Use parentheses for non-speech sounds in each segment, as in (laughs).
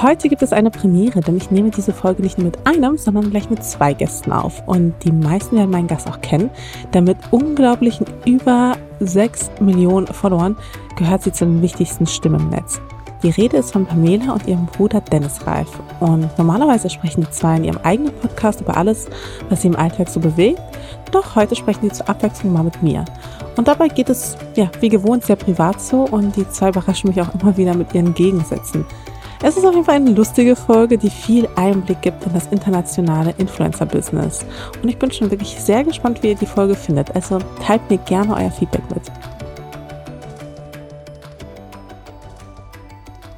Heute gibt es eine Premiere, denn ich nehme diese Folge nicht nur mit einem, sondern gleich mit zwei Gästen auf. Und die meisten werden meinen Gast auch kennen, denn mit unglaublichen über 6 Millionen Followern gehört sie zu den wichtigsten Stimmen im Netz. Die Rede ist von Pamela und ihrem Bruder Dennis Reif. Und normalerweise sprechen die zwei in ihrem eigenen Podcast über alles, was sie im Alltag so bewegt. Doch heute sprechen sie zur Abwechslung mal mit mir. Und dabei geht es, ja, wie gewohnt, sehr privat so und die zwei überraschen mich auch immer wieder mit ihren Gegensätzen. Es ist auf jeden Fall eine lustige Folge, die viel Einblick gibt in das internationale Influencer-Business. Und ich bin schon wirklich sehr gespannt, wie ihr die Folge findet. Also teilt mir gerne euer Feedback mit.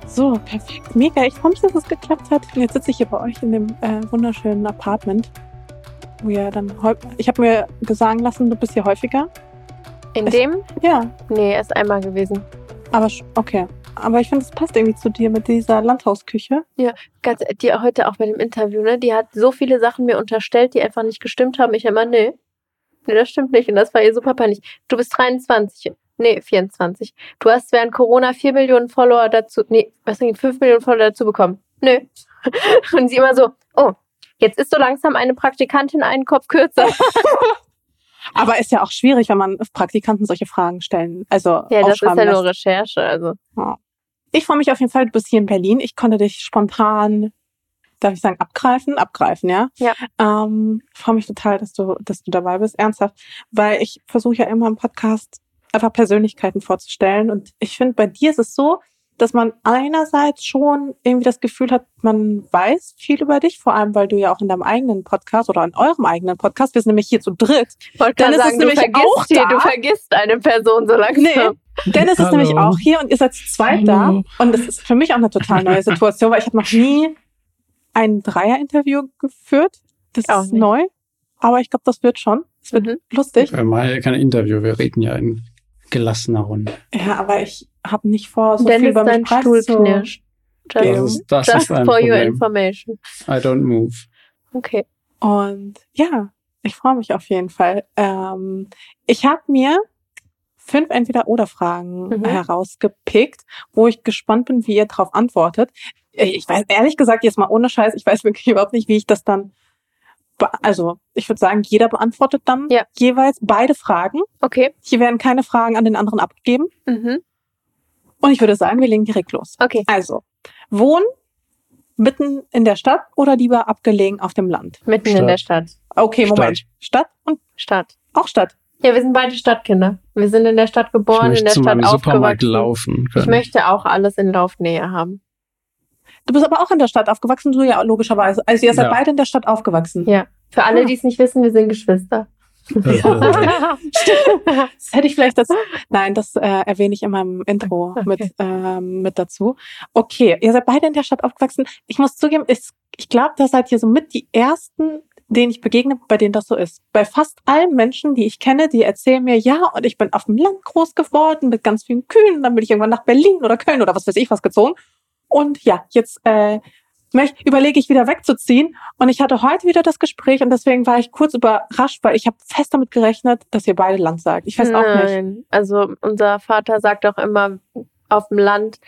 So, perfekt. Mega. Ich freue mich, dass es geklappt hat. Jetzt sitze ich hier bei euch in dem äh, wunderschönen Apartment. Wo ihr dann Ich habe mir sagen lassen, du bist hier häufiger. In es, dem? Ja. Nee, er ist einmal gewesen. Aber okay. Aber ich finde, es passt irgendwie zu dir mit dieser Landhausküche. Ja, ganz, die heute auch bei dem Interview, ne? Die hat so viele Sachen mir unterstellt, die einfach nicht gestimmt haben. Ich immer, nee, nee, das stimmt nicht. Und das war ihr super peinlich. Du bist 23. Nee, 24. Du hast während Corona 4 Millionen Follower dazu, nee, was sind 5 Millionen Follower dazu bekommen? Nö. (laughs) Und sie immer so, oh, jetzt ist so langsam eine Praktikantin einen Kopf kürzer. (laughs) (laughs) Aber ist ja auch schwierig, wenn man Praktikanten solche Fragen stellen. Also ja, das ist ja nur Recherche. Also. Ja. Ich freue mich auf jeden Fall, du bist hier in Berlin. Ich konnte dich spontan, darf ich sagen, abgreifen? Abgreifen, ja? Ja. Ähm, freue mich total, dass du, dass du dabei bist. Ernsthaft. Weil ich versuche ja immer im Podcast einfach Persönlichkeiten vorzustellen. Und ich finde, bei dir ist es so, dass man einerseits schon irgendwie das Gefühl hat, man weiß viel über dich, vor allem weil du ja auch in deinem eigenen Podcast oder in eurem eigenen Podcast, wir sind nämlich hier zu dritt. Wollte dann ist sagen, es nämlich auch hier, da. du vergisst eine Person so langsam. Nee, Dennis ist nämlich auch hier und ihr seid zu zweit Hallo. da. Und das ist für mich auch eine total neue Situation, weil ich habe noch nie ein Dreier-Interview geführt. Das auch ist nicht. neu. Aber ich glaube, das wird schon. Es wird mhm. lustig. Wir machen ja kein Interview, wir reden ja in gelassener Runde. Ja, aber ich habe nicht vor, so Dennis viel über mich Stuhl zu knirscht. Just, das ist, das just for Problem. your information. I don't move. Okay. Und ja, ich freue mich auf jeden Fall. Ähm, ich habe mir fünf Entweder-Oder-Fragen mhm. herausgepickt, wo ich gespannt bin, wie ihr darauf antwortet. Ich weiß ehrlich gesagt jetzt mal ohne Scheiß, ich weiß wirklich (laughs) überhaupt nicht, wie ich das dann also ich würde sagen, jeder beantwortet dann ja. jeweils beide Fragen. Okay. Hier werden keine Fragen an den anderen abgegeben. Mhm. Und ich würde sagen, wir legen direkt los. Okay. Also, wohnen mitten in der Stadt oder lieber abgelegen auf dem Land? Mitten Stadt. in der Stadt. Okay, Moment. Stadt. Stadt und Stadt. Auch Stadt. Ja, wir sind beide Stadtkinder. Wir sind in der Stadt geboren, in der Stadt aufgewachsen. Supermarkt laufen können. Ich möchte auch alles in Laufnähe haben. Du bist aber auch in der Stadt aufgewachsen, du ja logischerweise. Also ihr seid ja. beide in der Stadt aufgewachsen. Ja. Für alle, die es nicht wissen, wir sind Geschwister. Das (laughs) hätte ich vielleicht das. Nein, das äh, erwähne ich in meinem Intro okay. mit, ähm, mit dazu. Okay, ihr seid beide in der Stadt aufgewachsen. Ich muss zugeben, ich, ich glaube, da seid ihr so mit die ersten, denen ich begegne, bei denen das so ist. Bei fast allen Menschen, die ich kenne, die erzählen mir, ja, und ich bin auf dem Land groß geworden mit ganz vielen Kühen, dann bin ich irgendwann nach Berlin oder Köln oder was weiß ich was gezogen. Und ja, jetzt äh, überlege ich wieder wegzuziehen. Und ich hatte heute wieder das Gespräch und deswegen war ich kurz überrascht, weil ich habe fest damit gerechnet, dass ihr beide Land sagt. Ich weiß Nein. auch nicht. Also unser Vater sagt auch immer auf dem Land,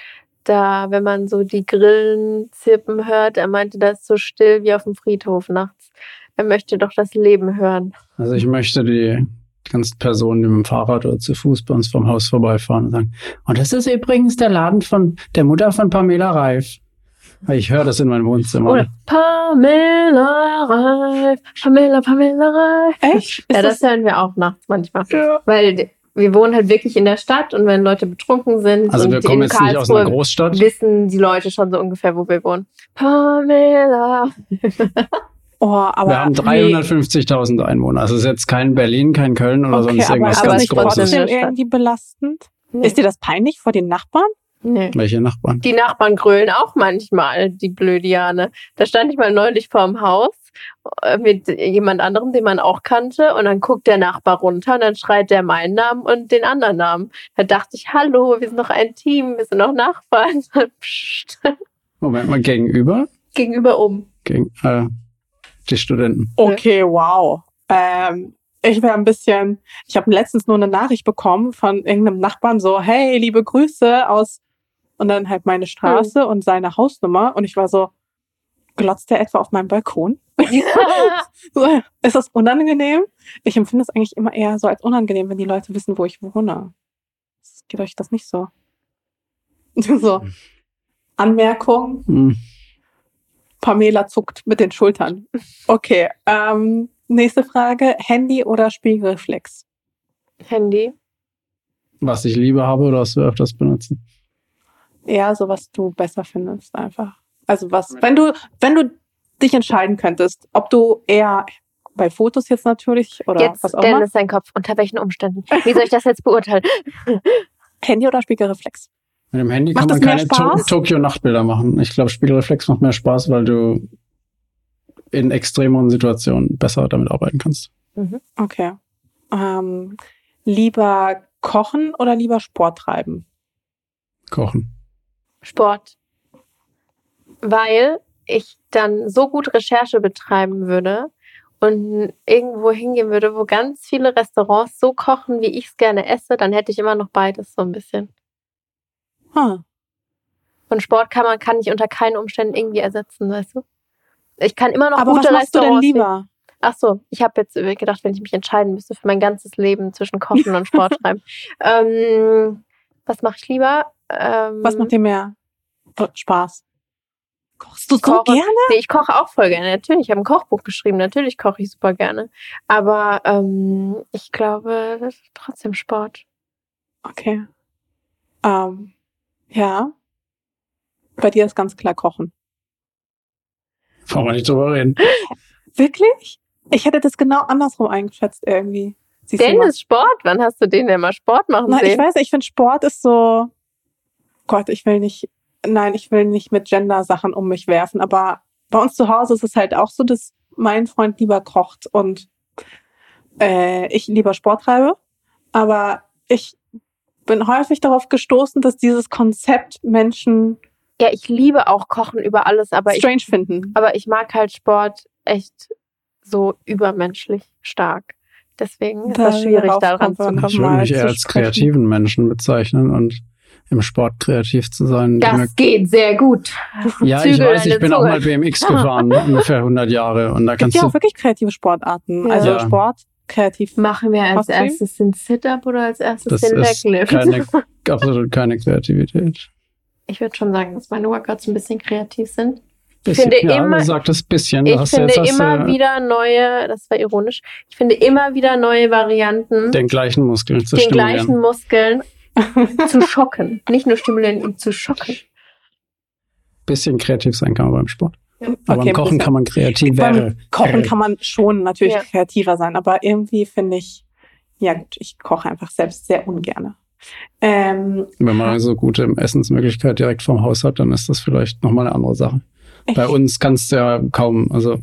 da, wenn man so die Grillen zirpen hört, er meinte, das ist so still wie auf dem Friedhof nachts. Er möchte doch das Leben hören. Also ich möchte die ganzen Personen, die mit dem Fahrrad oder zu Fuß bei uns vom Haus vorbeifahren und sagen, und das ist übrigens der Laden von der Mutter von Pamela Reif. Ich höre das in meinem Wohnzimmer. Oder Pamela Reif, Pamela, Pamela Reif. Echt? ja, das, das hören wir auch nachts manchmal. Ja. Weil wir wohnen halt wirklich in der Stadt und wenn Leute betrunken sind Also und wir kommen in jetzt nicht aus einer Karlsruhe Großstadt. wissen die Leute schon so ungefähr, wo wir wohnen. Pamela. (laughs) Oh, aber Wir haben nee. 350.000 Einwohner. Also es ist jetzt kein Berlin, kein Köln oder Okay, sonst aber irgendwas ist aber das ganz nicht trotzdem Großes. der Stadt. irgendwie belastend? Nee. Ist dir das peinlich vor den Nachbarn? Nee. Welche Nachbarn? Die Nachbarn grölen auch manchmal, die Blödiane. Da stand ich mal neulich vorm Haus äh, mit jemand anderem, den man auch kannte. Und dann guckt der Nachbar runter und dann schreit der meinen Namen und den anderen Namen. Da dachte ich, hallo, wir sind noch ein Team, wir sind noch Nachbarn. (laughs) Psst. Moment mal, gegenüber? Gegenüber um. Gegen, äh, die Studenten. Okay, wow. Ähm, ich wäre ein bisschen, ich habe letztens nur eine Nachricht bekommen von irgendeinem Nachbarn so, hey, liebe Grüße aus und dann halt meine Straße und seine Hausnummer und ich war so, glotzt der etwa auf meinem Balkon? (laughs) So, Ist das unangenehm? Ich empfinde es eigentlich immer eher so als unangenehm, wenn die Leute wissen, wo ich wohne. Geht euch das nicht so? (laughs) So. Anmerkung, Hm. Pamela zuckt mit den Schultern. Okay, ähm, nächste Frage. Handy oder Spiegelreflex? Handy. Was ich lieber habe oder was wir öfters benutzen. Eher so, was du besser findest, einfach. Also was, wenn du, wenn du dich entscheiden könntest, ob du eher bei Fotos jetzt natürlich oder Jetzt was auch immer, Dennis sein Kopf. Unter welchen Umständen? Wie soll ich das jetzt beurteilen? (laughs) Handy oder Spiegelreflex? Mit dem Handy Macht kann man keine to? Tokio-Nachtbilder machen. Ich glaube, Spiegelreflex macht mehr Spaß, weil du in extremeren Situationen besser damit arbeiten kannst. Okay. Ähm, lieber kochen oder lieber Sport treiben? Kochen. Sport. Weil ich dann so gut Recherche betreiben würde und irgendwo hingehen würde, wo ganz viele Restaurants so kochen, wie ich es gerne esse, dann hätte ich immer noch beides so ein bisschen. Hm. Und Sport kann man kann ich unter keinen Umständen irgendwie ersetzen, weißt du? Ich kann immer noch Aber was gute machst du denn Restaurants. lieber? Ach so, ich habe jetzt gedacht, wenn ich mich entscheiden müsste für mein ganzes Leben zwischen Kochen und Sport (laughs) treiben. Ähm, was mache ich lieber? Ähm, Was macht dir mehr Spaß? Kochst du so Koche. gerne? Nee, ich koche auch voll gerne. Natürlich, ich habe ein Kochbuch geschrieben. Natürlich koche ich super gerne. Aber ähm, ich glaube, das ist trotzdem Sport. Okay. Ähm, ja. Bei dir ist ganz klar Kochen. Brauchen wir nicht drüber reden. (laughs) Wirklich? Ich hätte das genau andersrum eingeschätzt irgendwie. Siehst? Dennis, Sport? Wann hast du den denn mal Sport machen Nein, ich sehen? weiß, nicht, ich finde Sport ist so. Gott, ich will nicht. Nein, ich will nicht mit Gender-Sachen um mich werfen. Aber bei uns zu Hause ist es halt auch so, dass mein Freund lieber kocht und äh, ich lieber Sport treibe. Aber ich bin häufig darauf gestoßen, dass dieses Konzept Menschen Ja, ich liebe auch Kochen über alles, aber ich, strange finden. aber ich mag halt Sport echt so übermenschlich stark. Deswegen ist das schwierig, daran kommen zu wir Ich kommen. würde mich eher als kreativen Menschen bezeichnen und im Sport kreativ zu sein. Das geht sehr gut. ja, ich Zügel weiß, ich bin auch Zunge. mal BMX gefahren, (laughs) ungefähr 100 Jahre. Und da Es gibt kannst ja du auch wirklich kreative Sportarten. Ja. Also Ja. Sport, kreativ. Machen wir als Trotzdem? erstes den Sit-Up oder als erstes Das den ist Leglift? keine, (laughs) absolut keine Kreativität. Ich würde schon sagen, dass meine Workouts ein bisschen kreativ sind. Bisschen, finde ja, immer- du sagtest bisschen. Ich finde jetzt hast immer du wieder neue, das war ironisch, ich finde immer wieder neue Varianten, den gleichen Muskel zu den stimulieren. gleichen Muskeln (laughs) zu schocken. Nicht nur stimulieren, ihn zu schocken. Bisschen kreativ sein kann man beim Sport. Aber Okay, beim Kochen kann man kreativ Beim werden. Kochen kann man schon natürlich Ja. kreativer sein, aber irgendwie finde ich, ja gut, ich koche einfach selbst sehr ungerne. Ähm, Wenn man so gute Essensmöglichkeit direkt vom Haus hat, dann ist das vielleicht nochmal eine andere Sache. Bei uns kannst du ja kaum, also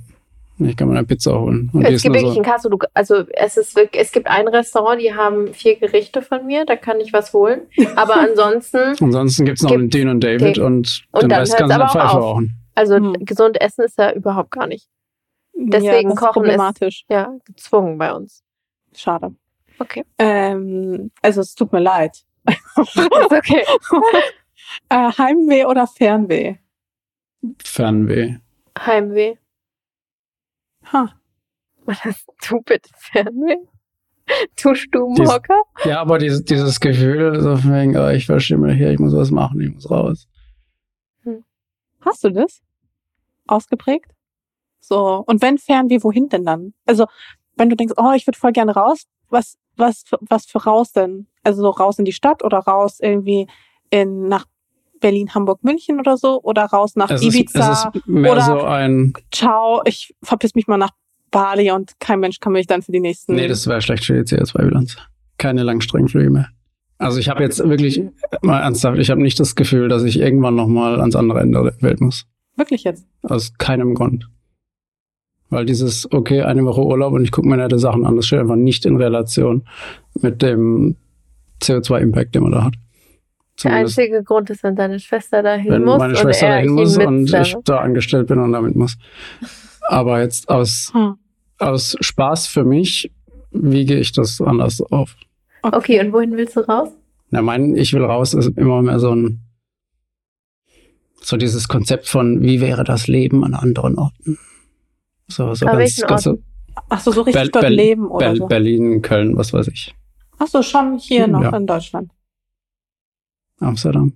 ich kann mir eine Pizza holen. Es ist gibt wirklich so, in Kassel, du, also es ist wirklich, es gibt ein Restaurant, die haben vier Gerichte von mir, da kann ich was holen. Aber (laughs) ansonsten, ansonsten gibt's noch Gibt- einen Dean und David Okay. und, Und den dann Rest kannst du Pfeife rauchen. also Hm. gesund essen ist da überhaupt gar nicht. Deswegen ja, das ist Kochen ist- problematisch. Ja, gezwungen bei uns. Schade. Okay. Ähm, also es tut mir leid. (laughs) ist okay. (laughs) Äh, Heimweh oder Fernweh? Fernweh. Heimweh. Ha. Hast du bitte Fernweh? Du Dies- Stubenhocker? Ja, aber dieses, dieses Gefühl, so von wegen, oh, ich verschimmel hier, ich muss was machen, ich muss raus. Hast du das? Ausgeprägt? So. Und wenn Fernweh, wohin denn dann? Also, wenn du denkst, oh, ich würde voll gerne raus, was, was, was für raus denn? Also so raus in die Stadt oder raus irgendwie in, nach Berlin, Hamburg, München oder so oder raus nach Es Ibiza ist, ist mehr oder so ein, ciao, ich verpiss mich mal nach Bali und kein Mensch kann mich dann für die nächsten. nee, das wäre schlecht für die CO2-Bilanz. Keine Langstreckenflüge mehr. Also ich habe jetzt wirklich, mal ernsthaft, ich habe nicht das Gefühl, dass ich irgendwann nochmal ans andere Ende der Welt muss. Wirklich jetzt. Aus keinem Grund. Weil dieses, okay, eine Woche Urlaub und ich gucke mir nette Sachen an, das steht einfach nicht in Relation mit dem CO2-Impact, den man da hat. Der Zumindest, einzige Grund ist, wenn deine Schwester dahin wenn muss meine und Schwester er dahin muss und ich da angestellt bin und damit muss. Aber jetzt aus, Hm. aus Spaß für mich wiege ich das anders auf. Okay, und wohin willst du raus? Na, mein Ich will raus ist immer mehr so ein, so dieses Konzept von, wie wäre das Leben an anderen Orten? So, so An ganz, welchen ganz so Ach so, so richtig Ber- dort Ber- leben oder Ber so. Berlin, Köln, was weiß ich. Ach so, schon hier noch Ja. in Deutschland. Amsterdam,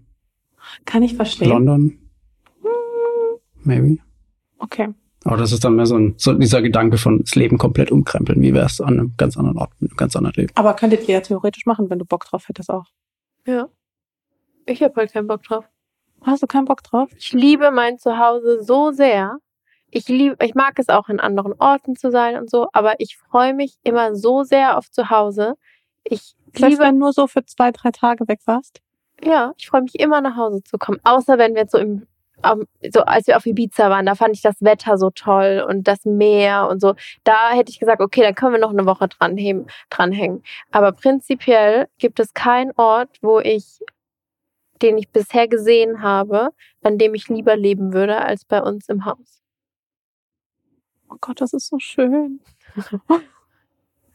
Kann ich verstehen. London, maybe. Okay. Aber das ist dann mehr so, ein, so dieser Gedanke von das Leben komplett umkrempeln. Wie wäre es an einem ganz anderen Ort, mit einem ganz anderen Leben? Aber könntet ihr ja theoretisch machen, wenn du Bock drauf hättest auch. Ja. Ich habe halt keinen Bock drauf. Hast du keinen Bock drauf? Ich liebe mein Zuhause so sehr. Ich liebe, ich mag es auch in anderen Orten zu sein und so, aber ich freue mich immer so sehr auf Zuhause. Ich Selbst liebe, wenn du nur so für zwei, drei Tage weg warst? Ja, ich freue mich immer nach Hause zu kommen. Außer wenn wir jetzt so im, am- so als wir auf Ibiza waren, da fand ich das Wetter so toll und das Meer und so. Da hätte ich gesagt, okay, dann können wir noch eine Woche dranheben, dranhängen. Aber prinzipiell gibt es keinen Ort, wo ich, den ich bisher gesehen habe, an dem ich lieber leben würde als bei uns im Haus. Oh Gott, das ist so schön. (laughs)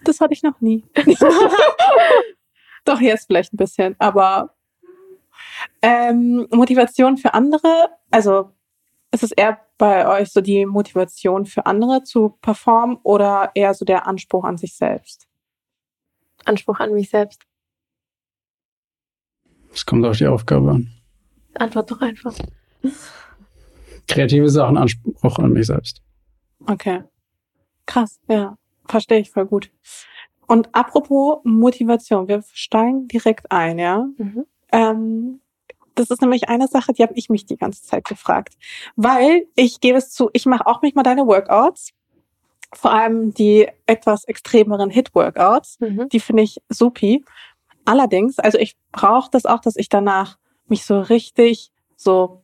Das hatte ich noch nie. (laughs) (laughs) Doch, jetzt vielleicht ein bisschen, aber ähm, Motivation für andere, also ist es eher bei euch so die Motivation für andere zu performen oder eher so der Anspruch an sich selbst? Anspruch an mich selbst. Es kommt auf die Aufgabe an. Antwort doch einfach. Kreative Sachen, Anspruch an mich selbst. Okay. Krass, ja. Verstehe ich voll gut. Und apropos Motivation, wir steigen direkt ein, ja? Mhm. Ähm, das ist nämlich eine Sache, die habe ich mich die ganze Zeit gefragt. Weil ich gebe es zu, ich mache auch manchmal deine Workouts. Vor allem die etwas extremeren Hit-Workouts. Mhm. Die finde ich supi. Allerdings, also ich brauche das auch, dass ich danach mich so richtig so,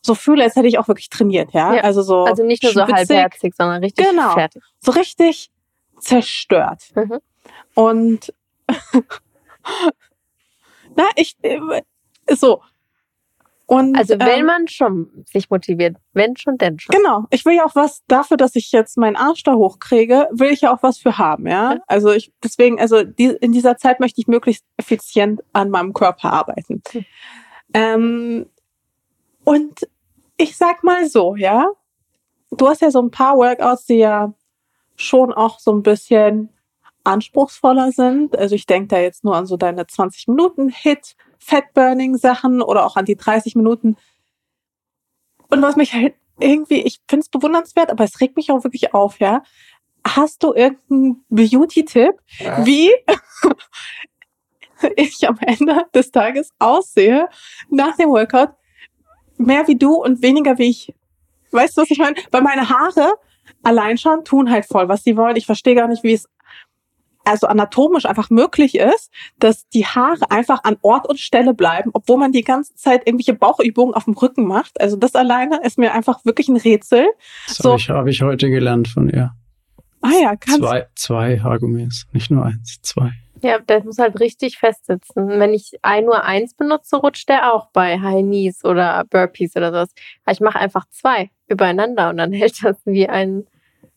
so fühle, als hätte ich auch wirklich trainiert, ja? Ja, Also so. Also nicht nur so schwitzig, halbherzig, sondern richtig Genau. fertig. So richtig zerstört. Mhm. Und (laughs) na, ich äh, so. Und Also will ähm, man schon sich motiviert, wenn schon, denn schon. Genau, ich will ja auch was dafür, dass ich jetzt meinen Arsch da hochkriege, will ich ja auch was für haben, ja. Ja. Also ich deswegen, also die, in dieser Zeit möchte ich möglichst effizient an meinem Körper arbeiten. Hm. Ähm, und ich sag mal so, ja, du hast ja so ein paar Workouts, die ja schon auch so ein bisschen anspruchsvoller sind. Also ich denke da jetzt nur an so deine 20 Minuten Hit, Fat-Burning Sachen oder auch an die 30 Minuten. Und was mich halt irgendwie, ich finde es bewundernswert, aber es regt mich auch wirklich auf, ja. Hast du irgendeinen Beauty-Tipp, wie (laughs) ich am Ende des Tages aussehe nach dem Workout? Mehr wie du und weniger wie ich. Weißt du, was ich meine? Weil meine Haare allein schon tun halt voll, was sie wollen. Ich verstehe gar nicht, wie es also anatomisch einfach möglich ist, dass die Haare einfach an Ort und Stelle bleiben, obwohl man die ganze Zeit irgendwelche Bauchübungen auf dem Rücken macht. Also das alleine ist mir einfach wirklich ein Rätsel. Das So. habe ich, hab ich heute gelernt von ihr. Ah ja, kannst Zwei, zwei Haargummis, nicht nur eins, zwei. Ja, das muss halt richtig festsitzen. Wenn ich ein nur eins benutze, rutscht der auch bei High Knees oder Burpees oder sowas. Ich mache einfach zwei übereinander und dann (laughs) hält das wie ein.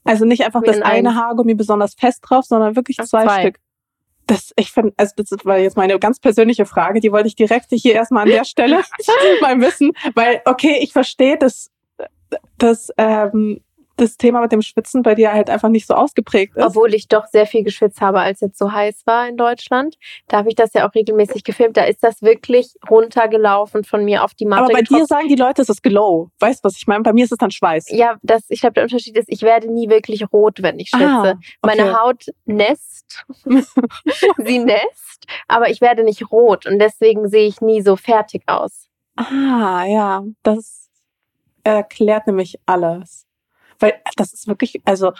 Also nicht einfach das in eine. Haargummi besonders fest drauf, sondern wirklich Ach, zwei, zwei. Stück. Das, ich finde, also das war jetzt meine ganz persönliche Frage, die wollte ich direkt hier erstmal an der (laughs) Stelle (laughs) mal wissen, weil, okay, ich verstehe, dass, dass ähm, das Thema mit dem Schwitzen bei dir halt einfach nicht so ausgeprägt ist. Obwohl ich doch sehr viel geschwitzt habe, als es so heiß war in Deutschland. Da habe ich das ja auch regelmäßig gefilmt. Da ist das wirklich runtergelaufen von mir auf die Matte. Aber bei getropft. dir sagen die Leute, es ist Glow. Weißt du, was ich meine? Bei mir ist es dann Schweiß. Ja, das, ich glaube, der Unterschied ist, ich werde nie wirklich rot, wenn ich schwitze. Ah, okay. Meine Haut nässt. (laughs) Sie nässt, aber ich werde nicht rot und deswegen sehe ich nie so fertig aus. Ah, ja. Das erklärt nämlich alles. Weil das ist wirklich, also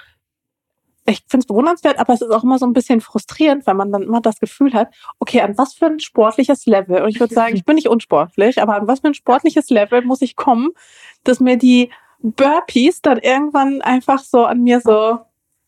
ich finde es bewundernswert, aber es ist auch immer so ein bisschen frustrierend, weil man dann immer das Gefühl hat, okay, an was für ein sportliches Level, und ich würde sagen, ich bin nicht unsportlich, aber an was für ein sportliches Level muss ich kommen, dass mir die Burpees dann irgendwann einfach so an mir so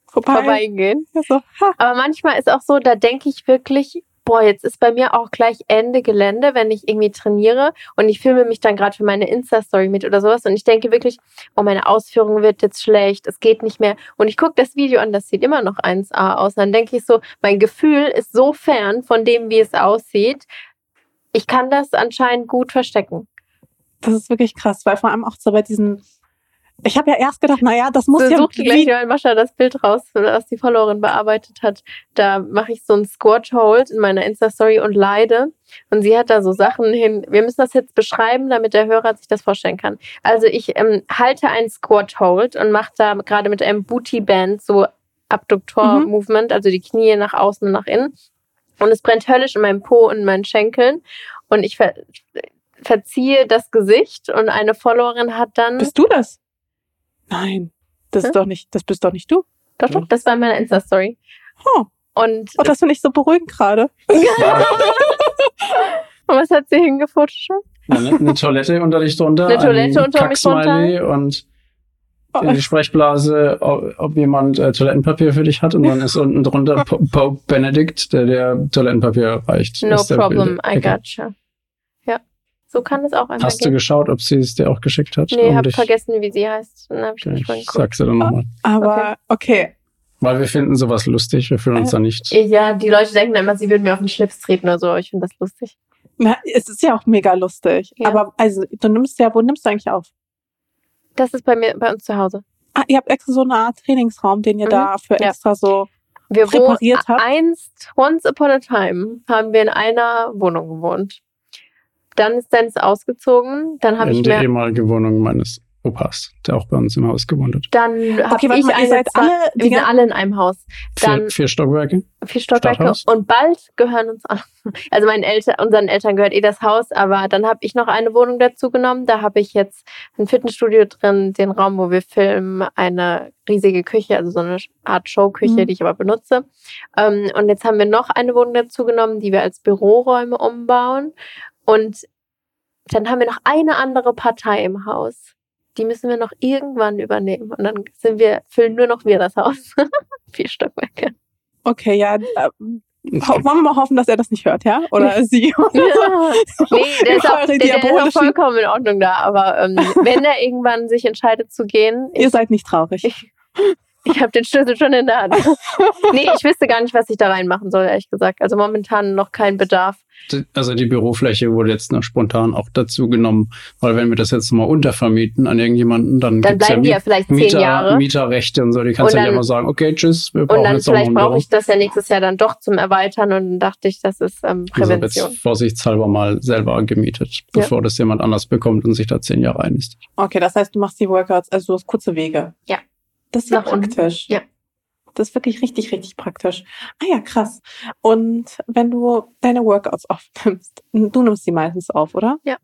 vorbei. Vorbeigehen. Ja, so. Aber manchmal ist auch so, da denke ich wirklich, boah, jetzt ist bei mir auch gleich Ende Gelände, wenn ich irgendwie trainiere und ich filme mich dann gerade für meine Insta-Story mit oder sowas und ich denke wirklich, oh, meine Ausführung wird jetzt schlecht, es geht nicht mehr. Und ich gucke das Video an, das sieht immer noch 1A aus. Dann denke ich so, mein Gefühl ist so fern von dem, wie es aussieht. Ich kann das anscheinend gut verstecken. Das ist wirklich krass, weil vor allem auch so bei diesen, ich habe ja erst gedacht, naja, das muss So, ja such gleich mal Mascha das Bild raus, was die Followerin bearbeitet hat. Da mache ich so ein Squat Hold in meiner Insta-Story und leide. Und sie hat da so Sachen hin. Wir müssen das jetzt beschreiben, damit der Hörer sich das vorstellen kann. Also ich ähm, halte einen Squat Hold und mache da gerade mit einem Booty Band so Abduktor-Movement, also die Knie nach außen und nach innen. Und es brennt höllisch in meinem Po und in meinen Schenkeln. Und ich ver verziehe das Gesicht und eine Followerin hat dann. bist du das? Nein, das Hä? ist doch nicht, das bist doch nicht du. Doch, doch, das war in meiner Insta-Story. Oh, Und oh das finde ich so beruhigend gerade. (laughs) Und was hat sie hingefotoshoppt? Eine, eine Toilette unter dich drunter. Eine Toilette unter mich Kacksmiley Und Oh, in die Sprechblase, ob, ob jemand äh, Toilettenpapier für dich hat. Und dann ist unten drunter (laughs) Po- Pope Benedict, der der Toilettenpapier reicht. No problem, I gotcha. Ja, so kann es auch einmal Hast du gehen. geschaut, ob sie es dir auch geschickt hat? Nee, Um hab dich- vergessen, wie sie heißt. Dann hab ich Okay, nicht mal ich geguckt. sag's dir dann nochmal. Aber okay. Weil wir finden sowas lustig, wir fühlen uns da nicht. Ja, die Leute denken immer, sie würden mir auf den Schlips treten oder so. Ich finde das lustig. Na, es ist ja auch mega lustig. Ja. Aber also, du nimmst ja, wo nimmst du eigentlich auf? Das ist bei mir, bei uns zu Hause. Ah, ihr habt extra so eine Art Trainingsraum, den ihr Mhm. dafür Ja. extra so. Wir Präpariert wohnen, habt? einst, once upon a time, haben wir in einer Wohnung gewohnt. Dann ist Dennis ausgezogen. Dann habe In ich der mir, ehemaligen Wohnung meines Opas, der auch bei uns im Haus gewohnt hat. dann habe Okay, ich mal, ihr eine, seid alle, die wir sind alle in einem Haus. Dann Vier, vier Stockwerke. vier Stockwerke Stadthaus? und bald gehören uns an. (laughs) Also meinen Eltern, unseren Eltern gehört eh das Haus, aber dann habe ich noch eine Wohnung dazu genommen. Da habe ich jetzt ein Fitnessstudio drin, den Raum, wo wir filmen, eine riesige Küche, also so eine Art Showküche, Mhm. die ich aber benutze. Ähm, und jetzt haben wir noch eine Wohnung dazu genommen, die wir als Büroräume umbauen. Und dann haben wir noch eine andere Partei im Haus. Die müssen wir noch irgendwann übernehmen. Und dann sind wir, füllen nur noch wir das Haus. (laughs) Vier Stockwerke. Okay, ja. Ho wollen wir mal hoffen, dass er das nicht hört, ja? Oder (laughs) sie? Ja. Nee, der ist, auch, der, der ist auch vollkommen in Ordnung da. Aber ähm, wenn er irgendwann sich entscheidet zu gehen, Ihr seid nicht traurig. ich, ich habe den Schlüssel schon in der Hand. (laughs) nee, ich wüsste gar nicht, was ich da reinmachen soll, ehrlich gesagt. Also momentan noch kein Bedarf. Also die Bürofläche wurde jetzt noch spontan auch dazu genommen, weil wenn wir das jetzt mal untervermieten an irgendjemanden, dann, Dann gibt's bleiben die ja ja vielleicht zehn Mieter, Jahre. Mieterrechte und so. Die kannst Und du ja immer sagen, okay, tschüss, wir Und brauchen dann jetzt vielleicht brauche ich das ja nächstes Jahr dann doch zum Erweitern. Und dann dachte ich, das ist ähm, Also Prävention. jetzt vorsichtshalber mal selber gemietet, Ja. bevor das jemand anders bekommt und sich da zehn Jahre einnistet. Okay, das heißt, du machst die Workouts, also du hast kurze Wege. Ja. Das ist ja Nach unten. praktisch. Ja. Das ist wirklich richtig, richtig praktisch. Ah ja, krass. Und wenn du deine Workouts (laughs) aufnimmst, du nimmst sie meistens auf, oder? Ja.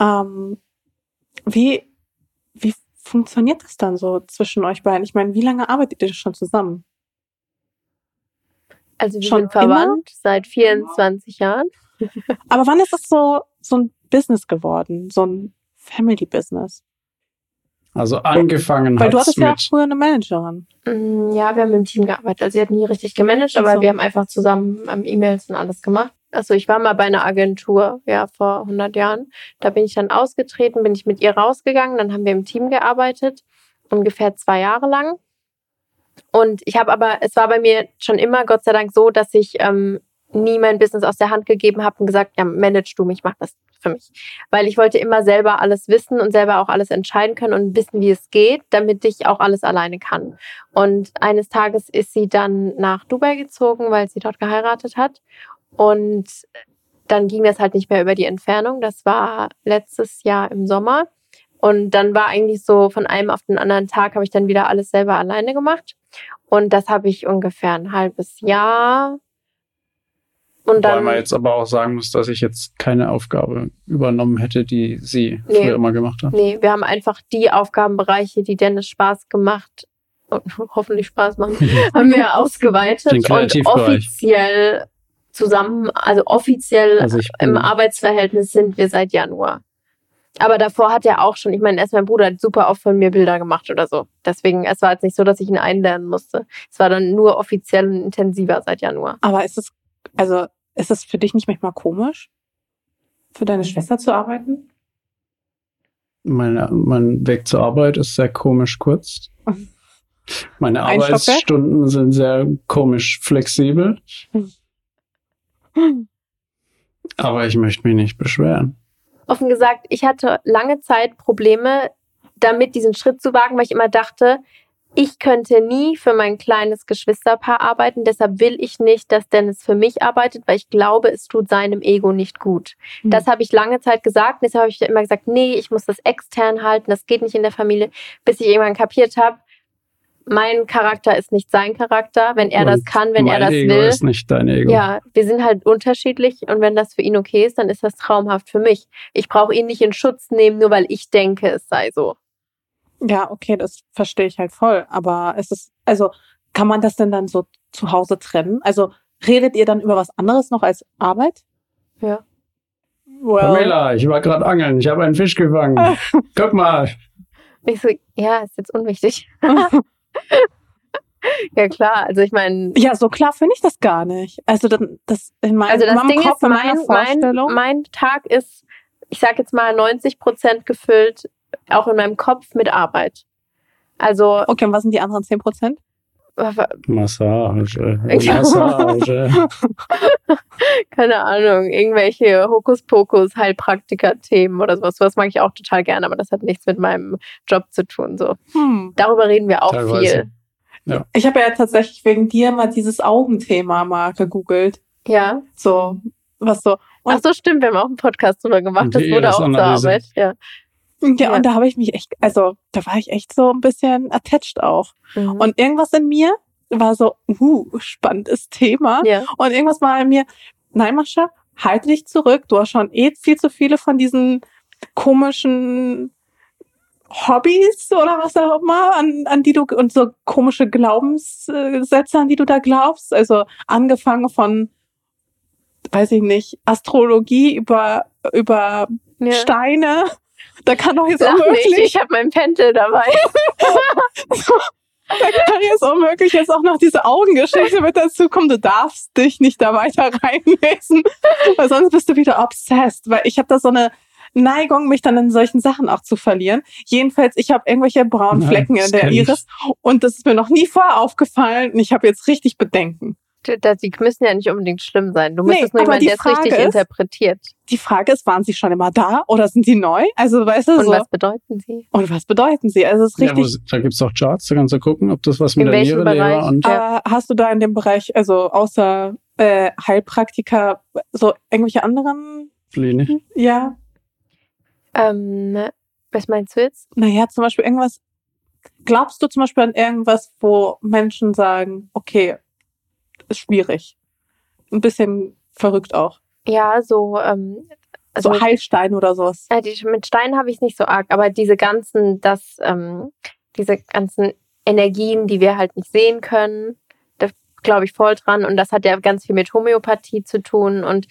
Ähm, wie, wie funktioniert das dann so zwischen euch beiden? Ich meine, wie lange arbeitet ihr schon zusammen? Also wir Schon sind verwandt seit 24 Jahren. Aber wann ist es so, so ein Business geworden? So ein Family Business? Also angefangen Weil du hattest ja auch früher eine Managerin. Mm, Ja, wir haben im Team gearbeitet. Also sie hat nie richtig gemanagt, aber so. wir haben einfach zusammen ähm, E-Mails und alles gemacht. Also ich war mal bei einer Agentur, ja, vor 100 Jahren. Da bin ich dann ausgetreten, bin ich mit ihr rausgegangen. Dann haben wir im Team gearbeitet, ungefähr zwei Jahre lang. Und ich habe aber, es war bei mir schon immer, Gott sei Dank, so, dass ich ähm, nie mein Business aus der Hand gegeben habe und gesagt, ja, manage du mich, mach das für mich. Weil ich wollte immer selber alles wissen und selber auch alles entscheiden können und wissen, wie es geht, damit ich auch alles alleine kann. Und eines Tages ist sie dann nach Dubai gezogen, weil sie dort geheiratet hat. Und dann ging das halt nicht mehr über die Entfernung. Das war letztes Jahr im Sommer. Und dann war eigentlich so von einem auf den anderen Tag habe ich dann wieder alles selber alleine gemacht. Und das habe ich ungefähr ein halbes Jahr. Und Wobei dann, man jetzt aber auch sagen muss, dass ich jetzt keine Aufgabe übernommen hätte, die sie Nee. früher immer gemacht hat. nee, wir haben einfach die Aufgabenbereiche, die Dennis Spaß gemacht und (laughs) hoffentlich Spaß machen, (laughs) haben wir ausgeweitet Den und offiziell zusammen, also offiziell Also im Arbeitsverhältnis sind wir seit Januar. Aber davor hat er auch schon, ich meine, erst mein Bruder hat super oft von mir Bilder gemacht oder so. Deswegen, es war jetzt nicht so, dass ich ihn einlernen musste. Es war dann nur offiziell und intensiver seit Januar. Aber ist es, also, ist es für dich nicht manchmal komisch, für deine Schwester zu arbeiten? meine, mein Weg zur Arbeit ist sehr komisch kurz. (laughs) Meine Ein Stockwerk? Arbeitsstunden sind sehr komisch flexibel, (laughs) aber ich möchte mich nicht beschweren. Offen gesagt, ich hatte lange Zeit Probleme damit, diesen Schritt zu wagen, weil ich immer dachte, ich könnte nie für mein kleines Geschwisterpaar arbeiten. Deshalb will ich nicht, dass Dennis für mich arbeitet, weil ich glaube, es tut seinem Ego nicht gut. Hm. Das habe ich lange Zeit gesagt. Deshalb habe ich immer gesagt, nee, ich muss das extern halten. Das geht nicht in der Familie. Bis ich irgendwann kapiert habe, mein Charakter ist nicht sein Charakter. Wenn er das Und kann, wenn er das Ego will. ist nicht dein Ego. Ja, wir sind halt unterschiedlich und wenn das für ihn okay ist, dann ist das traumhaft für mich. Ich brauche ihn nicht in Schutz nehmen, nur weil ich denke, es sei so. Ja, okay, das verstehe ich halt voll. Aber es ist, also, kann man das denn dann so zu Hause trennen? Also, redet ihr dann über was anderes noch als Arbeit? Ja. Well, Pamela, ich war gerade angeln, ich habe einen Fisch gefangen. (laughs) Guck mal. Ich so, ja, ist jetzt unwichtig. (laughs) ja klar, also ich meine, ja, so klar finde ich das gar nicht. Also, dann, das in meinem, also in das meinem Ding Kopf, ist, mein, mein, mein Tag ist, ich sag jetzt mal 90 Prozent gefüllt, auch in meinem Kopf mit Arbeit. Also, okay, und was sind die anderen 10 Prozent? Massage. Ja. Massage. (laughs) keine Ahnung, irgendwelche Hokuspokus, Heilpraktiker-Themen oder sowas. Was mag ich auch total gerne, aber das hat nichts mit meinem Job zu tun. So. Hm. Darüber reden wir auch Teilweise. viel. Ich habe ja tatsächlich wegen dir mal dieses Augenthema mal gegoogelt. Ja. So, was so. Ach so, stimmt, wir haben auch einen Podcast drüber gemacht. Und Das wurde auch zur. Arbeit. Ja. Ja, Ja. und da habe ich mich echt, also da war ich echt so ein bisschen attached auch. Mhm. Und irgendwas in mir war so, uh, spannendes Thema. ja. Und irgendwas war in mir, nein, Mascha, halte dich zurück. Du hast schon eh viel zu viele von diesen komischen Hobbys oder was auch immer, an, an die du, und so komische Glaubenssätze, an die du da glaubst. Also angefangen von, weiß ich nicht, Astrologie über, über ja. Steine. Da kann doch jetzt Lach nicht, unmöglich, ich habe mein Pendel dabei. da kann jetzt unmöglich jetzt auch noch diese Augengeschichte mit dazu kommen. Du darfst dich nicht da weiter (laughs) reinlesen, weil sonst bist du wieder obsessed. Weil ich habe da so eine Neigung, mich dann in solchen Sachen auch zu verlieren. Jedenfalls, ich habe irgendwelche braunen Nein, Flecken das in der kenn ich. Iris und das ist mir noch nie vorher aufgefallen und ich habe jetzt richtig Bedenken. Das- Die müssen ja nicht unbedingt schlimm sein. Du Nee, müsstest nur aber jemanden, der es Frage richtig ist- interpretiert. Die Frage ist, waren sie schon immer da oder sind sie neu? Also, weißt du, Und so. was bedeuten sie? und was bedeuten sie? Also, es ist Ja, richtig. wo, da gibt's auch Charts, da kannst du gucken, ob das was mit In der Niere, Leber Bereich? und Ja. Äh, hast du da in dem Bereich, also außer äh, Heilpraktiker, so irgendwelche anderen, Pläne. ja, Ähm, was meinst du jetzt? naja, zum Beispiel irgendwas, glaubst du zum Beispiel an irgendwas, wo Menschen sagen, okay, ist schwierig. Ein bisschen verrückt auch. Ja, so, ähm, also so Heilstein oder sowas. Ja, die, mit Steinen habe ich nicht so arg, aber diese ganzen, das, ähm, diese ganzen Energien, die wir halt nicht sehen können, da glaube ich voll dran. Und das hat ja ganz viel mit Homöopathie zu tun. Und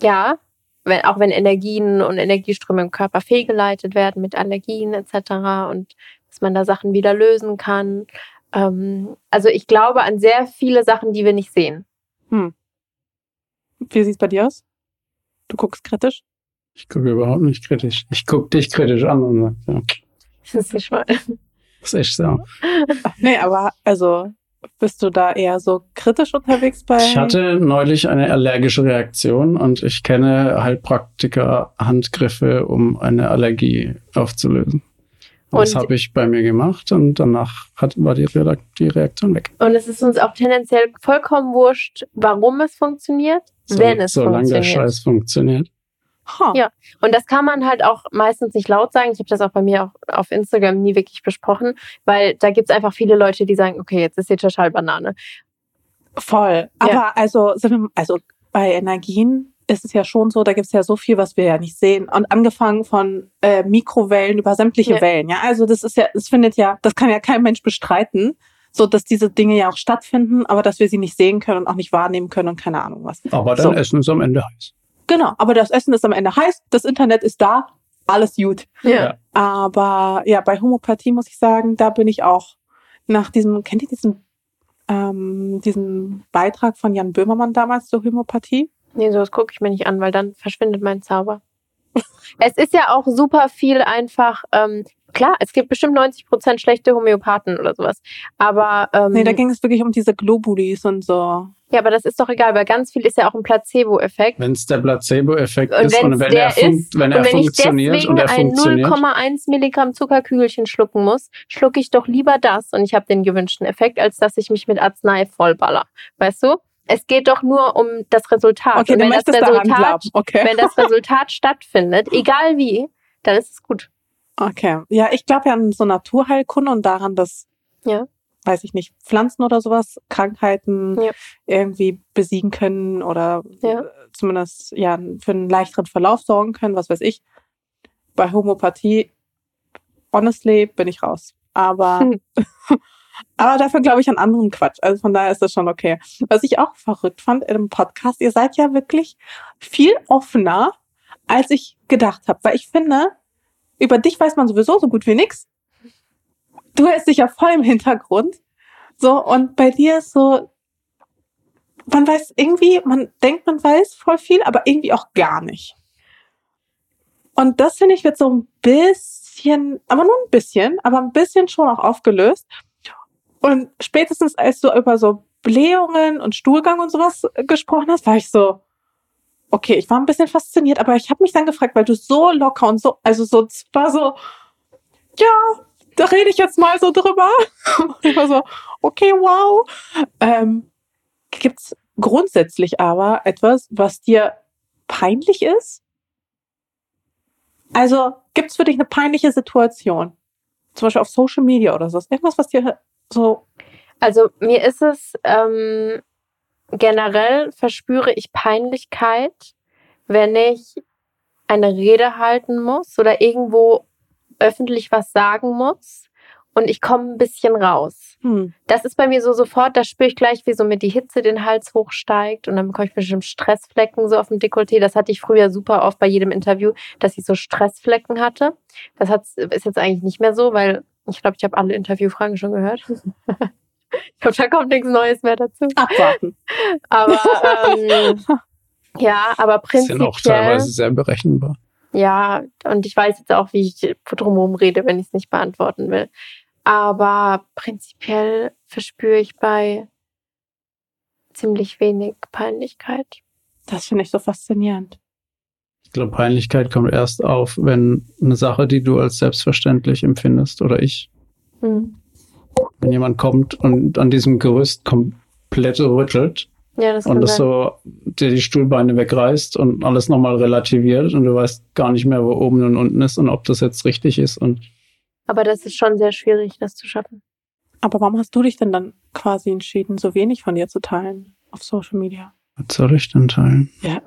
ja, wenn, auch wenn Energien und Energieströme im Körper fehlgeleitet werden mit Allergien etc. und dass man da Sachen wieder lösen kann. Ähm, also ich glaube an sehr viele Sachen, die wir nicht sehen. Wie sieht's bei dir aus? Du guckst kritisch? Ich gucke überhaupt nicht kritisch. Ich gucke dich kritisch an und sag, ja, Das ist nicht mal. das ist echt so. Nee, aber also bist du da eher so kritisch unterwegs bei? Ich hatte neulich eine allergische Reaktion und ich kenne Heilpraktiker Handgriffe, um eine Allergie aufzulösen. Und das habe ich bei mir gemacht und danach hat, war die, die Reaktion weg. Und es ist uns auch tendenziell vollkommen wurscht, warum es funktioniert, So, wenn es solange der funktioniert. Scheiß funktioniert. Ha. Ja. Und das kann man halt auch meistens nicht laut sagen. Ich habe das auch bei mir auch auf Instagram nie wirklich besprochen, weil da gibt es einfach viele Leute, die sagen, okay, jetzt ist hier total Banane. Voll. Aber Ja. also, sind wir, also bei Energien ist es ja schon so, da gibt es ja so viel, was wir ja nicht sehen. Und angefangen von äh, Mikrowellen über sämtliche Ja. Wellen. Ja, also das ist ja, es findet ja, das kann ja kein Mensch bestreiten, so dass diese Dinge ja auch stattfinden, aber dass wir sie nicht sehen können und auch nicht wahrnehmen können und keine Ahnung was. Aber dann So. essen es am Ende heiß. Genau. Aber das Essen ist am Ende heiß, das Internet ist da, alles gut. Ja. Aber ja, bei Homöopathie muss ich sagen, da bin ich auch nach diesem, kennt ihr diesen, ähm, diesen Beitrag von Jan Böhmermann damals zur Homöopathie? Nee, sowas gucke ich mir nicht an, weil dann verschwindet mein Zauber. (laughs) es ist ja auch super viel einfach, ähm, klar, es gibt bestimmt 90% schlechte Homöopathen oder sowas. Aber, ähm, Nee, da ging es wirklich um diese Globulis und so. ja, aber das ist doch egal, weil ganz viel ist ja auch ein Placebo-Effekt. Wenn es der Placebo-Effekt ist und wenn der er, fun ist, wenn er und wenn ich funktioniert deswegen und er ein funktioniert, 0,1 Milligramm Zuckerkügelchen schlucken muss, schlucke ich doch lieber das und ich habe den gewünschten Effekt, als dass ich mich mit Arznei vollballer. Weißt du? Es geht doch nur um das Resultat. Okay, und wenn das Resultat. Okay. wenn das Resultat stattfindet, (laughs) egal wie, dann ist es gut. Okay. Ja, ich glaube ja an so Naturheilkunde und daran, dass, Ja. weiß ich nicht, Pflanzen oder sowas Krankheiten Ja. irgendwie besiegen können oder Ja. äh, zumindest ja für einen leichteren Verlauf sorgen können, was weiß ich. Bei Homöopathie, honestly, bin ich raus. Aber, Hm. (laughs) aber dafür glaube ich an anderen Quatsch. Also von daher ist das schon okay. Was ich auch verrückt fand in dem Podcast, ihr seid ja wirklich viel offener, als ich gedacht habe. Weil ich finde, über dich weiß man sowieso so gut wie nix. Du hältst dich ja voll im Hintergrund. So, und bei dir ist so, man weiß irgendwie, man denkt, man weiß voll viel, aber irgendwie auch gar nicht. Und das finde ich wird so ein bisschen, aber nur ein bisschen, aber ein bisschen schon auch aufgelöst. Und spätestens als du über so Blähungen und Stuhlgang und sowas gesprochen hast, war ich so, okay, ich war ein bisschen fasziniert, aber ich habe mich dann gefragt, weil du so locker und so, also so, es war so, ja, da rede ich jetzt mal so drüber. (laughs) Ich war so, okay, wow. Ähm, gibt's grundsätzlich aber etwas, was dir peinlich ist? Also, gibt's für dich eine peinliche Situation? Zum Beispiel auf Social Media oder so. Irgendwas, was dir so, Also mir ist es ähm, generell verspüre ich Peinlichkeit, wenn ich eine Rede halten muss oder irgendwo öffentlich was sagen muss und ich komme ein bisschen raus. hm, Das ist bei mir so sofort, da spüre ich gleich, wie so mir die Hitze den Hals hochsteigt und dann bekomme ich bestimmt Stressflecken so auf dem Dekolleté. Das hatte ich früher super oft bei jedem Interview, dass ich so Stressflecken hatte. Das hat's, ist jetzt eigentlich nicht mehr so, weil ich glaube, ich habe alle Interviewfragen schon gehört. (laughs) ich glaube, da kommt nichts Neues mehr dazu. abwarten. (laughs) Aber ähm, (laughs) ja, aber ist ja auch prinzipiell. teilweise sehr berechenbar. Ja, und ich weiß jetzt auch, wie ich drumherum rede, wenn ich es nicht beantworten will. Aber prinzipiell verspüre ich bei ziemlich wenig Peinlichkeit. Das finde ich so faszinierend. Ich glaube, Peinlichkeit kommt erst auf, wenn eine Sache, die du als selbstverständlich empfindest oder ich, Hm. wenn jemand kommt und an diesem Gerüst komplett rüttelt Ja, das und das sein. so dir die Stuhlbeine wegreißt und alles nochmal relativiert und du weißt gar nicht mehr, wo oben und unten ist und ob das jetzt richtig ist und Aber das ist schon sehr schwierig, das zu schaffen. Aber warum hast du dich denn dann quasi entschieden, so wenig von dir zu teilen auf Social Media? was soll ich denn teilen? Ja.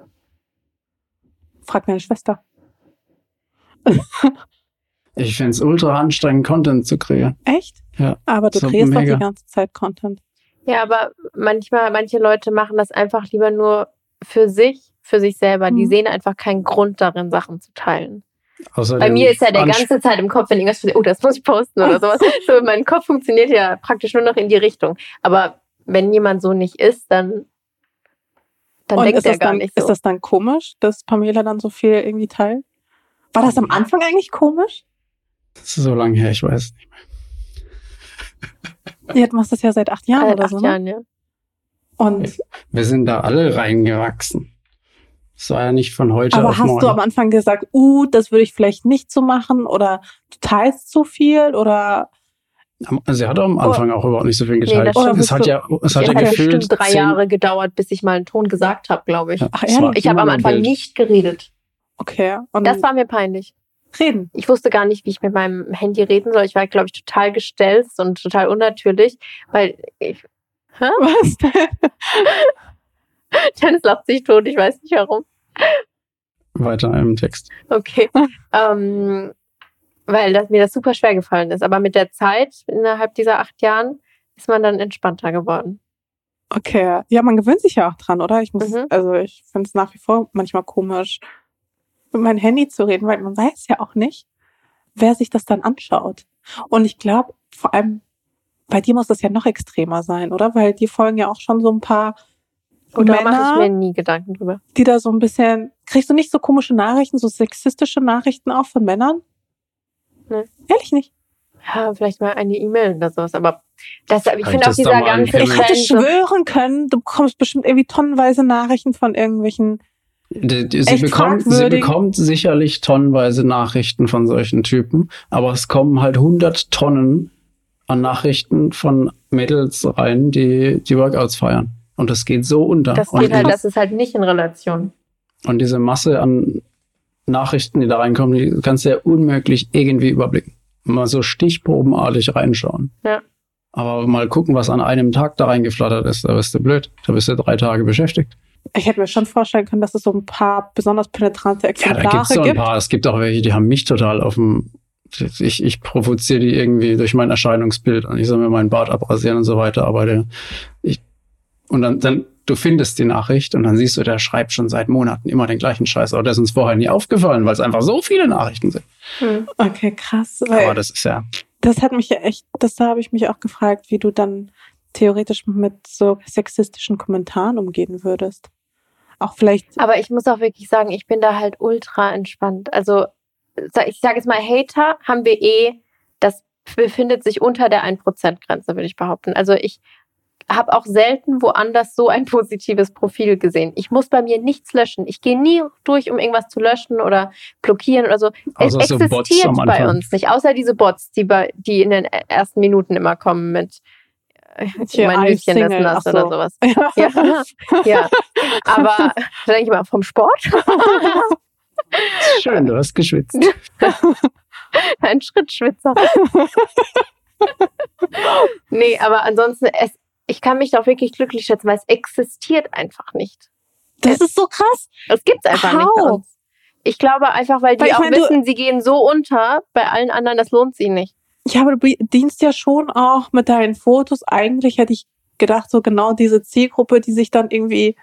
Frag meine Schwester. Ich finde es ultra anstrengend, Content zu kreieren. Echt? Ja. Aber du So doch mega. die ganze Zeit Content. Ja, aber manchmal, manche Leute machen das einfach lieber nur für sich, für sich selber. Die Mhm. sehen einfach keinen Grund darin, Sachen zu teilen. Außerdem Bei mir ist ja der ganze Zeit im Kopf, wenn irgendwas passiert, oh, das muss ich posten oder sowas. (laughs) So, mein Kopf funktioniert ja praktisch nur noch in die Richtung. Aber wenn jemand so nicht ist, dann, dann Und denkt ist er das, gar dann, nicht so. ist das dann komisch, dass Pamela dann so viel irgendwie teilt? War das am Anfang eigentlich komisch? Das ist so lange her, ich weiß nicht mehr. Ja, du machst das ja seit acht Jahren Seit oder acht so. Ne? Jahren, ja. Und Wir sind da alle reingewachsen. Das war ja nicht von heute aber auf hast morgen. du am Anfang gesagt, uh, das würde ich vielleicht nicht so machen oder du teilst zu viel oder Sie hat am Anfang auch überhaupt nicht so viel geteilt. stimmt. es hat ja, es hat Es ja hat ja gefühlt bestimmt drei zehn- Jahre gedauert, bis ich mal einen Ton gesagt habe, glaube ich. Ja, Ach? Ich habe am Anfang Bild. nicht geredet. okay. Und Das war mir peinlich. reden. Ich wusste gar nicht, wie ich mit meinem Handy reden soll. Ich war, glaube ich, total gestelzt und total unnatürlich, weil ich, Was? (laughs) Dennis lacht sich tot, ich weiß nicht warum. Weiter im Text. Okay. (laughs) ähm, weil das, mir das super schwer gefallen ist. Aber mit der Zeit, innerhalb dieser acht Jahren, ist man dann entspannter geworden. Okay. Ja, man gewöhnt sich ja auch dran, oder? Ich muss, Mhm. also ich finde es nach wie vor manchmal komisch, mit meinem Handy zu reden, weil man weiß ja auch nicht, wer sich das dann anschaut. Und ich glaube, vor allem bei dir muss das ja noch extremer sein, oder? Weil die folgen ja auch schon so ein paar Und da mache ich mir Männer, nie Gedanken drüber. die da so ein bisschen, kriegst du nicht so komische Nachrichten, so sexistische Nachrichten auch von Männern? Nee. Ehrlich nicht. Ja, vielleicht mal eine E-Mail oder sowas. Aber das, ich finde auch dieser ganze Ich hätte schwören können, du bekommst bestimmt irgendwie tonnenweise Nachrichten von irgendwelchen sie, bekommt, sie bekommt sicherlich tonnenweise Nachrichten von solchen Typen, aber es kommen halt 100 Tonnen an Nachrichten von Mädels rein, die die Workouts feiern. Und das geht so unter. Das und, geht halt, das ist halt nicht in Relation. und diese Masse an Nachrichten, die da reinkommen, die kannst du ja unmöglich irgendwie überblicken. Mal so stichprobenartig reinschauen. Ja. Aber mal gucken, was an einem Tag da reingeflattert ist, da bist du blöd. Da bist du drei Tage beschäftigt. Ich hätte mir schon vorstellen können, dass es so ein paar besonders penetrante Ja, Exemplare da gibt's so ein gibt. paar. Es gibt auch welche, die haben mich total auf dem. Ich, ich provoziere die irgendwie durch mein Erscheinungsbild und ich soll mir meinen Bart abrasieren und so weiter. Aber der, ich, und dann, dann, du findest die Nachricht und dann siehst du, der schreibt schon seit Monaten immer den gleichen Scheiß. Aber der ist uns vorher nie aufgefallen, weil es einfach so viele Nachrichten sind. Hm. Okay, krass. Weil Aber das ist ja. das hat mich ja echt, das da habe ich mich auch gefragt, wie du dann theoretisch mit so sexistischen Kommentaren umgehen würdest. Auch vielleicht. Aber ich muss auch wirklich sagen, ich bin da halt ultra entspannt. Also ich sage jetzt mal, Hater haben wir eh, das befindet sich unter der 1%-Grenze, würde ich behaupten. Also ich habe auch selten woanders so ein (laughs) positives Profil gesehen. Ich muss bei mir nichts löschen. Ich gehe nie durch, um irgendwas zu löschen oder blockieren oder so. Es Außer so Bots existiert am bei uns nicht, außer diese Bots, die, bei, die in den ersten Minuten immer kommen mit äh, Hier, mein I'm Hütchen ist nass ach oder so. sowas. (laughs) Ja, (laughs) ja. aber da denke ich mal vom Sport. Schön, du hast geschwitzt. Ein Schrittschwitzer. nee, aber ansonsten, es, ich kann mich da auch wirklich glücklich schätzen, weil es existiert einfach nicht. Das ist so krass. Es gibt's einfach nicht bei How? uns. Ich glaube einfach, weil die Weil auch meine, wissen, sie gehen so unter, bei allen anderen, das lohnt sie nicht. Ja, aber du dienst ja schon auch mit deinen Fotos. Eigentlich hätte ich gedacht, so genau diese Zielgruppe, die sich dann irgendwie,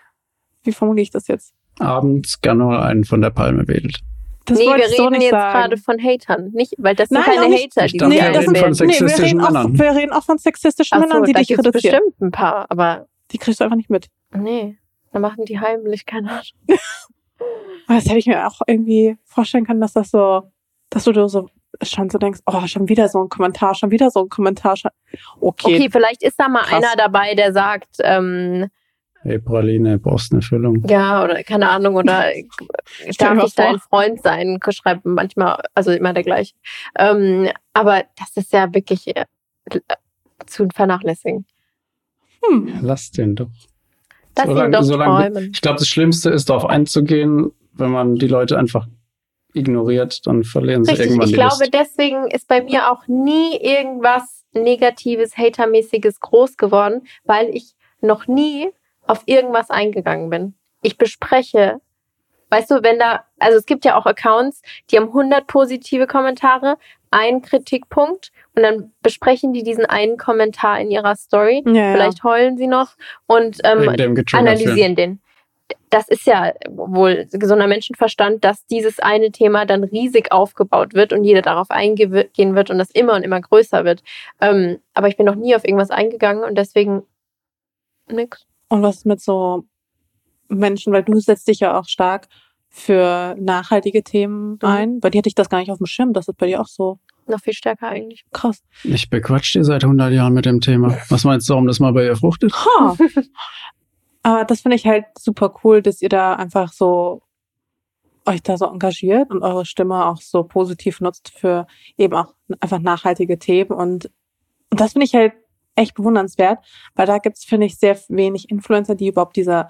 wie formuliere ich das jetzt? Abends gerne mal einen von der Palme wedelt. Das nee, wir reden so nicht jetzt sagen. gerade von Hatern, nicht, weil das sind Nein, keine. Hater, die dachte, wir das reden sind von einbilden. nee, wir sexistischen reden, auch, Männern. wir reden auch von sexistischen Ach so, Männern, die da dich gibt's reduzieren. bestimmt ein paar, aber Die kriegst du einfach nicht mit. nee, da machen die heimlich keine Ahnung. (laughs) Das hätte ich mir auch irgendwie vorstellen können, dass das so, dass du dir so schon so denkst, oh, schon wieder so ein Kommentar, schon wieder so ein Kommentar. Schon. Okay. Okay, vielleicht ist da mal Krass. einer dabei, der sagt, ähm, Hey, Praline, brauchst eine Füllung. Ja, oder keine Ahnung, oder (laughs) darf ich dein. Freund sein? Schreibt manchmal, also immer der gleiche. Ähm, aber das ist ja wirklich äh, zu vernachlässigen. Hm. Lass den doch. Lass ihn Solange- doch solange- träumen. Ich glaube, das Schlimmste ist, darauf einzugehen, wenn man die Leute einfach ignoriert, dann verlieren sie Richtig, irgendwann ich die glaube, Lust. deswegen ist bei mir auch nie irgendwas Negatives, Hatermäßiges groß geworden, weil ich noch nie auf irgendwas eingegangen bin. Ich bespreche, weißt du, wenn da, also es gibt ja auch Accounts, die haben 100 positive Kommentare, einen Kritikpunkt und dann besprechen die diesen einen Kommentar in ihrer Story. Ja, ja. Vielleicht heulen sie noch und ähm, analysieren den. Das ist ja wohl gesunder Menschenverstand, dass dieses eine Thema dann riesig aufgebaut wird und jeder darauf eingehen wird und das immer und immer größer wird. Ähm, aber ich bin noch nie auf irgendwas eingegangen und deswegen nix. Und was mit so Menschen, weil du setzt dich ja auch stark für nachhaltige Themen Mhm. ein. Bei dir hatte ich das gar nicht auf dem Schirm, das ist bei dir auch so. Noch viel stärker eigentlich. Krass. Ich bequatsch dir seit 100 Jahren mit dem Thema. Was meinst du, warum das mal bei ihr fruchtet? Ha. (laughs) Aber das finde ich halt super cool, dass ihr da einfach so euch da so engagiert und eure Stimme auch so positiv nutzt für eben auch einfach nachhaltige Themen. Und, und das finde ich halt echt bewundernswert, weil da gibt's finde ich, sehr wenig Influencer, die überhaupt diese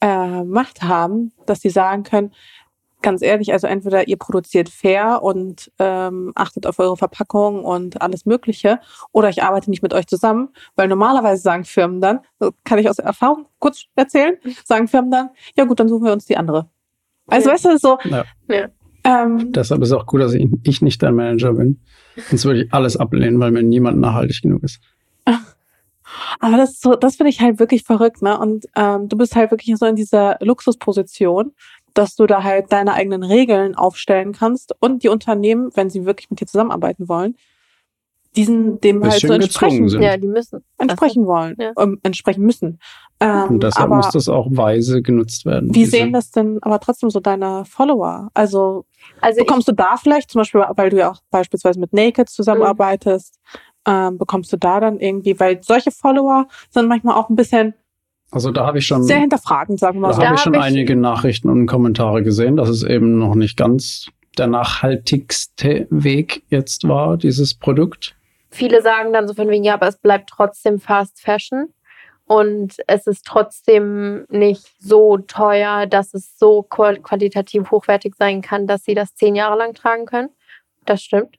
äh, Macht haben, dass sie sagen können, ganz ehrlich, also entweder ihr produziert fair und ähm, achtet auf eure Verpackung und alles Mögliche, oder ich arbeite nicht mit euch zusammen, weil normalerweise sagen Firmen dann, das kann ich aus Erfahrung kurz erzählen, sagen Firmen dann, ja gut, dann suchen wir uns die andere. Also Ja. weißt du, so, Ja. Ja. ähm, Deshalb ist auch gut, dass ich, ich nicht dein Manager bin. Sonst würde ich alles ablehnen, weil mir niemand nachhaltig genug ist. Aber das so, das finde ich halt wirklich verrückt, ne? Und ähm, du bist halt wirklich so in dieser Luxusposition, dass du da halt deine eigenen Regeln aufstellen kannst und die Unternehmen, wenn sie wirklich mit dir zusammenarbeiten wollen, diesen dem halt so entsprechen, sind. Ja, die müssen. entsprechen wollen, Ja. ähm, entsprechen müssen. Ähm, Und deshalb aber muss das auch weise genutzt werden. wie sehen das denn aber trotzdem so deine Follower? Also Also ich, bekommst du da vielleicht, zum Beispiel, weil du ja auch beispielsweise mit Naked zusammenarbeitest, ähm, bekommst du da dann irgendwie, weil solche Follower sind manchmal auch ein bisschen Also da habe ich schon, sehr hinterfragend, sagen wir mal da so. habe ich schon hab ich- einige Nachrichten und Kommentare gesehen, dass es eben noch nicht ganz der nachhaltigste Weg jetzt war, dieses Produkt. viele sagen dann so von wegen, ja, aber es bleibt trotzdem Fast Fashion. Und es ist trotzdem nicht so teuer, dass es so qual- qualitativ hochwertig sein kann, dass sie das zehn Jahre lang tragen können. Das stimmt.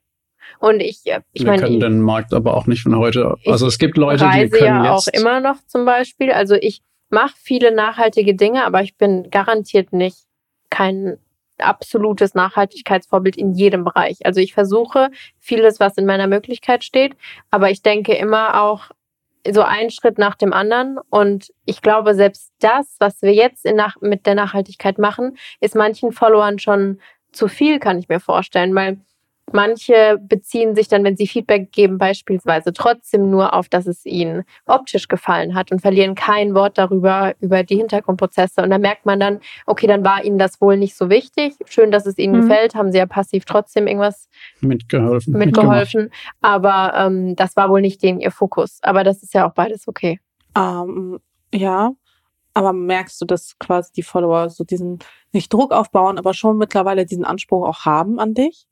Und ich, äh, ich Wir meine, können ich, den Markt aber auch nicht von heute. Ich Also es gibt Leute, die können ja jetzt. auch immer noch zum Beispiel. Also ich mache viele nachhaltige Dinge, aber ich bin garantiert nicht kein absolutes Nachhaltigkeitsvorbild in jedem Bereich. Also ich versuche vieles, was in meiner Möglichkeit steht, aber ich denke immer auch so einen Schritt nach dem anderen. Und ich glaube, selbst das, was wir jetzt mit der Nachhaltigkeit machen, ist manchen Followern schon zu viel, kann ich mir vorstellen, weil Manche beziehen sich dann, wenn sie Feedback geben, beispielsweise trotzdem nur auf, dass es ihnen optisch gefallen hat und verlieren kein Wort darüber, über die Hintergrundprozesse. Und da merkt man dann, okay, dann war ihnen das wohl nicht so wichtig. Schön, dass es ihnen Mhm. gefällt, haben sie ja passiv trotzdem irgendwas mitgeholfen. mitgeholfen. Aber ähm, das war wohl nicht denen ihr Fokus. Aber das ist ja auch beides okay. Ähm, ja, aber merkst du, dass quasi die Follower so diesen, nicht Druck aufbauen, aber schon mittlerweile diesen Anspruch auch haben an dich?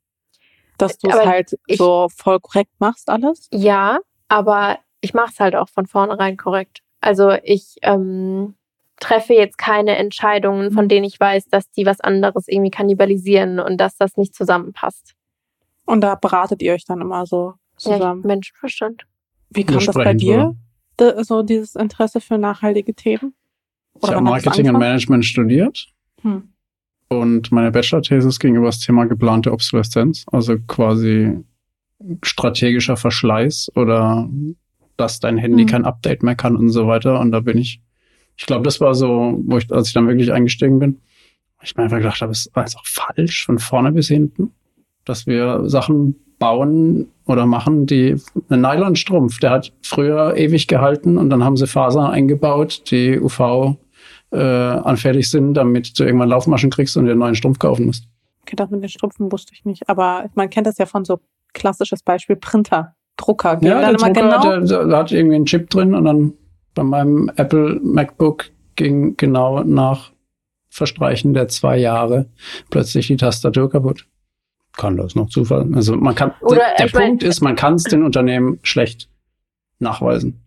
Dass du es halt ich- so voll korrekt machst alles? Ja, aber ich mache es halt auch von vornherein korrekt. Also ich ähm, treffe jetzt keine Entscheidungen, von denen ich weiß, dass die was anderes irgendwie kannibalisieren und dass das nicht zusammenpasst. Und da beratet ihr euch dann immer so Ja, zusammen. ich, Menschenverstand. Wie kam das bei dir? Da- So dieses Interesse für nachhaltige Themen? Ich habe Marketing und? Management studiert Hm. Und meine Bachelor-Thesis ging über das Thema geplante Obsoleszenz, also quasi strategischer Verschleiß oder dass dein Handy Hm. kein Update mehr kann und so weiter. Und da bin ich, ich glaube, das war so, wo ich, als ich dann wirklich eingestiegen bin, ich mir einfach gedacht habe, es ist einfach falsch von vorne bis hinten, dass wir Sachen bauen oder machen, die ein Nylonstrumpf, der hat früher ewig gehalten und dann haben sie Fasern eingebaut, die UV äh, anfertig sind, damit du irgendwann Laufmaschen kriegst und dir einen neuen Strumpf kaufen musst. Okay, das mit den Strümpfen wusste ich nicht. Aber man kennt das ja von so klassisches Beispiel Printer, Drucker. Gehen Ja, dann der immer Drucker, genau. der, der hat irgendwie einen Chip drin und dann bei meinem Apple MacBook ging genau nach Verstreichen der zwei Jahre plötzlich die Tastatur kaputt. Kann das noch Zufall? Also man kann, Oder, der mein- Punkt ist, man kann es den Unternehmen schlecht nachweisen.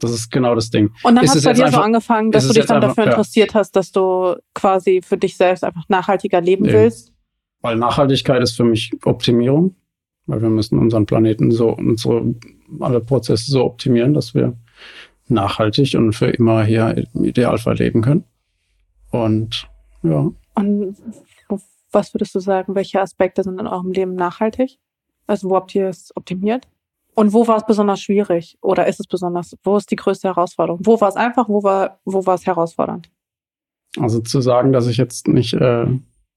Das ist genau das Ding. Und dann ist es es bei dir so einfach- angefangen, dass du dich dann einfach- dafür ja. interessiert hast, dass du quasi für dich selbst einfach nachhaltiger leben Ja. willst. Weil Nachhaltigkeit ist für mich Optimierung, weil wir müssen unseren Planeten so, unsere, alle Prozesse so optimieren, dass wir nachhaltig und für immer hier im Idealfall leben können. Und ja, Und was würdest du sagen, welche Aspekte sind in eurem Leben nachhaltig? Also wo habt ihr es optimiert? Und wo war es besonders schwierig? Oder ist es besonders, wo ist die größte Herausforderung? Wo war es einfach, wo war, wo war es herausfordernd? also zu sagen, dass ich jetzt nicht, äh,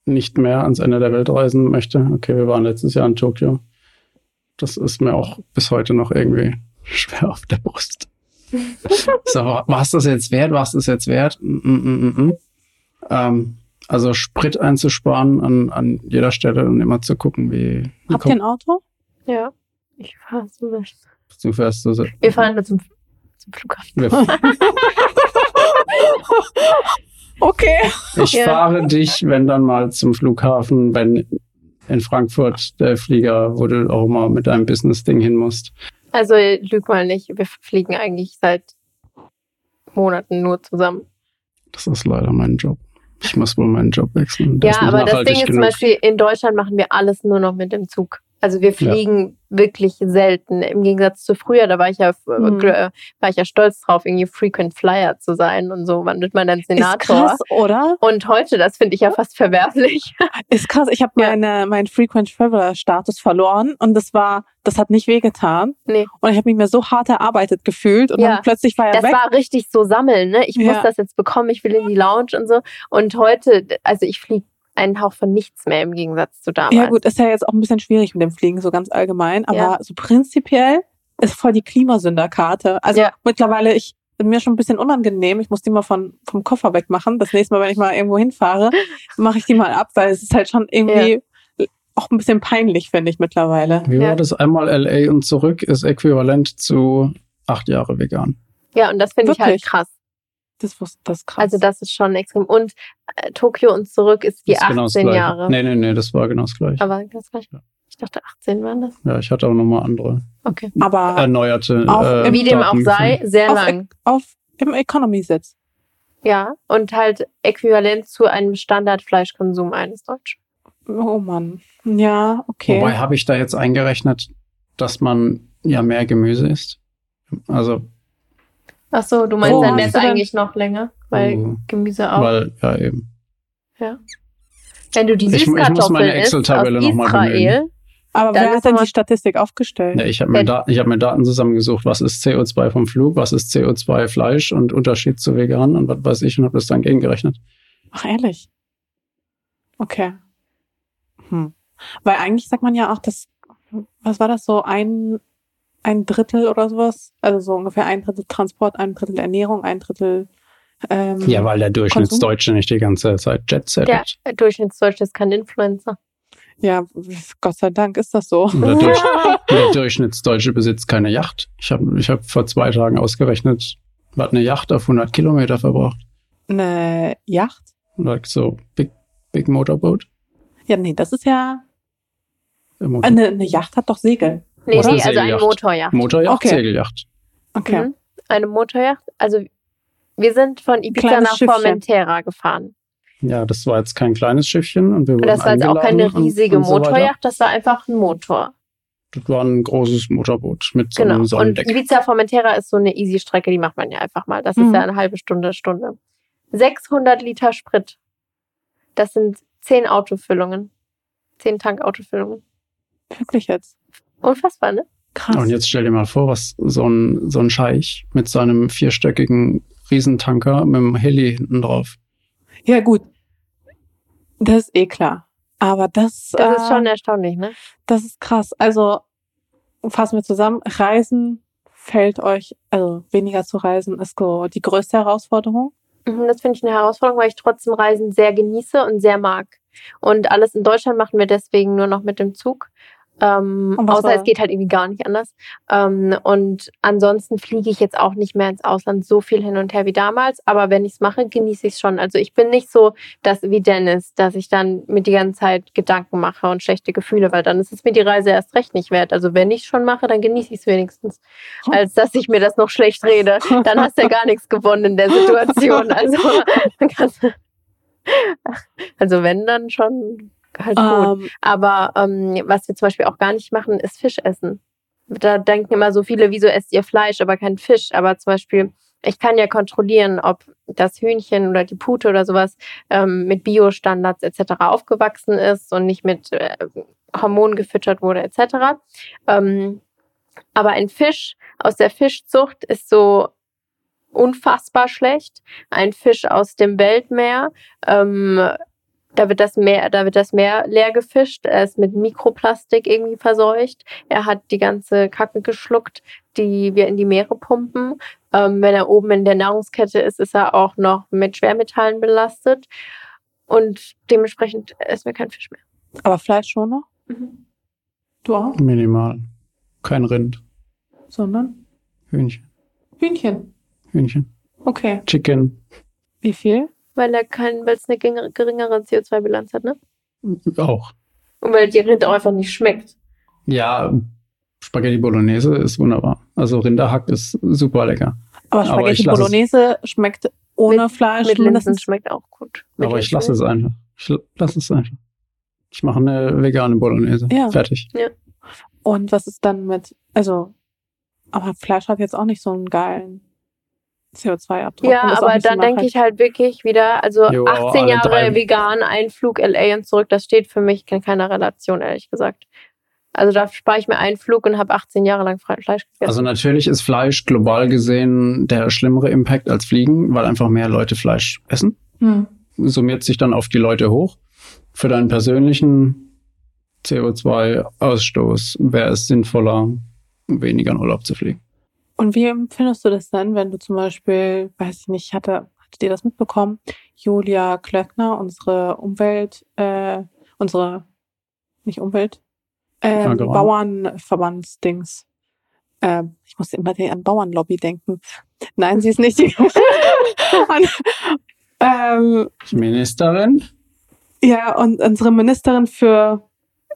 nicht mehr ans Ende der Welt reisen möchte. Okay, wir waren letztes Jahr in Tokio. Das ist mir auch bis heute noch irgendwie (laughs) schwer auf der Brust. so, war es das jetzt wert? War es das jetzt wert? Mm, mm, mm, mm, mm. Ähm, also Sprit einzusparen an, an jeder Stelle und immer zu gucken, wie, wie Habt ihr ein Auto? Ja. Ich fahre so nicht. Du fährst so. Wir fahren nur zum, zum Flughafen. Wir, (laughs) Okay. ich Ja. fahre dich, wenn dann mal zum Flughafen, wenn in Frankfurt der Flieger, wo du auch mal mit deinem Business-Ding hin musst. Also lüg mal nicht, wir fliegen eigentlich seit Monaten nur zusammen. Das ist leider mein Job. Ich muss wohl meinen Job wechseln. Der Ja, aber das Ding ist zum genug. Beispiel, in Deutschland machen wir alles nur noch mit dem Zug. Also wir fliegen wirklich selten. Im Gegensatz zu früher, da war ich ja, äh, Mhm. war ich ja stolz drauf, irgendwie Frequent Flyer zu sein und so. Wann wird man dann Ist Senator? krass, oder? Und heute, das finde ich ja fast verwerflich. (laughs) Ist krass. Ich habe Ja. meine meinen Frequent Traveler Status verloren und das war, das hat nicht wehgetan. Nee. Und ich habe mich mir so hart erarbeitet gefühlt und Ja. dann plötzlich war er Das weg. war richtig so sammeln, ne? Ich Ja. muss das jetzt bekommen, ich will in die Lounge und so. Und heute, also ich fliege einen Hauch von nichts mehr im Gegensatz zu damals. ja gut, ist ja jetzt auch ein bisschen schwierig mit dem Fliegen so ganz allgemein, aber Ja. so prinzipiell ist voll die Klimasünderkarte. Also Ja. mittlerweile ich mir schon ein bisschen unangenehm. Ich muss die mal von, vom Koffer wegmachen. Das nächste Mal, wenn ich mal irgendwo hinfahre, (laughs) mache ich die mal ab, weil es ist halt schon irgendwie auch ein bisschen peinlich, finde ich mittlerweile. Wie Ja. war das? Einmal LA und zurück ist äquivalent zu acht Jahre vegan. Ja, und das finde ich halt krass. Das, wus- das ist krass. Also das ist schon extrem. Und äh, Tokio und zurück ist die ist genau das 18 Gleiche. Jahre. Nee, nee, nee, das war genau das gleiche. Aber das gleich. Ja. Ich dachte 18 waren das. Ja, ich hatte auch nochmal andere Okay. aber erneuerte. Auch äh, Wie dem auch sei, gefunden. sehr Auf- lang. auf im Economy-Sitz. Ja. Und halt äquivalent zu einem Standardfleischkonsum eines Deutschen. Oh Mann. Ja, okay. Wobei habe ich da jetzt eingerechnet, dass man ja mehr Gemüse isst. Also, Ach so, du meinst, Wo dann wäre es eigentlich noch länger, weil uh, Gemüse auch. weil, ja eben. Wenn du die Ich- ich muss meine Süßkartoffeln isst aus Excel-Tabelle noch mal Israel, aber dann wer hat denn die Statistik aufgestellt? Ja, ich habe mir, Da- ich hab mir Daten zusammengesucht, was ist CO2 vom Flug, was ist CO2 Fleisch und Unterschied zu vegan und was weiß ich und habe das dann gegengerechnet. Ach, ehrlich? Okay. Hm. Weil eigentlich sagt man ja auch, dass, was war das so, ein, ein Drittel oder sowas? Also so ungefähr ein Drittel Transport, ein Drittel Ernährung, ein Drittel. Ähm, Ja, weil der Durchschnittsdeutsche nicht die ganze Zeit Jet der settet. Durchschnittsdeutsche ist kein Influencer. ja, Gott sei Dank ist das so. Der, Durch, (laughs) der Durchschnittsdeutsche besitzt keine Yacht. Ich habe ich hab vor zwei Tagen ausgerechnet, was eine Yacht auf 100 Kilometer verbraucht. Eine Yacht? Like so Big, big Motorboat. Ja, nee, das ist ja. Eine, eine Yacht hat doch Segel. Nee, Oder? nee, also eine. Motorjacht. Motorjacht, Okay. Segelyacht. Okay. Mhm. Eine Motorjacht. Also wir sind von Ibiza Kleines nach Schiffchen. Formentera gefahren. Ja, das war jetzt kein kleines Schiffchen. Und wir Und wurden das war jetzt auch keine und- riesige und so weiter. Motorjacht, das war einfach ein Motor. Das war ein großes Motorboot mit so Genau. einem Und Sonnendeck. Ibiza Formentera ist so eine Easy-Strecke, die macht man ja einfach mal. Das Mhm. ist ja eine halbe Stunde, Stunde. 600 Liter Sprit. Das sind 10 Autofüllungen. 10 Tankautoffüllungen. Wirklich jetzt. Unfassbar, ne? Krass. Und jetzt stell dir mal vor, was so ein, so ein Scheich mit seinem vierstöckigen Riesentanker mit dem Heli hinten drauf. Ja, gut. Das ist eh klar. Aber das, Das ist äh, schon erstaunlich, ne? das ist krass. Also fassen wir zusammen. Reisen fällt euch, also weniger zu reisen, ist so die größte Herausforderung. Mhm, Das finde ich eine Herausforderung, weil ich trotzdem Reisen sehr genieße und sehr mag. Und alles in Deutschland machen wir deswegen nur noch mit dem Zug. Ähm, außer war- es geht halt irgendwie gar nicht anders. Ähm, und ansonsten fliege ich jetzt auch nicht mehr ins Ausland so viel hin und her wie damals. Aber wenn ich es mache, genieße ich es schon. Also ich bin nicht so, dass wie Dennis, dass ich dann mir die ganze Zeit Gedanken mache und schlechte Gefühle, weil dann ist es mir die Reise erst recht nicht wert. Also wenn ich es schon mache, dann genieße ich es wenigstens, als dass ich mir das noch schlecht rede. Dann hast du ja gar nichts gewonnen in der Situation. (laughs) Also, (laughs) also wenn dann schon halt gut. Ähm, Aber ähm, was wir zum Beispiel auch gar nicht machen, ist Fisch essen. Da denken immer so viele, wieso esst ihr Fleisch, aber kein Fisch. Aber zum Beispiel, ich kann ja kontrollieren, ob das Hühnchen oder die Pute oder sowas ähm, mit Biostandards etc. aufgewachsen ist und nicht mit äh, Hormonen gefüttert wurde etc. Ähm, aber ein Fisch aus der Fischzucht ist so unfassbar schlecht. Ein Fisch aus dem Weltmeer ähm, da wird das Meer, da wird das Meer leer gefischt. Er ist mit Mikroplastik irgendwie verseucht. Er hat die ganze Kacke geschluckt, die wir in die Meere pumpen. Ähm, wenn er oben in der Nahrungskette ist, ist er auch noch mit Schwermetallen belastet. Und dementsprechend essen wir keinen Fisch mehr. aber Fleisch schon noch? Du auch? Minimal. Kein Rind. Sondern Hühnchen. Hühnchen. Hühnchen. Okay. Chicken. Wie viel? Weil er kein, weil es eine geringere- geringere CO2-Bilanz hat, ne? Auch. Und weil die Rind auch einfach nicht schmeckt. Ja, Spaghetti Bolognese ist wunderbar. Also Rinderhack ist super lecker. Aber Aber Spaghetti es- Bolognese schmeckt ohne Fleisch Mit Linsen mindestens. schmeckt auch gut. Mit Aber ich lasse es einfach. Ich lasse es einfach. Ich mache eine vegane Bolognese. Ja. Fertig. Und was ist dann mit, also, aber Fleisch hat jetzt auch nicht so einen geilen CO2-Abdruck. Ja, aber dann denke ich halt wirklich wieder, also Jo, aber 18 alle Jahre drei- vegan, ein Flug LA und zurück, das steht für mich in keiner Relation, ehrlich gesagt. Also da spare ich mir einen Flug und habe 18 Jahre lang Fleisch gegessen. Also natürlich ist Fleisch global gesehen der schlimmere Impact als Fliegen, weil einfach mehr Leute Fleisch essen. Hm. Summiert sich dann auf die Leute hoch. Für deinen persönlichen CO2-Ausstoß wäre es sinnvoller, weniger in Urlaub zu fliegen. Und wie empfindest du das denn, wenn du zum Beispiel, weiß ich nicht, hatte, hattet ihr das mitbekommen? Julia Klöckner, unsere Umwelt, äh, unsere, nicht Umwelt, Agrar. Bauernverbandsdings. Äh, ich muss immer an Bauernlobby denken. Nein, sie ist nicht die. (laughs) an, ähm, Ministerin, ja, und unsere Ministerin für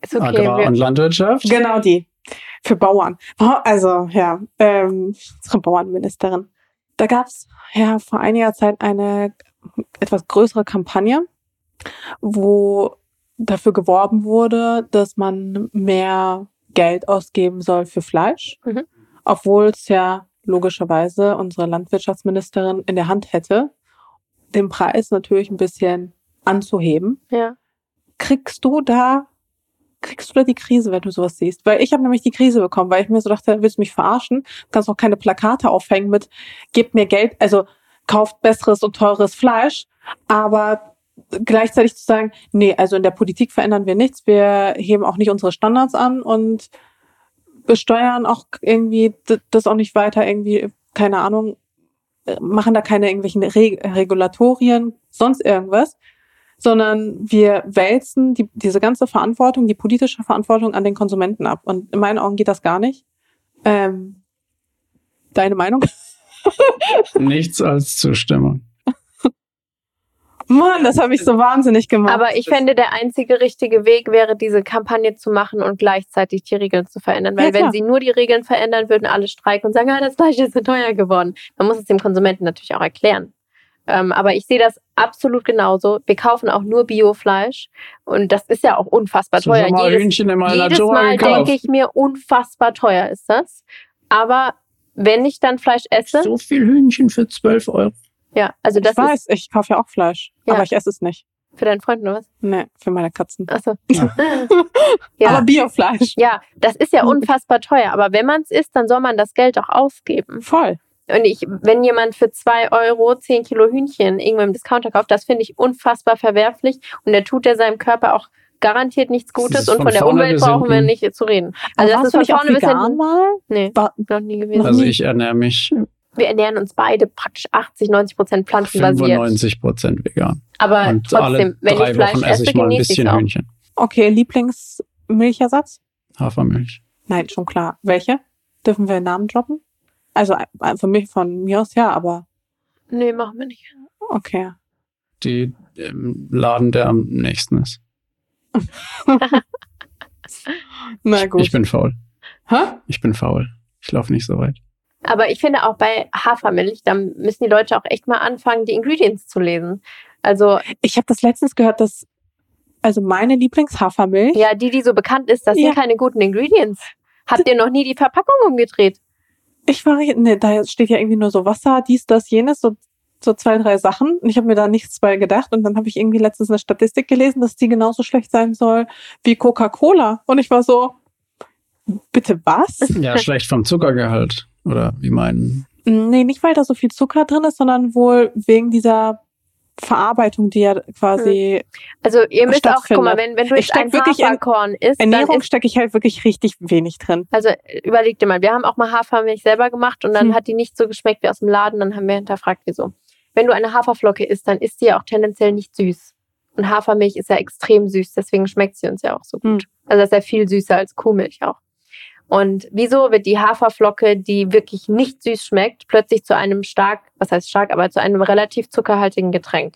okay. Agrar- wir, und Landwirtschaft. Genau die. Für Bauern. Also, ja, ähm, unsere Bauernministerin. Da gab's ja vor einiger Zeit eine etwas größere Kampagne, wo dafür geworben wurde, dass man mehr Geld ausgeben soll für Fleisch, Mhm. obwohl es ja logischerweise unsere Landwirtschaftsministerin in der Hand hätte, den Preis natürlich ein bisschen anzuheben ja. kriegst du da, kriegst du da die Krise, wenn du sowas siehst? Weil ich habe nämlich die Krise bekommen, weil ich mir so dachte, willst du mich verarschen? Du kannst auch keine Plakate aufhängen mit, gebt mir Geld, also kauft besseres und teures Fleisch, aber gleichzeitig zu sagen, nee, also in der Politik verändern wir nichts, wir heben auch nicht unsere Standards an und besteuern auch irgendwie das auch nicht weiter irgendwie, keine Ahnung, äh, machen da keine irgendwelchen Re Regulatorien, sonst irgendwas sondern wir wälzen die, diese ganze Verantwortung, die politische Verantwortung an den Konsumenten ab. Und in meinen Augen geht das gar nicht. Ähm, deine Meinung? (laughs) Nichts als Zustimmung. Mann, das habe ich so wahnsinnig gemacht. Aber ich fände, der einzige richtige Weg wäre, diese Kampagne zu machen und gleichzeitig die Regeln zu verändern. Weil Ja, wenn sie nur die Regeln verändern, würden alle streiken und sagen, ah, das Fleisch ist so teuer geworden. Man muss es dem Konsumenten natürlich auch erklären. Ähm, aber ich sehe das absolut genauso. Wir kaufen auch nur Biofleisch und das ist ja auch unfassbar ist teuer. mal Jedes, in jedes Mal gekauft. denke ich mir, unfassbar teuer ist das. Aber wenn ich dann Fleisch esse, So viel Hühnchen für 12 Euro. ja, also das ich weiß, ich kaufe ja auch Fleisch, Ja. aber ich esse es nicht. ist für deinen Freund oder was? Nee, für meine Katzen. Achso. Ja. (laughs) ja. Aber Biofleisch. Ja, das ist ja unfassbar teuer, aber wenn man es isst, dann soll man das Geld auch ausgeben. Voll. Und ich, wenn jemand für zwei Euro zehn Kilo Hühnchen irgendwo im Discounter kauft, das finde ich unfassbar verwerflich und der tut ja seinem Körper auch garantiert nichts Gutes und von von der Umwelt brauchen wir nicht zu reden. Also Also das ist von vorne bis vegan hinten. mal? Nee, War, noch nie gewesen. Also ich ernähre mich Wir ernähren uns beide praktisch 80, 90 Prozent pflanzenbasiert. 95 Prozent vegan. Aber Und trotzdem, alle wenn ich Fleisch Wochen esse ich mal ein bisschen. Hühnchen. okay, Lieblingsmilchersatz? Hafermilch. Nein, schon klar. Welche? Dürfen wir Namen droppen? Also äh, für mich von mir aus ja, aber Nee, machen wir nicht. okay. Die im Laden, der am nächsten ist. (laughs) Na gut. Ich bin faul. Hä? Ich bin faul. Ich laufe nicht so weit. Aber ich finde auch bei Hafermilch, da müssen die Leute auch echt mal anfangen, die Ingredients zu lesen. Also Ich habe das letztens gehört, dass also meine Lieblingshafermilch. Ja, die, die so bekannt ist, das Ja. sind keine guten Ingredients. Habt ihr noch nie die Verpackung umgedreht? Ich war ne, da steht ja irgendwie nur so Wasser, dies, das, jenes, so so zwei, drei Sachen. Und ich habe mir da nichts bei gedacht. Und dann habe ich irgendwie letztens eine Statistik gelesen, dass die genauso schlecht sein soll wie Coca-Cola. Und ich war so, bitte was? (laughs) Ja, schlecht vom Zuckergehalt. Oder wie meinen. nee, nicht weil da so viel Zucker drin ist, sondern wohl wegen dieser Verarbeitung, die ja quasi Also ihr müsst auch, guck mal, wenn, wenn du jetzt ein wirklich in Haferkorn isst, Ernährung stecke ich halt wirklich richtig wenig drin. also überleg dir mal, wir haben auch mal Hafermilch selber gemacht und dann Hm. hat die nicht so geschmeckt wie aus dem Laden, dann haben wir hinterfragt, wieso. Wenn du eine Haferflocke isst, dann ist die ja auch tendenziell nicht süß. Und Hafermilch ist ja extrem süß, deswegen schmeckt sie uns ja auch so gut. Hm. Also das ist ja viel süßer als Kuhmilch auch. Und wieso wird die Haferflocke, die wirklich nicht süß schmeckt, plötzlich zu einem stark, was heißt stark, aber zu einem relativ zuckerhaltigen Getränk?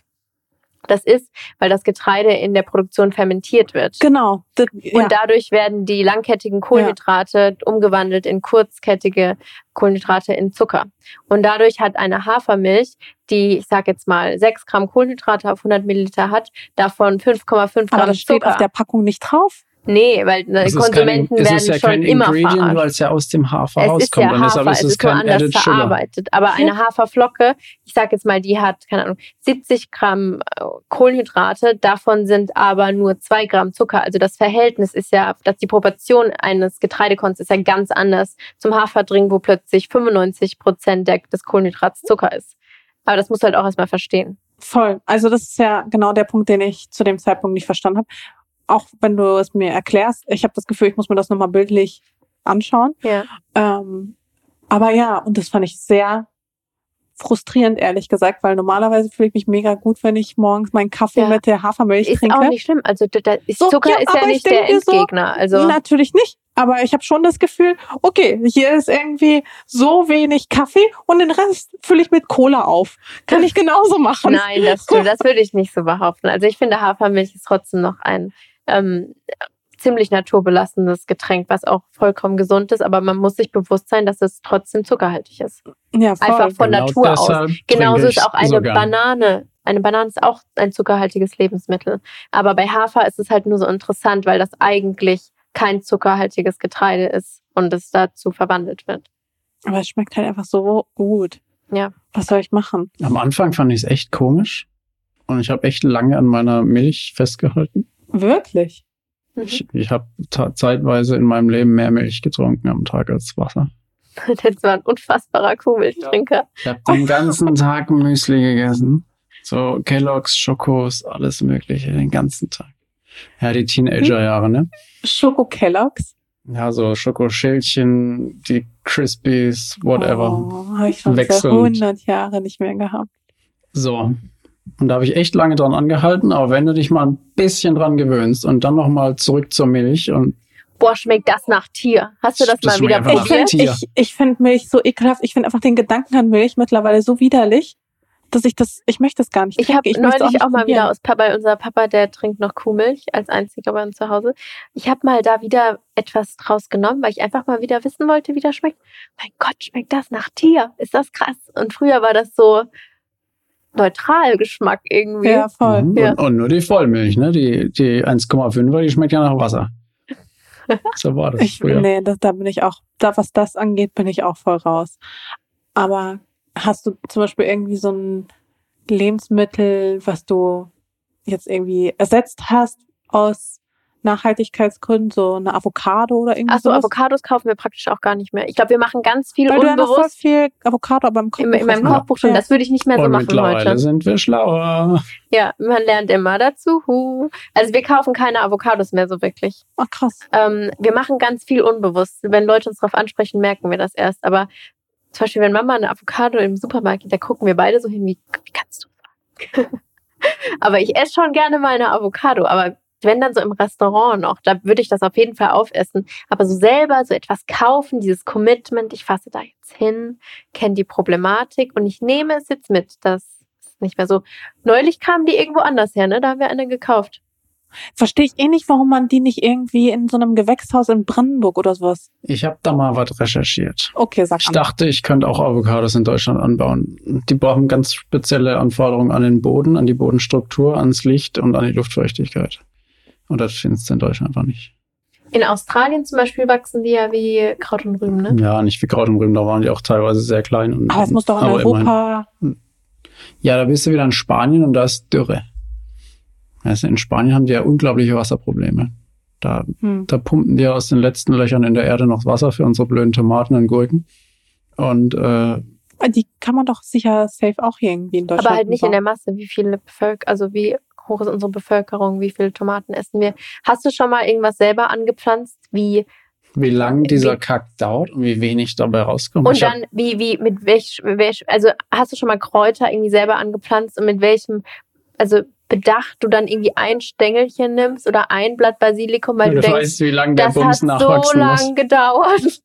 Das ist, weil das Getreide in der Produktion fermentiert wird. Genau. Das, ja. Und dadurch werden die langkettigen Kohlenhydrate umgewandelt in kurzkettige Kohlenhydrate in Zucker. Und dadurch hat eine Hafermilch, die, ich sage jetzt mal, 6 Gramm Kohlenhydrate auf 100 Milliliter hat, davon 5,5 aber Gramm das steht Zucker. auf der Packung nicht drauf. Nee, weil ne, Es Konsumenten kein, werden ja schon kein immer Ingredient, verarscht. weil es ja aus dem Hafer Es ist rauskommt. ja und deshalb Hafer, ist es es kein anders Added Sugar. verarbeitet. Aber eine (laughs) Haferflocke, ich sage jetzt mal, die hat, keine Ahnung, 70 Gramm äh, Kohlenhydrate, davon sind aber nur 2 Gramm Zucker. Also das Verhältnis ist ja, dass die Proportion eines Getreidekorns ist ja ganz anders zum Haferdrink, wo plötzlich 95 Prozent des Kohlenhydrats Zucker ist. Aber das musst du halt auch erstmal verstehen. Voll. Also das ist ja genau der Punkt, den ich zu dem Zeitpunkt nicht verstanden habe. Auch wenn du es mir erklärst, ich habe das Gefühl, ich muss mir das nochmal bildlich anschauen. Ja. Ähm, aber ja, und das fand ich sehr frustrierend, ehrlich gesagt, weil normalerweise fühle ich mich mega gut, wenn ich morgens meinen Kaffee Ja. mit der Hafermilch Ist trinke. auch nicht schlimm. Also da- ist So, Zucker ja, ist ja nicht der denke so, Endgegner. Also Natürlich nicht. Aber ich habe schon das Gefühl, okay, hier ist irgendwie so wenig Kaffee und den Rest fülle ich mit Cola auf. Kann ich (laughs) genauso machen. Nein, das, stimmt. das würde ich nicht so behaupten. Also ich finde, Hafermilch ist trotzdem noch ein ähm, ziemlich naturbelassenes Getränk, was auch vollkommen gesund ist, aber man muss sich bewusst sein, dass es trotzdem zuckerhaltig ist. Ja, voll. Einfach von Genau Natur aus. Genauso ist auch eine so. Banane. Eine Banane ist auch ein zuckerhaltiges Lebensmittel. Aber bei Hafer ist es halt nur so interessant, weil das eigentlich kein zuckerhaltiges Getreide ist und es dazu verwandelt wird. Aber es schmeckt halt einfach so gut. Ja. Was soll ich machen? Am Anfang fand ich es echt komisch. Und ich habe echt lange an meiner Milch festgehalten. Wirklich? Mhm. Ich, ich habe zeitweise in meinem Leben mehr Milch getrunken am Tag als Wasser. (laughs) Das war ein unfassbarer Kuhmilchtrinker. Ich habe den ganzen Tag Müsli gegessen. So Kelloggs, Schokos, alles Mögliche, den ganzen Tag. Ja, die Teenagerjahre, ne? Schoko Kelloggs? Ja, so Schokoschälchen, die Crispies, whatever. Oh, habe ich schon seit Wechselnd. 100 Jahre nicht mehr gehabt. So. Und da habe ich echt lange dran angehalten, aber wenn du dich mal ein bisschen dran gewöhnst und dann nochmal zurück zur Milch und Boah, schmeckt das nach Tier. Hast du das, Das mal wieder einfach Ich probiert? finde ich, ich find Milch so ekelhaft. Ich finde einfach den Gedanken an Milch mittlerweile so widerlich, dass ich das, ich möchte das gar nicht Ich habe neulich nicht auch, mal wieder aus Papa, unser Papa, der trinkt noch Kuhmilch als einziger bei uns zu Hause. Ich habe mal da wieder etwas draus genommen, weil ich einfach mal wieder wissen wollte, wie das schmeckt. Mein Gott, schmeckt das nach Tier? Ist das krass? Und früher war das so neutral Geschmack irgendwie. Ja, voll. Mhm. Ja. Und, und nur die Vollmilch, ne? Die, die 1,5er, die schmeckt ja nach Wasser. (laughs) So war das Ich, früher. nee, das, da bin ich auch, da was das angeht, bin ich auch voll raus. Aber hast du zum Beispiel irgendwie so ein Lebensmittel, was du jetzt irgendwie ersetzt hast aus Nachhaltigkeitsgründen, so eine Avocado oder irgendwie Achso? Avocados kaufen wir praktisch auch gar nicht mehr. Ich glaube, wir machen ganz viel Weil du ja noch voll unbewusst viel Avocado aber im in, Kochbuch in meinem hast, ne? Kochbuch schon. Ja. Das würde ich nicht mehr so und machen mittlerweile heute. sind wir schlauer. Ja, man lernt immer dazu. Also wir kaufen keine Avocados mehr so wirklich. Ach krass. Ähm, wir machen ganz viel unbewusst. Wenn Leute uns darauf ansprechen, merken wir das erst. Aber zum Beispiel, wenn Mama eine Avocado im Supermarkt geht, da gucken wir beide so hin, wie, wie kannst du sagen? (laughs) aber ich esse schon gerne mal eine Avocado. Aber wenn dann so im Restaurant noch, da würde ich das auf jeden Fall aufessen. Aber so selber so etwas kaufen, dieses Commitment, ich fasse da jetzt hin, kenne die Problematik und ich nehme es jetzt mit. Das ist nicht mehr so. Neulich kamen die irgendwo anders her, ne? Da haben wir eine gekauft. Verstehe ich eh nicht, warum man die nicht irgendwie in so einem Gewächshaus in Brandenburg oder sowas. Ich habe da mal was recherchiert. Okay, sag Ich an. dachte, ich könnte auch Avocados in Deutschland anbauen. Die brauchen ganz spezielle Anforderungen an den Boden, an die Bodenstruktur, ans Licht und an die Luftfeuchtigkeit. Und das findest du in Deutschland einfach nicht. In Australien zum Beispiel wachsen die ja wie Kraut und Rüben, ne? Ja, nicht wie Kraut und Rüben, da waren die auch teilweise sehr klein. Und, Aber es muss doch in aber immerhin. Europa. Ja, da bist du wieder in Spanien und da ist Dürre. Du, in Spanien haben die ja unglaubliche Wasserprobleme. Da, Hm. da pumpen die aus den letzten Löchern in der Erde noch Wasser für unsere blöden Tomaten und Gurken. Und äh, Die kann man doch sicher safe auch hier irgendwie in Deutschland. Aber halt nicht in der bauen. Masse. Wie viele Bevölker also wie hoch ist unsere Bevölkerung, wie viele Tomaten essen wir? Hast du schon mal irgendwas selber angepflanzt? Wie wie lang dieser Wie- Kack dauert und wie wenig dabei rauskommt. und Ich hab- dann wie wie mit welch, welch also hast du schon mal Kräuter irgendwie selber angepflanzt und mit welchem also bedacht du dann irgendwie ein Stängelchen nimmst oder ein Blatt Basilikum, weil du du denkst, weißt, wie lange der das Bums hat so lang gedauert.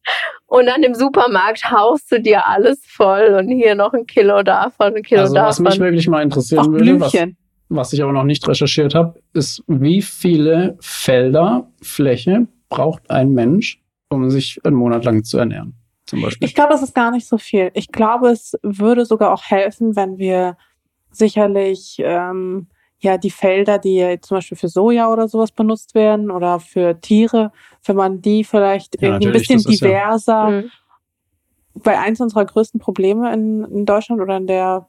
Und dann im Supermarkt haust du dir alles voll und hier noch ein Kilo davon, ein Kilo Also was mich davon. wirklich mal interessieren Auch würde, was, Blümchen. Was ich aber noch nicht recherchiert habe, ist, wie viele Felder Fläche braucht ein Mensch, um sich einen Monat lang zu ernähren? Zum Beispiel. Ich glaube, das ist gar nicht so viel. Ich glaube, es würde sogar auch helfen, wenn wir sicherlich ähm, ja die Felder, die zum Beispiel für Soja oder sowas benutzt werden oder für Tiere, wenn man die vielleicht Ja, irgendwie ein bisschen ist ja- diverser, Mhm. weil eins unserer größten Probleme in, in Deutschland oder in der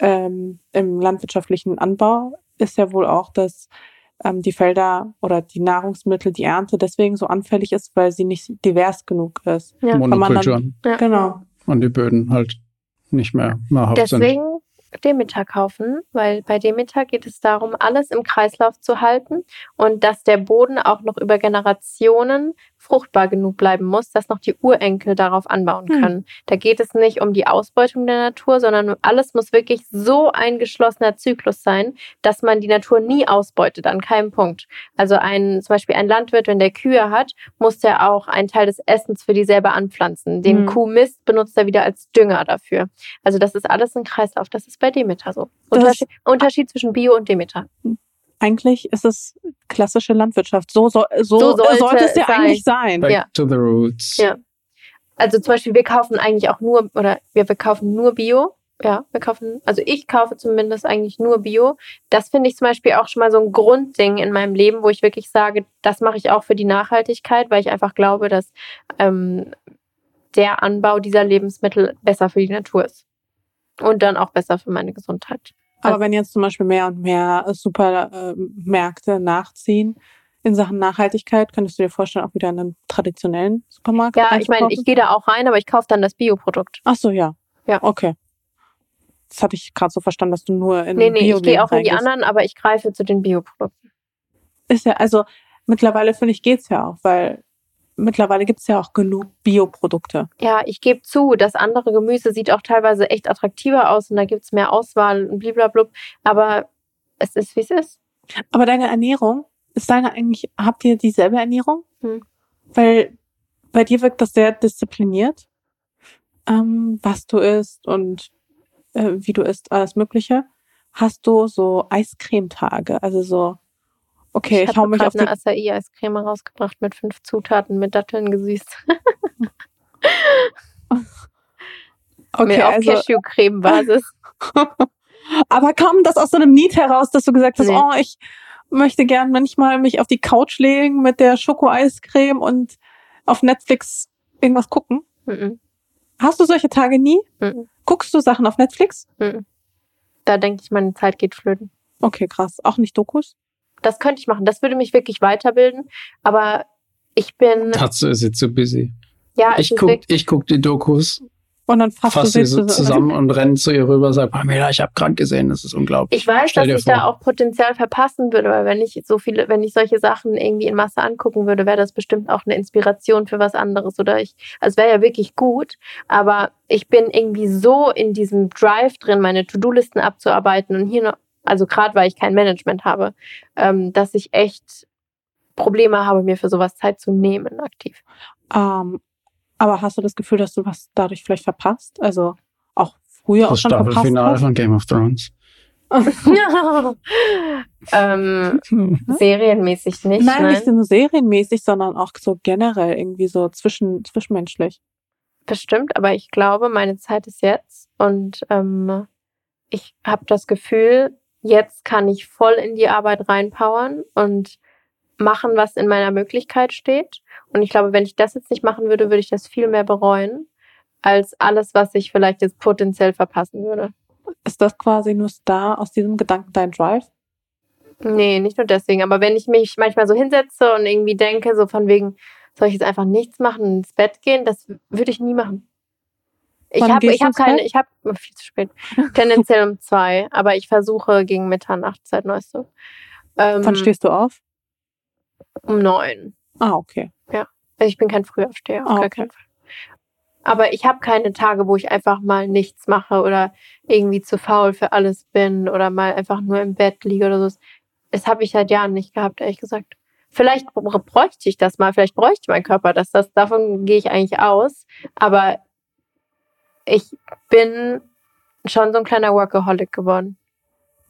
ähm, im landwirtschaftlichen Anbau ist ja wohl auch, dass ähm, die Felder oder die Nahrungsmittel, die Ernte deswegen so anfällig ist, weil sie nicht divers genug ist. Ja. man dann- Monokulturen. Ja. Genau. Und die Böden halt nicht mehr nahrhaft sind. Deswegen Demeter kaufen, weil bei Demeter geht es darum, alles im Kreislauf zu halten und dass der Boden auch noch über Generationen fruchtbar genug bleiben muss, dass noch die Urenkel darauf anbauen Hm. können. Da geht es nicht um die Ausbeutung der Natur, sondern alles muss wirklich so ein geschlossener Zyklus sein, dass man die Natur nie ausbeutet, an keinem Punkt. Also ein, zum Beispiel ein Landwirt, wenn der Kühe hat, muss der auch einen Teil des Essens für die selber anpflanzen. Den Hm. Kuhmist benutzt er wieder als Dünger dafür. Also das ist alles ein Kreislauf. Das ist bei Demeter so. Unterschied, Unterschied zwischen Bio und Demeter. Eigentlich ist es klassische Landwirtschaft. So, so, so, So sollte sollte es ja sein. eigentlich sein. Back Ja. to the roots. Ja. Also zum Beispiel, wir kaufen eigentlich auch nur, oder wir, wir kaufen nur Bio. Ja, wir kaufen, also ich kaufe zumindest eigentlich nur Bio. Das finde ich zum Beispiel auch schon mal so ein Grundding in meinem Leben, wo ich wirklich sage, das mache ich auch für die Nachhaltigkeit, weil ich einfach glaube, dass ähm, der Anbau dieser Lebensmittel besser für die Natur ist. Und dann auch besser für meine Gesundheit. Aber wenn jetzt zum Beispiel mehr und mehr Supermärkte nachziehen in Sachen Nachhaltigkeit, könntest du dir vorstellen, auch wieder in einen traditionellen Supermarkt Ja, ich meine, ich gehe da auch rein, aber ich kaufe dann das Bioprodukt. Ach so, ja. Ja. Okay. Das hatte ich gerade so verstanden, dass du nur in Nee, nee, ich gehe auch in die anderen, aber ich greife zu den Bioprodukten. Ist ja, also mittlerweile finde ich, geht's ja auch, weil mittlerweile gibt's ja auch genug Bioprodukte. Ja, ich gebe zu, das andere Gemüse sieht auch teilweise echt attraktiver aus und da gibt's mehr Auswahl und bliblablub. Aber es ist, wie es ist. Aber deine Ernährung, ist deine eigentlich, habt ihr dieselbe Ernährung? Hm. Weil bei dir wirkt das sehr diszipliniert, ähm, was du isst und äh, wie du isst, alles Mögliche. Hast du so Eiscremetage? Also so, okay, ich, ich hau habe mich auf eine Acai-Eiscreme rausgebracht mit fünf Zutaten, mit Datteln gesüßt. (laughs) Okay, Mehr auf also, Cashewcreme-Basis. (laughs) aber kam das aus so einem Need heraus, dass du gesagt hast, Nee. oh, ich möchte gern manchmal mich auf die Couch legen mit der Schoko-Eiscreme und auf Netflix irgendwas gucken? Mhm, Hast du solche Tage nie? mhm, Guckst du Sachen auf Netflix? mhm. Da denke ich, meine Zeit geht flöten. Okay, krass. Auch nicht Dokus? Das könnte ich machen. Das würde mich wirklich weiterbilden. Aber ich bin, Dazu ist sie zu busy. ja, Ich ist guck, wirklich, ich guck die Dokus, Und dann fasst sie so zusammen und renn zu ihr rüber, sag, Pamela, ich habe gerade gesehen, das ist unglaublich. Ich weiß, Stell dass ich da vor. auch Potenzial verpassen würde, weil wenn ich so viele, wenn ich solche Sachen irgendwie in Masse angucken würde, wäre das bestimmt auch eine Inspiration für was anderes oder ich, also es wäre ja wirklich gut, aber ich bin irgendwie so in diesem Drive drin, meine To-Do-Listen abzuarbeiten und hier noch, also gerade weil ich kein Management habe, ähm, dass ich echt Probleme habe, mir für sowas Zeit zu nehmen aktiv. Ähm, aber hast du das Gefühl, dass du was dadurch vielleicht verpasst? Also auch früher auch Das schon verpasst Staffelfinale hast? von Game of Thrones. (laughs) ähm, serienmäßig nicht. nein, nein. nicht nur serienmäßig, sondern auch so generell irgendwie so zwischen, zwischenmenschlich. Bestimmt, aber ich glaube, meine Zeit ist jetzt und ähm, ich habe das Gefühl, jetzt kann ich voll in die Arbeit reinpowern und machen, was in meiner Möglichkeit steht. Und ich glaube, wenn ich das jetzt nicht machen würde, würde ich das viel mehr bereuen, als alles, was ich vielleicht jetzt potenziell verpassen würde. Ist das quasi nur da aus diesem Gedanken dein Drive? Nee, nicht nur deswegen, aber wenn ich mich manchmal so hinsetze und irgendwie denke, so von wegen, soll ich jetzt einfach nichts machen ins Bett gehen, das würde ich nie machen. Ich habe ich hab keine, ich habe viel zu spät. Tendenziell um zwei, aber ich versuche gegen Mitternacht seit neuestem. Ähm, Wann stehst du auf? Um neun. Ah, okay. Also ich bin kein Frühaufsteher, auf Ah, gar okay. keinen Fall. Aber ich habe keine Tage, wo ich einfach mal nichts mache oder irgendwie zu faul für alles bin oder mal einfach nur im Bett liege oder so. Das habe ich seit Jahren nicht gehabt, ehrlich gesagt. Vielleicht bräuchte ich das mal, vielleicht bräuchte mein Körper das. das davon gehe ich eigentlich aus. Aber ich bin schon so ein kleiner Workaholic geworden.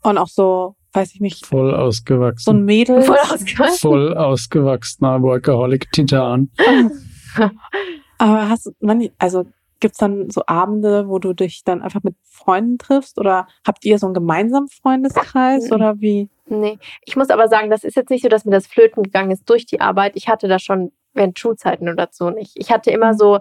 Und auch so, weiß ich nicht, Voll ausgewachsen. so ein Mädel. Voll ausgewachsen. Voll ausgewachsener Workaholic-Titan. (laughs) Aber hast du, also gibt's dann so Abende, wo du dich dann einfach mit Freunden triffst? Oder habt ihr so einen gemeinsamen Freundeskreis? Mhm. Oder wie? Nee, ich muss aber sagen, das ist jetzt nicht so, dass mir das flöten gegangen ist durch die Arbeit. Ich hatte das schon während Schulzeiten oder so nicht. Ich hatte immer so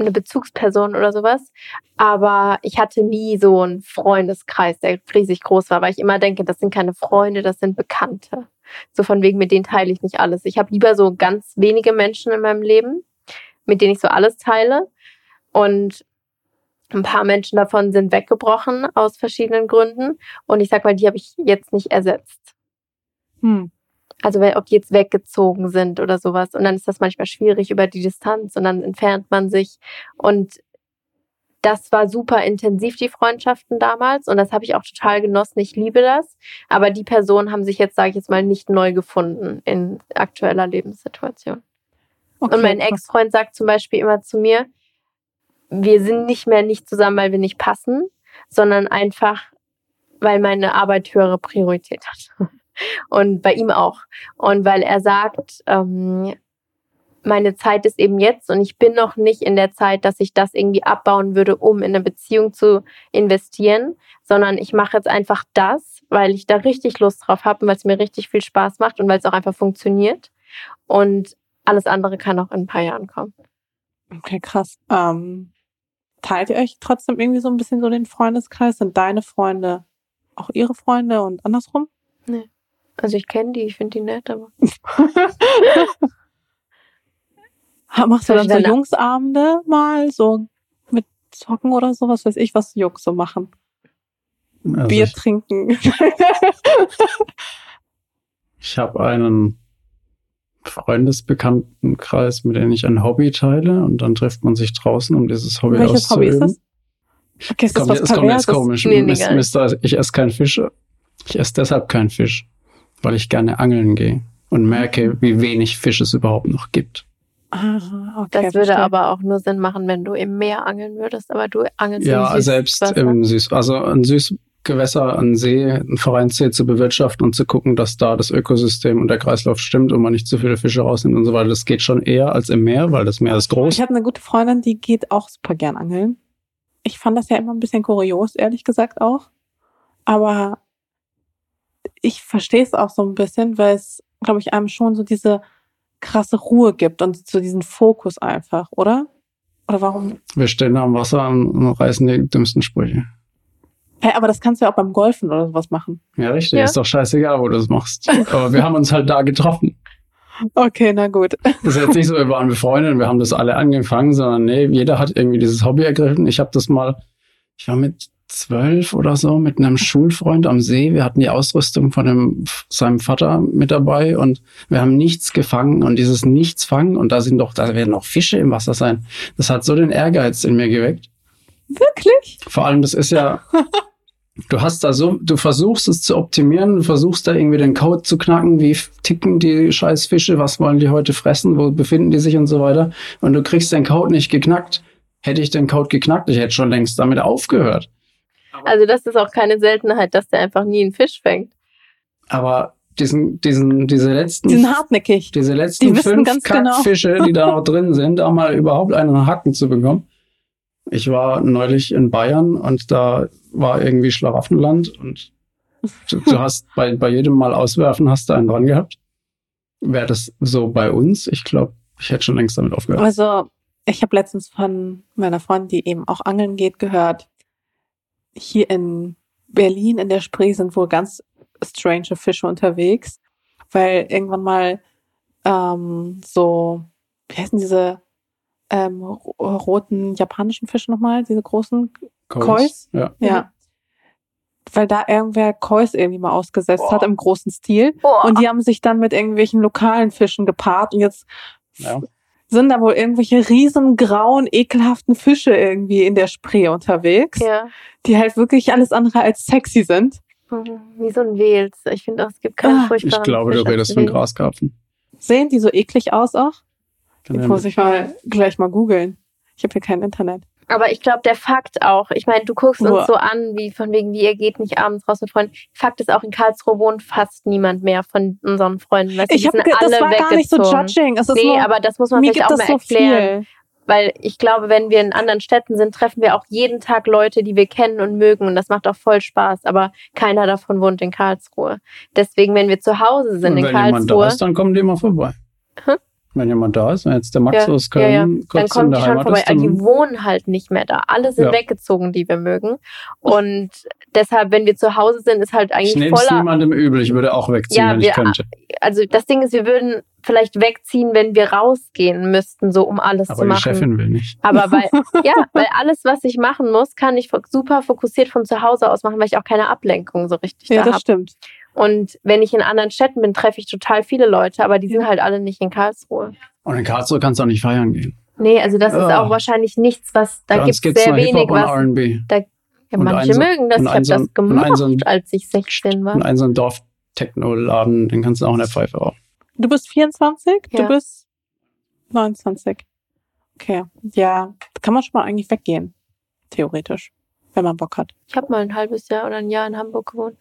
eine Bezugsperson oder sowas, aber ich hatte nie so einen Freundeskreis, der riesig groß war, weil ich immer denke, das sind keine Freunde, das sind Bekannte. So von wegen, mit denen teile ich nicht alles. Ich habe lieber so ganz wenige Menschen in meinem Leben, mit denen ich so alles teile. Und ein paar Menschen davon sind weggebrochen aus verschiedenen Gründen. Und ich sag mal, die habe ich jetzt nicht ersetzt. Hm. Also wenn, ob die jetzt weggezogen sind oder sowas. Und dann ist das manchmal schwierig über die Distanz und dann entfernt man sich. Und das war super intensiv, die Freundschaften damals. Und das habe ich auch total genossen. Ich liebe das. Aber die Personen haben sich jetzt, sage ich jetzt mal, nicht neu gefunden in aktueller Lebenssituation. Okay, Und mein. Ex-Freund sagt zum Beispiel immer zu mir, wir sind nicht mehr nicht zusammen, weil wir nicht passen, sondern einfach, weil meine Arbeit höhere Priorität hat. Und bei ihm auch. Und weil er sagt, ähm, meine Zeit ist eben jetzt und ich bin noch nicht in der Zeit, dass ich das irgendwie abbauen würde, um in eine Beziehung zu investieren, sondern ich mache jetzt einfach das, weil ich da richtig Lust drauf habe und weil es mir richtig viel Spaß macht und weil es auch einfach funktioniert. Und alles andere kann auch in ein paar Jahren kommen. Okay, krass. Ähm, teilt ihr euch trotzdem irgendwie so ein bisschen so den Freundeskreis? Sind deine Freunde auch ihre Freunde und andersrum? Also ich kenne die, ich finde die nett, aber (laughs) Machst du dann so. Jungsabende mal, so mit Zocken oder so? Was weiß ich, was Jungs so machen? Also Bier ich trinken. (laughs) ich habe einen Freundesbekanntenkreis, mit dem ich ein Hobby teile und dann trifft man sich draußen, um dieses Hobby Welches Hobby ist das? Okay, ist das Kommt, was jetzt kommt jetzt komisch. Nee, nee, Mis- gar nicht. Mister, ich esse keinen Fisch. Ich esse deshalb keinen Fisch, weil ich gerne angeln gehe und merke, wie wenig Fisch es überhaupt noch gibt. Ah, okay, das würde verstehe. aber auch nur Sinn machen, wenn du im Meer angeln würdest, aber du angelst Ja, im selbst Süßwasser. im Süß, also ein Süßgewässer, ein See, ein Vereinssee zu bewirtschaften und zu gucken, dass da das Ökosystem und der Kreislauf stimmt und man nicht zu viele Fische rausnimmt und so weiter. Das geht schon eher als im Meer, weil das Meer ist groß. Ich habe eine gute Freundin, die geht auch super gern angeln. Ich fand das ja immer ein bisschen kurios, ehrlich gesagt auch. Aber ich verstehe es auch so ein bisschen, weil es, glaube ich, einem schon so diese krasse Ruhe gibt und so diesen Fokus einfach, oder? Oder warum? Wir stehen da am Wasser und und reißen die dümmsten Sprüche. Hey, aber das kannst du ja auch beim Golfen oder sowas machen. Ja, richtig. Ja. Ist doch scheißegal, wo du das machst. (laughs) Aber wir haben uns halt da getroffen. Okay, na gut. Das ist jetzt nicht so, wir waren befreundet und wir haben das alle angefangen, sondern nee, jeder hat irgendwie dieses Hobby ergriffen. Ich habe das mal, ich war mit zwölf oder so mit einem Schulfreund am See. Wir hatten die Ausrüstung von dem, seinem Vater mit dabei und wir haben nichts gefangen und dieses Nichts fangen und da sind doch, da werden noch Fische im Wasser sein. Das hat so den Ehrgeiz in mir geweckt. Wirklich? Vor allem, das ist ja, (laughs) du hast da so, du versuchst es zu optimieren, du versuchst da irgendwie den Code zu knacken, wie ticken die scheiß Fische, was wollen die heute fressen, wo befinden die sich und so weiter. Und du kriegst den Code nicht geknackt. Hätte ich den Code geknackt, ich hätte schon längst damit aufgehört. Also das ist auch keine Seltenheit, dass der einfach nie einen Fisch fängt. Aber diesen, diesen, diese letzten, Die sind hartnäckig. diese letzten die fünf ganz genau. Kackfische, die da noch (laughs) drin sind, da mal überhaupt einen Hacken zu bekommen. Ich war neulich in Bayern und da war irgendwie Schlaraffenland und du, du hast bei, bei jedem Mal auswerfen hast du einen dran gehabt. Wäre das so bei uns? Ich glaube, ich hätte schon längst damit aufgehört. Also, ich habe letztens von meiner Freundin, die eben auch angeln geht, gehört, hier in Berlin in der Spree sind wohl ganz strange Fische unterwegs, weil irgendwann mal ähm, so, wie heißen diese ähm, ro- roten japanischen Fische nochmal, diese großen Kois? Ja. Ja. Weil da irgendwer Kois irgendwie mal ausgesetzt Boah. hat im großen Stil. Boah. Und die haben sich dann mit irgendwelchen lokalen Fischen gepaart und jetzt Ja. Sind da wohl irgendwelche riesengrauen, ekelhaften Fische irgendwie in der Spree unterwegs, Ja. die halt wirklich alles andere als sexy sind. Mhm, Wie so ein Wels. Ich finde auch, es gibt keinen Ah, furchtbaren Ich glaube, du Fisch als redest von. Graskarpfen. Sehen die so eklig aus auch? Kann Die muss ich mal gleich mal googeln. Ich habe hier kein Internet. Aber ich glaube, der Fakt auch, ich meine, du guckst Boah. uns so an, wie von wegen, wie ihr geht nicht abends raus mit Freunden. Fakt ist auch, in Karlsruhe wohnt fast niemand mehr von unseren Freunden. Weißt Ich habe das alle war gar nicht so judging. Es ist Nee, nur, aber das muss man mir vielleicht auch mal so erklären. viel. Weil ich glaube, wenn wir in anderen Städten sind, treffen wir auch jeden Tag Leute, die wir kennen und mögen. Und das macht auch voll Spaß. Aber keiner davon wohnt in Karlsruhe. Deswegen, wenn wir zu Hause sind Und in wenn jemand da Karlsruhe, ist, dann kommen die mal vorbei. Hm? Wenn jemand da ist, wenn jetzt der Max Ja, aus Köln ja, ja. dann kurz in kommen die der schon Heimat vorbei. ist, Also die dann wohnen halt nicht mehr da. Alle sind Ja. weggezogen, die wir mögen. Und deshalb, wenn wir zu Hause sind, ist halt ich eigentlich nehme es voller. niemandem übel. Ich würde auch wegziehen, Ja, wenn wir- ich könnte. Also das Ding ist, wir würden vielleicht wegziehen, wenn wir rausgehen müssten, so um alles Aber zu die machen. Chefin will nicht. Aber weil, (laughs) ja, weil alles, was ich machen muss, kann ich super fokussiert von zu Hause aus machen, weil ich auch keine Ablenkung so richtig Ja, da das habe. stimmt. Und wenn ich in anderen Städten bin, treffe ich total viele Leute, aber die sind halt alle nicht in Karlsruhe. Und in Karlsruhe kannst du auch nicht feiern gehen. Nee, also das ist Ja. auch wahrscheinlich nichts, was, da gibt es gibt's sehr nur wenig, was. R&B. Ja, manche so- mögen das. Ich habe so das gemacht, ein so ein- als ich 16 war. Und ein so ein Dorf-Techno-Laden, den kannst du auch in der Pfeife rauchen. Du bist 24? Ja. Du bist 29. Okay. Ja, da kann man schon mal eigentlich weggehen. Theoretisch. Wenn man Bock hat. Ich habe mal ein halbes Jahr oder ein Jahr in Hamburg gewohnt.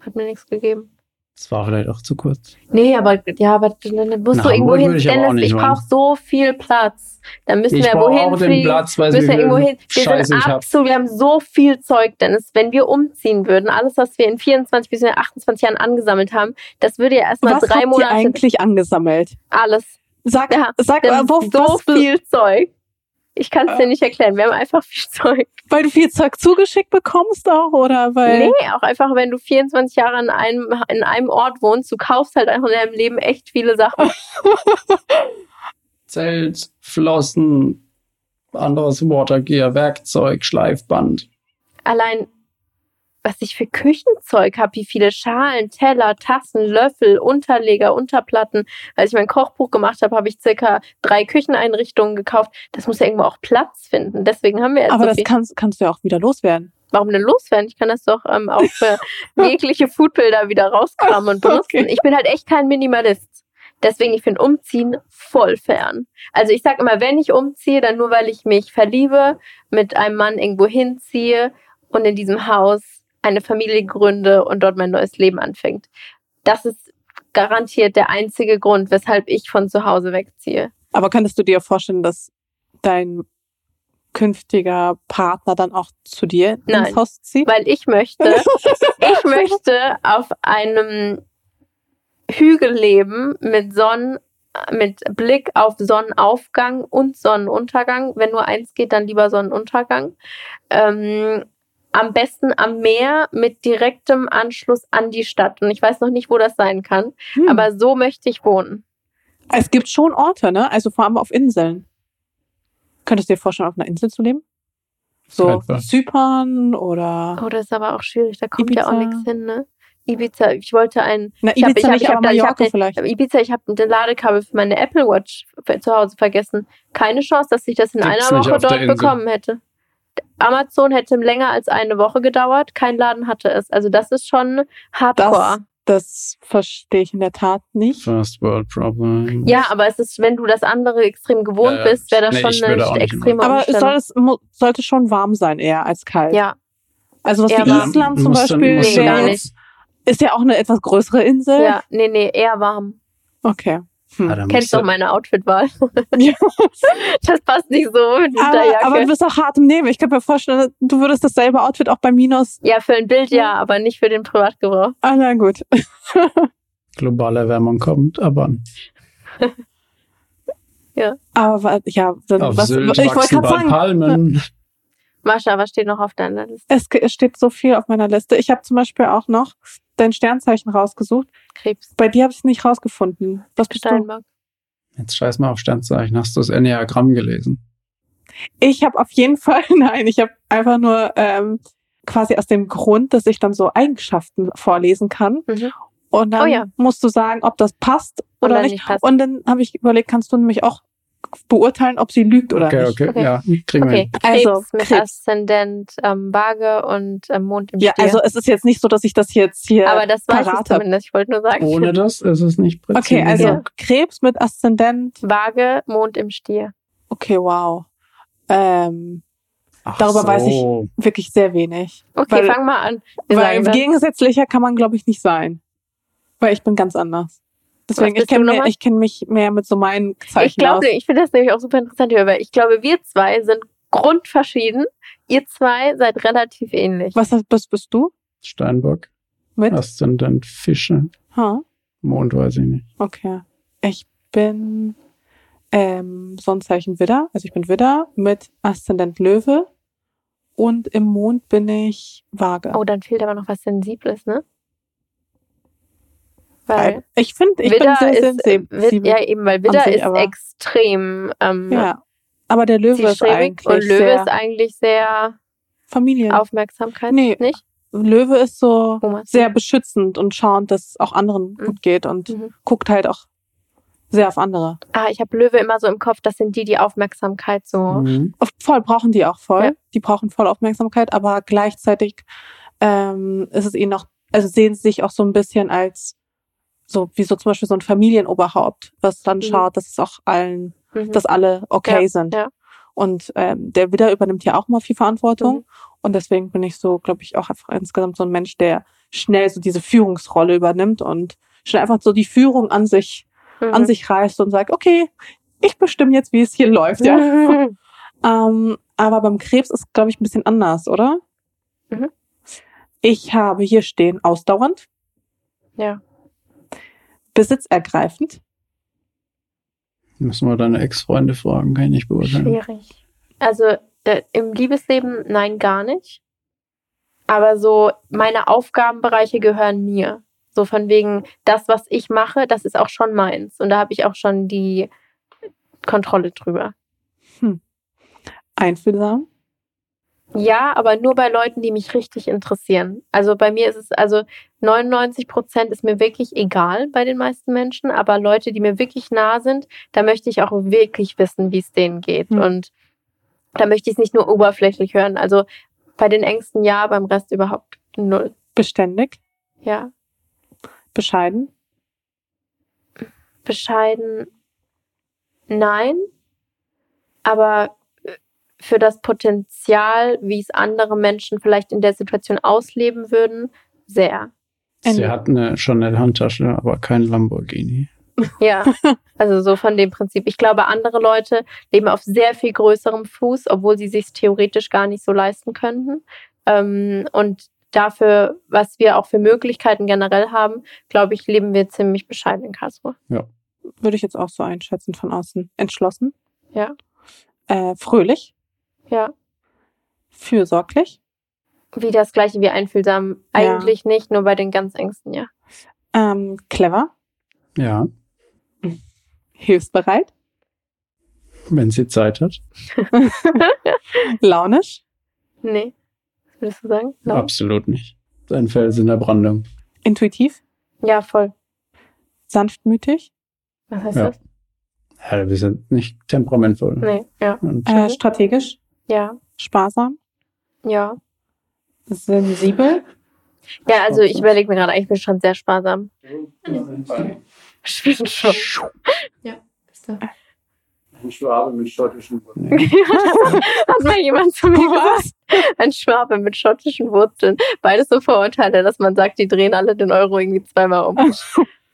Hat mir nichts gegeben. Das war vielleicht auch zu kurz. Nee, aber ja, aber dann musst Nach du irgendwo hin. ich Dennis, ich brauche so viel Platz. Dann müssen ich wir wohin auch den fliegen. Platz, weil müssen wir irgendwo hin. Wir Scheiße sind absolut, wir haben so viel Zeug, Dennis. Wenn wir umziehen würden, alles, was wir in 24 bis 28 Jahren angesammelt haben, das würde ja erstmal Was drei habt ihr Monate. eigentlich angesammelt? Alles. Sag, Ja, sag wo, so was, viel Zeug. Ich kann es dir nicht erklären. Wir haben einfach viel Zeug. weil du viel Zeug zugeschickt bekommst auch, oder weil... Nee, auch einfach, wenn du 24 Jahre an einem, in einem Ort wohnst, du kaufst halt einfach in deinem Leben echt viele Sachen. (laughs) Zelt, Flossen, anderes Watergear, Werkzeug, Schleifband. Allein, was ich für Küchenzeug habe, wie viele Schalen, Teller, Tassen, Löffel, Unterleger, Unterplatten. Als ich mein Kochbuch gemacht habe, habe ich circa drei Kücheneinrichtungen gekauft. Das muss ja irgendwo auch Platz finden. Deswegen haben wir jetzt Aber so das kannst, kannst du ja auch wieder loswerden. Warum denn loswerden? Ich kann das doch ähm, auch für (laughs) jegliche Foodbilder wieder rauskramen und benutzen. Okay. Ich bin halt echt kein Minimalist. Deswegen, ich finde Umziehen voll fern. Also ich sag immer, wenn ich umziehe, dann nur, weil ich mich verliebe, mit einem Mann irgendwo hinziehe und in diesem Haus eine Familie gründe und dort mein neues Leben anfängt. Das ist garantiert der einzige Grund, weshalb ich von zu Hause wegziehe. Aber könntest du dir vorstellen, dass dein künftiger Partner dann auch zu dir Nein. ins Haus zieht? Weil ich möchte, (laughs) ich möchte auf einem Hügel leben mit Sonnen, mit Blick auf Sonnenaufgang und Sonnenuntergang. Wenn nur eins geht, dann lieber Sonnenuntergang. Ähm, am besten am Meer mit direktem Anschluss an die Stadt. Und ich weiß noch nicht, wo das sein kann. Hm. Aber so möchte ich wohnen. es gibt schon Orte, ne? Also vor allem auf Inseln. Könntest du dir vorstellen, auf einer Insel zu leben? So Etwa. Zypern oder Oh, das ist aber auch schwierig. Da kommt ja auch Ibiza. nichts hin, ne? Ibiza, ich wollte ein Na, Ich hab- Ibiza ich hab- nicht, ich hab aber da- ich hab Mallorca den- vielleicht. Aber Ibiza, ich habe ein Ladekabel für meine Apple Watch für- zu Hause vergessen. Keine Chance, dass ich das in Gibt's einer nicht Woche dort bekommen hätte. Amazon hätte länger als eine Woche gedauert. Kein Laden hatte es. Also das ist schon hardcore. Das verstehe ich in der Tat nicht. First World Problem. ja, aber es ist, wenn du das andere extrem gewohnt Ja, bist, wäre das Nee, schon eine extreme Aber es soll es sollte schon warm sein eher als kalt. ja, Also was eher wie warm. Island zum Beispiel du Nee, ist ja auch eine etwas größere Insel. ja, nee, nee, eher warm. Okay. Hm. Ja, dann Kennst doch meine Outfitwahl. Ja. (laughs) (laughs) Das passt nicht so mit dieser Aber, Jacke. aber du bist auch hart im Nehmen. Ich kann mir vorstellen, du würdest dasselbe Outfit auch bei Minus. ja, für ein Bild ja, aber nicht für den Privatgebrauch. Ah, na gut. (laughs) globale Erwärmung kommt, aber Aber wa- ja, dann, auf was, Sylt ich wollte gerade sagen, Palmen. Mascha, was steht noch auf deiner Liste? es steht so viel auf meiner Liste. Ich habe zum Beispiel auch noch dein Sternzeichen rausgesucht. Krebs, Bei dir habe ich es nicht rausgefunden. Was bist du? Steinbock. Jetzt scheiß mal auf Sternzeichen. Hast du das Enneagramm gelesen? Ich habe auf jeden (laughs) Fall, nein, ich habe einfach nur ähm, quasi aus dem Grund, dass ich dann so Eigenschaften vorlesen kann. Mhm. Und dann Oh ja. musst du sagen, ob das passt oder Oder nicht. nicht passt. Und dann habe ich überlegt, kannst du nämlich auch beurteilen, ob sie lügt oder Okay, nicht. okay, Okay. ja, kriegen wir Okay, hin. Krebs Also, mit Krebs. Aszendent ähm, Waage und ähm, Mond im Ja, Stier. also es ist jetzt nicht so, dass ich das jetzt hier aber das weiß ich zumindest. Ich wollte nur sagen. Ohne das ist es nicht präzise. Okay, also Ja. Krebs mit Aszendent. Waage, Mond im Stier. Okay, wow. Ähm, Ach darüber weiß ich- so. wirklich sehr wenig. Okay, Weil- fang mal an. Wir Weil gegensätzlicher kann man, glaube ich, nicht sein. Weil ich bin ganz anders. Deswegen, bist ich kenne kenn mich mehr mit so meinen Zeichen Ich glaube, ich finde das nämlich auch super interessant weil ich glaube, wir zwei sind grundverschieden. Ihr zwei seid relativ ähnlich. Was, was bist du? Steinbock, Mit? Aszendent Fische, Ha? Mond weiß ich nicht. Okay. Ich bin ähm, Sonnenzeichen Widder. Also ich bin Widder mit Aszendent Löwe. Und im Mond bin ich Waage. Oh, dann fehlt aber noch was Sensibles, ne? Weil ich finde, ich Widder bin sehr ist, äh, sensibel. Ja eben, weil Widder sich, ist aber- extrem ähm, ja. Aber der Löwe ist eigentlich und Löwe sehr ist eigentlich sehr Familien. Aufmerksamkeit, Nee. nicht? Löwe ist so Thomas. sehr beschützend und schauend, dass es auch anderen Mhm. gut geht und Mhm. guckt halt auch sehr auf andere. Ah, ich habe Löwe immer so im Kopf, das sind die, die Aufmerksamkeit so. Mhm. Voll brauchen die auch voll. Ja. Die brauchen voll Aufmerksamkeit, aber gleichzeitig ähm, ist es ihnen noch, also sehen sie sich auch so ein bisschen als so wie so zum Beispiel so ein Familienoberhaupt, was dann Mhm. schaut, dass es auch allen, Mhm. dass alle okay Ja, sind. ja. Und ähm, der Widder übernimmt ja auch mal viel Verantwortung. Mhm. Und deswegen bin ich so, glaube ich, auch einfach insgesamt so ein Mensch, der schnell so diese Führungsrolle übernimmt und schnell einfach so die Führung an sich, Mhm. an sich reißt und sagt, okay, ich bestimme jetzt, wie es hier läuft, ja. Mhm. (laughs) Ähm, aber beim Krebs ist, glaube ich, ein bisschen anders, oder? Mhm. Ich habe hier stehen ausdauernd, Ja. Besitzergreifend, Müssen wir deine Ex-Freunde fragen, kann ich nicht beurteilen. Schwierig. Also äh, im Liebesleben nein, gar nicht. Aber so meine Aufgabenbereiche gehören mir. So von wegen, das, was ich mache, das ist auch schon meins. Und da habe ich auch schon die Kontrolle drüber. einfühlsam, Ja, aber nur bei Leuten, die mich richtig interessieren. Also bei mir ist es, also 99 Prozent ist mir wirklich egal bei den meisten Menschen, aber Leute, die mir wirklich nah sind, da möchte ich auch wirklich wissen, wie es denen geht. Hm. Und da möchte ich es nicht nur oberflächlich hören. Also bei den Ängsten ja, beim Rest überhaupt null. beständig, Ja, bescheiden, bescheiden, nein, aber für das Potenzial, wie es andere Menschen vielleicht in der Situation ausleben würden, sehr. Sie hat eine Chanel-Handtasche, aber kein Lamborghini. (laughs) Ja, also so von dem Prinzip. Ich glaube, andere Leute leben auf sehr viel größerem Fuß, obwohl sie sich theoretisch gar nicht so leisten könnten. Ähm, und dafür, was wir auch für Möglichkeiten generell haben, glaube ich, leben wir ziemlich bescheiden in Karlsruhe. würde ich jetzt auch so einschätzen von außen. Entschlossen, Ja, äh, fröhlich, ja. fürsorglich, Wie das gleiche wie einfühlsam. Ja. Eigentlich nicht, nur bei den ganz Ängsten, ja. ähm, clever, Ja, hilfsbereit, wenn sie Zeit hat. (laughs) launisch, Nee. Was würdest du sagen? No. Absolut nicht. Sein Fels in der Brandung. intuitiv, Ja, voll. sanftmütig, Was heißt Ja. das? Ja, wir sind nicht temperamentvoll. Nee, ja. Und äh, strategisch, Ja, sparsam, ja. sensibel, Ja, also ich überlege mir gerade, ich bin schon sehr sparsam. Ich bin schon. Ja, bist du. Ein Schwabe mit schottischen (laughs) Hat mal jemand zu mir gesagt. Ein Schwabe mit schottischen Wurzeln. Beides so Vorurteile, dass man sagt, die drehen alle den Euro irgendwie zweimal um. (laughs)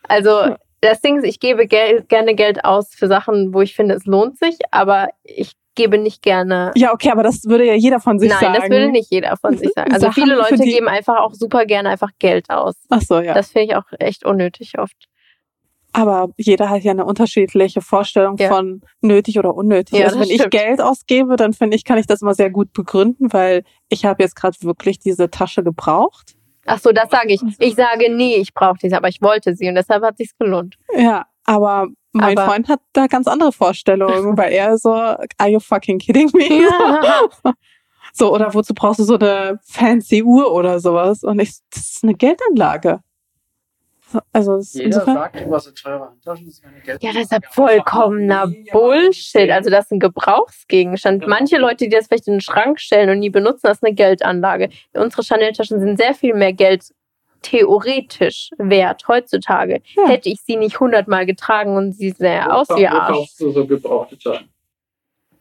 Also das Ding ist, ich gebe Geld, gerne Geld aus für Sachen, wo ich finde, es lohnt sich, aber ich gebe nicht gerne. Ja, okay, aber das würde ja jeder von sich Nein, sagen. das würde nicht jeder von sich sagen. Also (laughs) Sachen, viele Leute geben einfach auch super gerne einfach Geld aus. Ach so, ja. Das finde ich auch echt unnötig oft. aber jeder hat ja eine unterschiedliche Vorstellung Ja. von nötig oder unnötig. Ja, also wenn ich stimmt. Geld ausgebe, dann finde ich, kann ich das immer sehr gut begründen, weil ich habe jetzt gerade wirklich diese Tasche gebraucht. Ach so, das sage ich. Ich sage nie, ich brauche diese, aber ich wollte sie und deshalb hat sich's gelohnt. Ja, aber mein Aber- Freund hat da ganz andere Vorstellungen, weil er so, are you fucking kidding me? (laughs) So, oder wozu brauchst du so eine fancy Uhr oder sowas? Und ich, das ist eine Geldanlage. Also es- Jeder insofern, sagt immer so teure Handtaschen, das ist keine Geld. Ja, das ist ja vollkommener Bullshit. Also das ist ein Gebrauchsgegenstand. Genau. Manche Leute, die das vielleicht in den Schrank stellen und nie benutzen, das ist eine Geldanlage. Unsere Chanel-Taschen sind sehr viel mehr Geld theoretisch wert heutzutage. Ja. Hätte ich sie nicht hundertmal getragen und sie sähe aus wie Arsch. du so gebrauchte Taschen?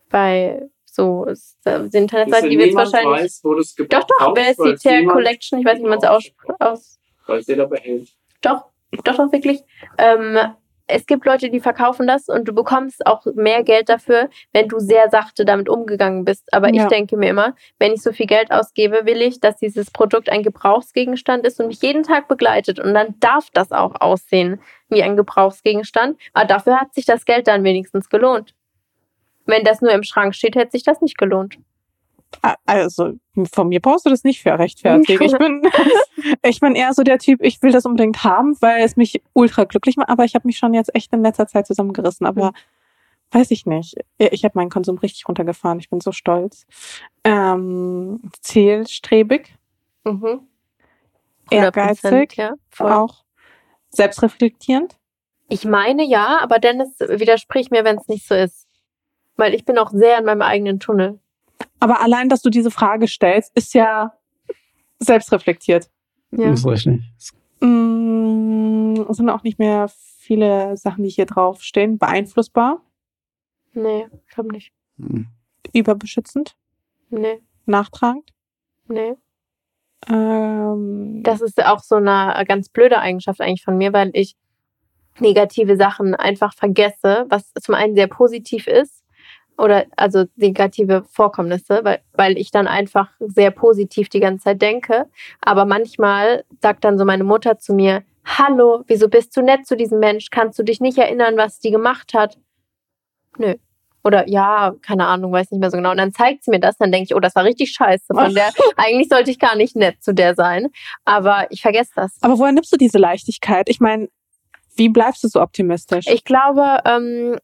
Bei so ist, äh, die Dass Internetseite, die wird niemand wahrscheinlich. weiß, wo Doch, doch, ist die niemand Collection? Ich weiß nicht, wie man es aus, aus, Weil es jeder behält. Doch, doch, doch, wirklich. Ähm, es gibt Leute, die verkaufen das und du bekommst auch mehr Geld dafür, wenn du sehr sachte damit umgegangen bist. Aber Ja. ich denke mir immer, wenn ich so viel Geld ausgebe, will ich, dass dieses Produkt ein Gebrauchsgegenstand ist und mich jeden Tag begleitet. Und dann darf das auch aussehen wie ein Gebrauchsgegenstand. Aber dafür hat sich das Geld dann wenigstens gelohnt. Wenn das nur im Schrank steht, hätte sich das nicht gelohnt. A- also von mir brauchst du das nicht für rechtfertigen. Ich bin, (laughs) (laughs) ich bin eher so der Typ, ich will das unbedingt haben, weil es mich ultra glücklich macht. Aber ich habe mich schon jetzt echt in letzter Zeit zusammengerissen. Aber weiß ich nicht. Ich habe meinen Konsum richtig runtergefahren. Ich bin so stolz. Ähm, zielstrebig, Mhm. 100%, ehrgeizig, Ja, voll. auch selbstreflektierend. Ich meine ja, aber Dennis widerspricht mir, wenn es nicht so ist. Weil ich bin auch sehr in meinem eigenen Tunnel. Aber allein, dass du diese Frage stellst, ist ja selbstreflektiert. Ja. Das ist richtig. Mm, es sind auch nicht mehr viele Sachen, die hier drauf stehen. Beeinflussbar, Nee, ich glaube nicht. Hm. überbeschützend, Nee, nachtragend. nee. Ähm, Das ist auch so eine ganz blöde Eigenschaft eigentlich von mir, weil ich negative Sachen einfach vergesse, was zum einen sehr positiv ist. Oder also negative Vorkommnisse, weil, weil ich dann einfach sehr positiv die ganze Zeit denke. Aber manchmal sagt dann so meine Mutter zu mir, Hallo, wieso bist du nett zu diesem Mensch? Kannst du dich nicht erinnern, was die gemacht hat? Nö. Oder ja, keine Ahnung, weiß nicht mehr so genau. Und dann zeigt sie mir das, dann denke ich, oh, das war richtig scheiße von der. (laughs) Eigentlich sollte ich gar nicht nett zu der sein. Aber ich vergesse das. aber woher nimmst du diese Leichtigkeit? Ich meine, wie bleibst du so optimistisch? Ich glaube, ähm,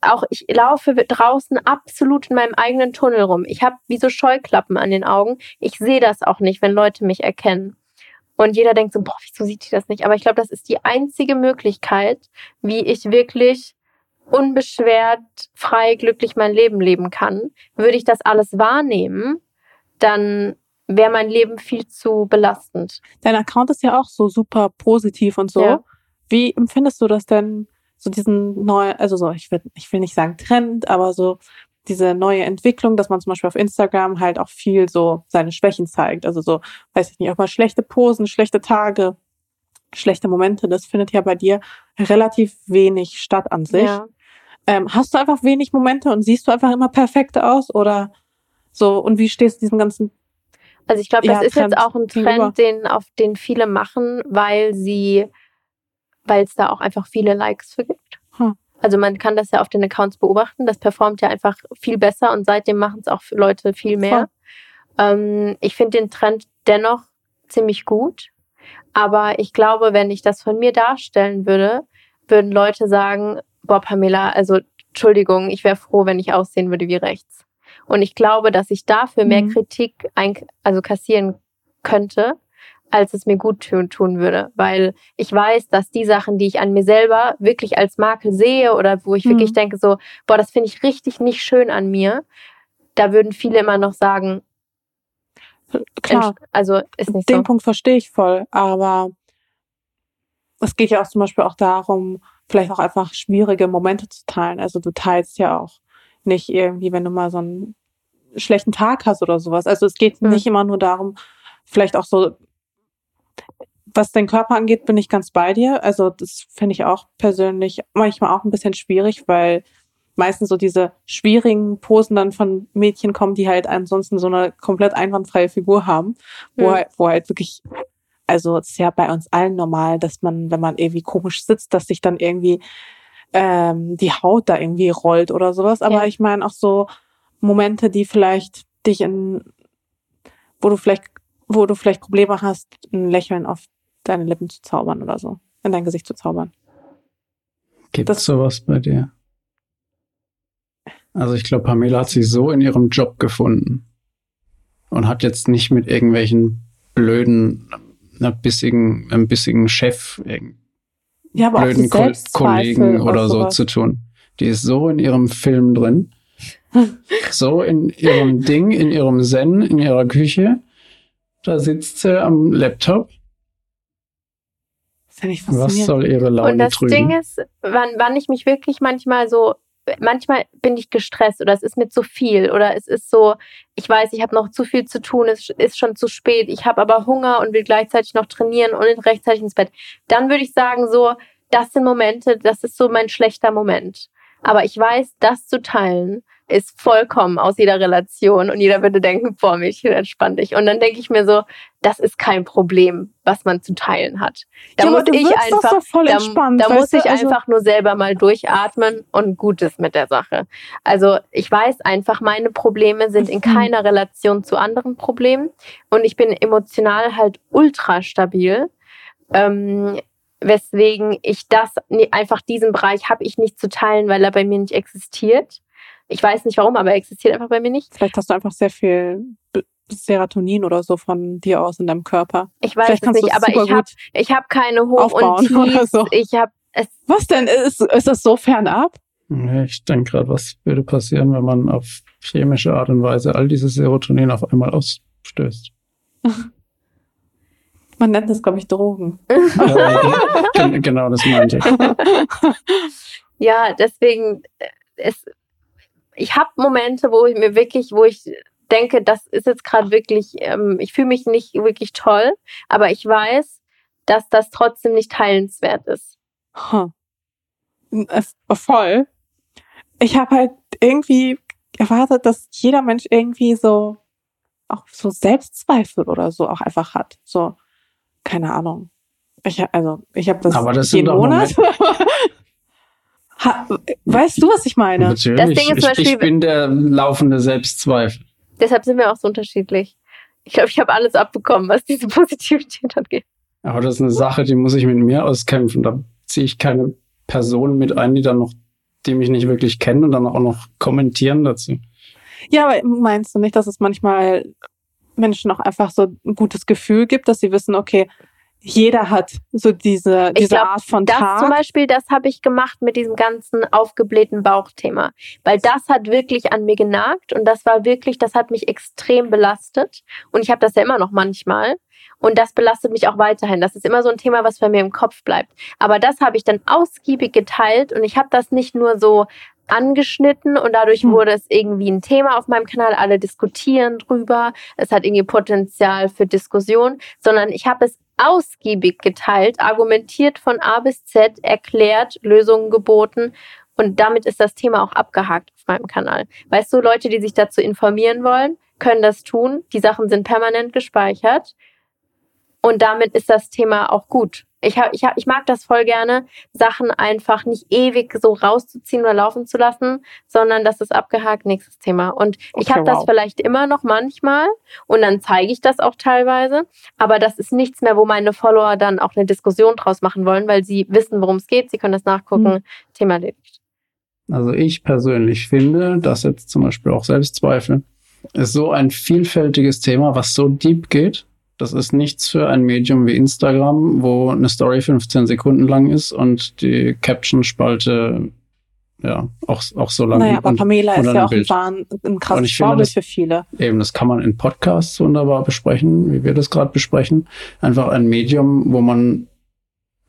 auch ich laufe draußen absolut in meinem eigenen Tunnel rum. Ich habe wie so Scheuklappen an den Augen. Ich sehe das auch nicht, wenn Leute mich erkennen. Und jeder denkt so, boah, wieso sieht die das nicht? Aber ich glaube, das ist die einzige Möglichkeit, wie ich wirklich unbeschwert, frei, glücklich mein Leben leben kann. Würde ich das alles wahrnehmen, dann wäre mein Leben viel zu belastend. Dein Account ist ja auch so super positiv und so. Ja. Wie empfindest du das denn, so diesen neuen, also so, ich will, ich will nicht sagen Trend, aber so diese neue Entwicklung, dass man zum Beispiel auf Instagram halt auch viel so seine Schwächen zeigt. Also so, weiß ich nicht, auch mal schlechte Posen, schlechte Tage, schlechte Momente. Das findet ja bei dir relativ wenig statt an sich. Ja. Ähm, hast du einfach wenig Momente und siehst du einfach immer perfekt aus oder so? Und wie stehst du diesem ganzen? Also ich glaube, Ja, das ist Trend jetzt auch ein. Trend, den, auf den viele machen, weil sie, weil es da auch einfach viele Likes für gibt. Hm. Also man kann das ja auf den Accounts beobachten. Das performt ja einfach viel besser und seitdem machen es auch Leute viel mehr. Ähm, ich finde den Trend dennoch ziemlich gut. Aber ich glaube, wenn ich das von mir darstellen würde, würden Leute sagen, boah, Pamela, also Entschuldigung, ich wäre froh, wenn ich aussehen würde wie rechts. Und ich glaube, dass ich dafür mehr Mhm. Kritik ein, also kassieren könnte, als es mir gut tun, würde. Weil ich weiß, dass die Sachen, die ich an mir selber wirklich als Makel sehe oder wo ich Mhm. wirklich denke, so, boah, das finde ich richtig nicht schön an mir, da würden viele immer noch sagen, Klar, also ist nicht den so. Punkt verstehe ich voll, aber es geht ja auch zum Beispiel auch darum, vielleicht auch einfach schwierige Momente zu teilen. Also du teilst ja auch nicht irgendwie, wenn du mal so einen schlechten Tag hast oder sowas. Also es geht Hm. nicht immer nur darum, vielleicht auch so, was den Körper angeht, bin ich ganz bei dir. Also das finde ich auch persönlich manchmal auch ein bisschen schwierig, weil meistens so diese schwierigen Posen dann von Mädchen kommen, die halt ansonsten so eine komplett einwandfreie Figur haben, wo, Hm. halt, wo halt wirklich, also es ist ja bei uns allen normal, dass man, wenn man irgendwie komisch sitzt, dass sich dann irgendwie ähm, die Haut da irgendwie rollt oder sowas. Aber Ja. ich meine auch so Momente, die vielleicht dich in, wo du vielleicht, wo du vielleicht Probleme hast, ein Lächeln auf deine Lippen zu zaubern oder so, in dein Gesicht zu zaubern. Gibt es sowas bei dir? Also ich glaube, Pamela hat sich so in ihrem Job gefunden und hat jetzt nicht mit irgendwelchen blöden einer bissigen, einem bissigen Chef, ja, blöden Ko Kollegen oder so sowas. zu tun. Die ist so in ihrem Film drin, (laughs) so in ihrem Ding, in ihrem Zen, in ihrer Küche. Da sitzt sie am Laptop. Ja Was soll ihre Laune Und das trüben? Ding ist, wann, wann ich mich wirklich manchmal so, manchmal bin ich gestresst oder es ist mir zu viel oder es ist so, ich weiß, ich habe noch zu viel zu tun, es ist schon zu spät, ich habe aber Hunger und will gleichzeitig noch trainieren und rechtzeitig ins Bett. Dann würde ich sagen, so, das sind Momente, das ist so mein schlechter Moment. Aber ich weiß, das zu teilen ist vollkommen aus jeder Relation und jeder würde denken, boah, Mädchen, entspann dich. Und dann denke ich mir so, das ist kein Problem, was man zu teilen hat. Da Ja, muss ich einfach, so voll da, da muss ich Also- einfach nur selber mal durchatmen und gut ist mit der Sache. Also ich weiß einfach, meine Probleme sind in Mhm. keiner Relation zu anderen Problemen und ich bin emotional halt ultra stabil. Ähm, weswegen ich das einfach diesen Bereich habe ich nicht zu teilen, weil er bei mir nicht existiert. Ich weiß nicht warum, aber er existiert einfach bei mir nicht. Vielleicht hast du einfach sehr viel Serotonin oder so von dir aus in deinem Körper. Ich weiß Vielleicht es nicht, aber ich habe ich hab keine Hoch und oder Tiefs. so. Ich habe es Was denn? Ist, ist das so fernab? Ich denke gerade, was würde passieren, wenn man auf chemische Art und Weise all dieses Serotonin auf einmal ausstößt? (laughs) Man nennt das, glaube ich, Drogen. (laughs) Ja, genau, das meinte ich. (laughs) Ja, deswegen äh, es, ich habe Momente, wo ich mir wirklich, wo ich denke, das ist jetzt gerade wirklich, ähm, ich fühle mich nicht wirklich toll, aber ich weiß, dass das trotzdem nicht teilenswert ist. Huh. Es, voll. Ich habe halt irgendwie erwartet, dass jeder Mensch irgendwie so auch so Selbstzweifel oder so auch einfach hat. So, keine Ahnung. Ich, also, ich habe das, Aber das jeden Monat. (laughs) ha, weißt du, was ich meine? Natürlich. Das Ding ist zum ich, ich Beispiel- bin der laufende Selbstzweifel. Deshalb sind wir auch so unterschiedlich. Ich glaube, ich habe alles abbekommen, was diese (laughs) Positivität angeht. Aber das ist eine Sache, die muss ich mit mir auskämpfen. Da ziehe ich keine Person mit ein, die dann noch, die mich nicht wirklich kennen und dann auch noch kommentieren dazu. Ja, aber meinst du nicht, dass es manchmal Menschen auch einfach so ein gutes Gefühl gibt, dass sie wissen, okay, jeder hat so diese, diese glaub, Art von Das Tag. zum Beispiel, das habe ich gemacht mit diesem ganzen aufgeblähten Bauchthema. Weil das hat wirklich an mir genagt und das war wirklich, das hat mich extrem belastet. Und ich habe das ja immer noch manchmal. Und das belastet mich auch weiterhin. Das ist immer so ein Thema, was bei mir im Kopf bleibt. Aber das habe ich dann ausgiebig geteilt und ich habe das nicht nur so angeschnitten und dadurch Hm. wurde es irgendwie ein Thema auf meinem Kanal. Alle diskutieren drüber. Es hat irgendwie Potenzial für Diskussion, sondern ich habe es ausgiebig geteilt, argumentiert von A bis Z, erklärt, Lösungen geboten und damit ist das Thema auch abgehakt auf meinem Kanal. Weißt du, Leute, die sich dazu informieren wollen, können das tun. Die Sachen sind permanent gespeichert und damit ist das Thema auch gut. Ich, hab, ich, hab, ich mag das voll gerne, Sachen einfach nicht ewig so rauszuziehen oder laufen zu lassen, sondern das ist abgehakt, nächstes Thema. Und ich Okay, habe das wow. vielleicht immer noch manchmal und dann zeige ich das auch teilweise, aber das ist nichts mehr, wo meine Follower dann auch eine Diskussion draus machen wollen, weil sie wissen, worum es geht, sie können das nachgucken, Hm. Thema erledigt. Also ich persönlich finde, dass jetzt zum Beispiel auch Selbstzweifel ist so ein vielfältiges Thema, was so deep geht. Das ist nichts für ein Medium wie Instagram, wo eine Story 15 Sekunden lang ist und die Caption-Spalte ja auch, auch so lang. naja, aber und Pamela und ist dann ja ein auch ein, Bild. Ein Und krasses ich finde, Vorbild das- für viele. Eben, das kann man in Podcasts wunderbar besprechen, wie wir das gerade besprechen. Einfach ein Medium, wo man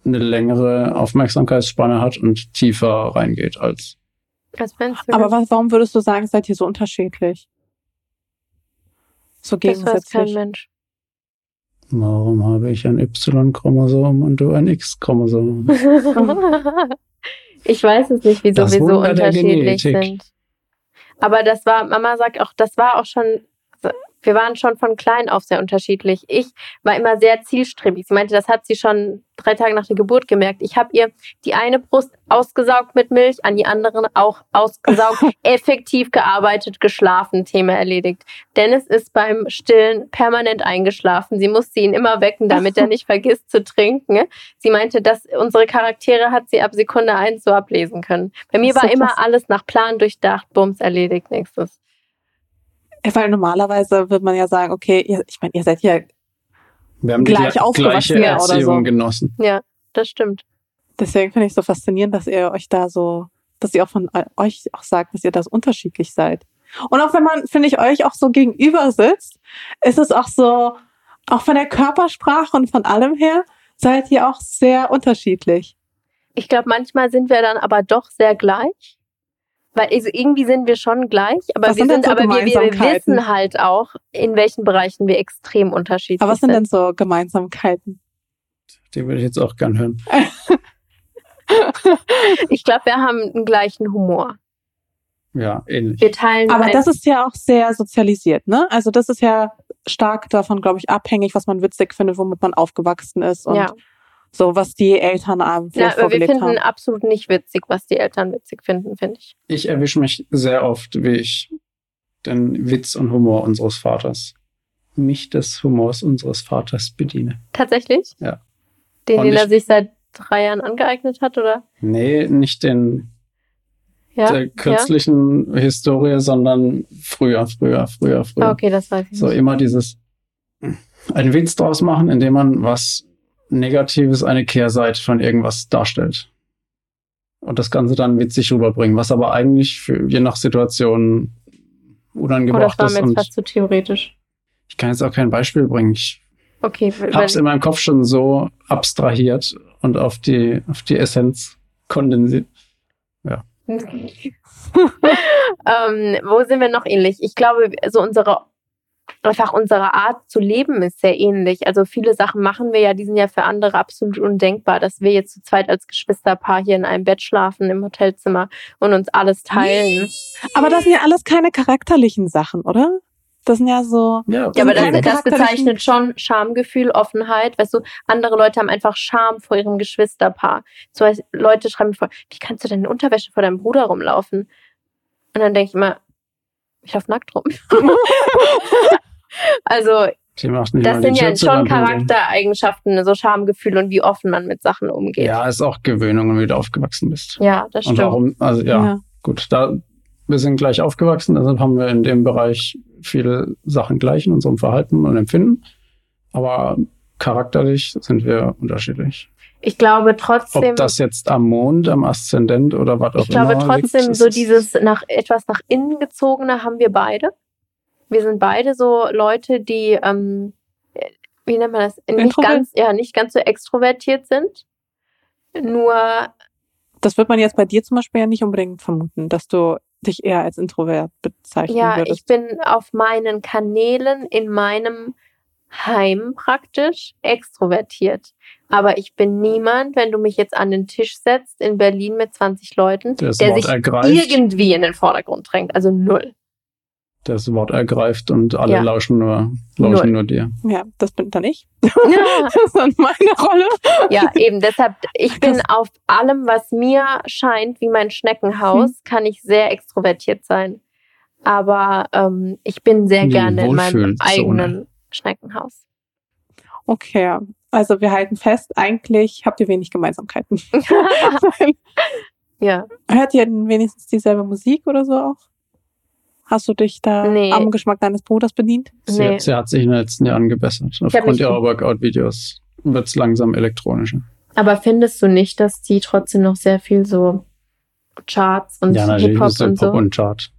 eine längere Aufmerksamkeitsspanne hat und tiefer reingeht als du? Aber was, warum würdest du sagen, seid ihr so unterschiedlich? So das weiß kein gegensätzlich. Mensch. Warum habe ich ein Y-Chromosom und du ein X-Chromosom? (laughs) ich weiß es nicht, wieso Das wir so unterschiedlich sind. Aber das war, Mama sagt auch, das war auch schon, wir waren schon von klein auf sehr unterschiedlich. Ich war immer sehr zielstrebig. Sie meinte, das hat sie schon drei Tage nach der Geburt gemerkt. Ich habe ihr die eine Brust ausgesaugt mit Milch, an die anderen auch ausgesaugt, (laughs) effektiv gearbeitet, geschlafen, Thema erledigt. Dennis ist beim Stillen permanent eingeschlafen. Sie musste ihn immer wecken, damit er (laughs) nicht vergisst zu trinken. Sie meinte, dass unsere Charaktere hat sie ab Sekunde eins so ablesen können. Bei mir war immer alles nach Plan durchdacht, Bums erledigt, nächstes. Weil normalerweise würde man ja sagen, okay, ihr, ich meine, ihr seid ja Wir haben die Gleich gle- aufgewachsen gleiche ja, oder Erziehung so. genossen. Ja, das stimmt. Deswegen finde ich so faszinierend, dass ihr euch da so, dass ihr auch von eu- euch auch sagt, dass ihr da so unterschiedlich seid. Und auch wenn man, finde ich, euch auch so gegenüber sitzt, ist es auch so, auch von der Körpersprache und von allem her, seid ihr auch sehr unterschiedlich. Ich glaube, manchmal sind wir dann aber doch sehr gleich. Weil also irgendwie sind wir schon gleich, aber Was wir sind sind, so aber wir, wir wissen halt auch, in welchen Bereichen wir extrem unterschiedlich Aber was sind sind. denn so Gemeinsamkeiten? Die würde ich jetzt auch gern hören. (laughs) Ich glaube, wir haben einen gleichen Humor. Ja, ähnlich. Wir teilen Aber das ist ja auch sehr sozialisiert, ne? Also das ist ja stark davon, glaube ich, abhängig, was man witzig findet, womit man aufgewachsen ist und ja. So, was die Eltern einem ja, aber wir finden haben. absolut nicht witzig, was die Eltern witzig finden, finde ich. Ich erwische mich sehr oft, wie ich den Witz und Humor unseres Vaters, mich des Humors unseres Vaters bediene. Tatsächlich? Ja. Den, Und den er ich- sich seit drei Jahren angeeignet hat, oder? Nee, nicht den Ja. der kürzlichen Historie, sondern früher, früher, früher, ja? früher. Ah, okay, das weiß ich So nicht. immer dieses einen Witz draus machen, indem man was Negatives, eine Kehrseite von irgendwas darstellt. Und das Ganze dann witzig rüberbringen, was aber eigentlich für, je nach Situation Oh, das unangebracht war ist. mir jetzt fast zu theoretisch. ich kann jetzt auch kein Beispiel bringen. Ich Okay, hab's in meinem Kopf schon so abstrahiert und auf die, auf die Essenz kondensiert. (laughs) ähm, wo sind wir noch ähnlich? Ich glaube, so unsere einfach unsere Art zu leben ist sehr ähnlich. Also viele Sachen machen wir ja, die sind ja für andere absolut undenkbar, dass wir jetzt zu zweit als Geschwisterpaar hier in einem Bett schlafen im Hotelzimmer und uns alles teilen. Aber das sind ja alles keine charakterlichen Sachen, oder? Das sind ja so. Ja, Ja, aber das, keine das bezeichnet schon Schamgefühl, Offenheit. Weißt du, andere Leute haben einfach Scham vor ihrem Geschwisterpaar. So heißt, Leute schreiben mir vor, wie kannst du denn in Unterwäsche vor deinem Bruder rumlaufen? Und dann denke ich immer, ich laufe nackt rum. (laughs) also, das sind ja zu, schon Charaktereigenschaften, so Schamgefühl und wie offen man mit Sachen umgeht. Ja, ist auch Gewöhnung, wenn du aufgewachsen bist. Ja, das Und stimmt. warum, also ja, gut, da wir sind gleich aufgewachsen, deshalb haben wir in dem Bereich viele Sachen gleich in unserem Verhalten und Empfinden. Aber charakterlich sind wir unterschiedlich. Ich glaube Ob trotzdem, das jetzt am Mond, am Aszendent oder was auch ich glaube immer liegt, trotzdem, das so dieses nach etwas nach innen gezogene haben wir beide. Wir sind beide so Leute, die, ähm, äh, wie nennt man das, nicht ganz, ja, nicht ganz so extrovertiert sind. Nur, Das wird man jetzt bei dir zum Beispiel ja nicht unbedingt vermuten, dass du dich eher als Introvert bezeichnen ja, würdest. ich bin auf meinen Kanälen in meinem Heim praktisch extrovertiert. Aber ich bin niemand, wenn du mich jetzt an den Tisch setzt in Berlin mit 20 Leuten, Der das der Wort sich ergreift. irgendwie in den Vordergrund drängt. Also null. das Wort ergreift und alle Ja. lauschen nur, lauschen Null. nur dir. ja, das bin dann ich. (laughs) Das ist dann meine Rolle. Ja, eben. Deshalb, ich bin auf allem, was mir scheint wie mein Schneckenhaus, kann ich sehr extrovertiert sein. Aber ähm, ich bin sehr gerne in meinem eigenen Schneckenhaus. Okay, also wir halten fest, eigentlich habt ihr wenig Gemeinsamkeiten. (laughs) ja, Hört ihr denn wenigstens dieselbe Musik oder so auch? Hast du dich da Nee. am Geschmack deines Bruders bedient? Sie, Nee. sie hat sich in den letzten Jahren gebessert. Aufgrund ihrer Workout-Videos wird es langsam elektronischer. aber findest du nicht, dass die trotzdem noch sehr viel so Charts und ja, natürlich Hip-Hop und Pop so? und Chart.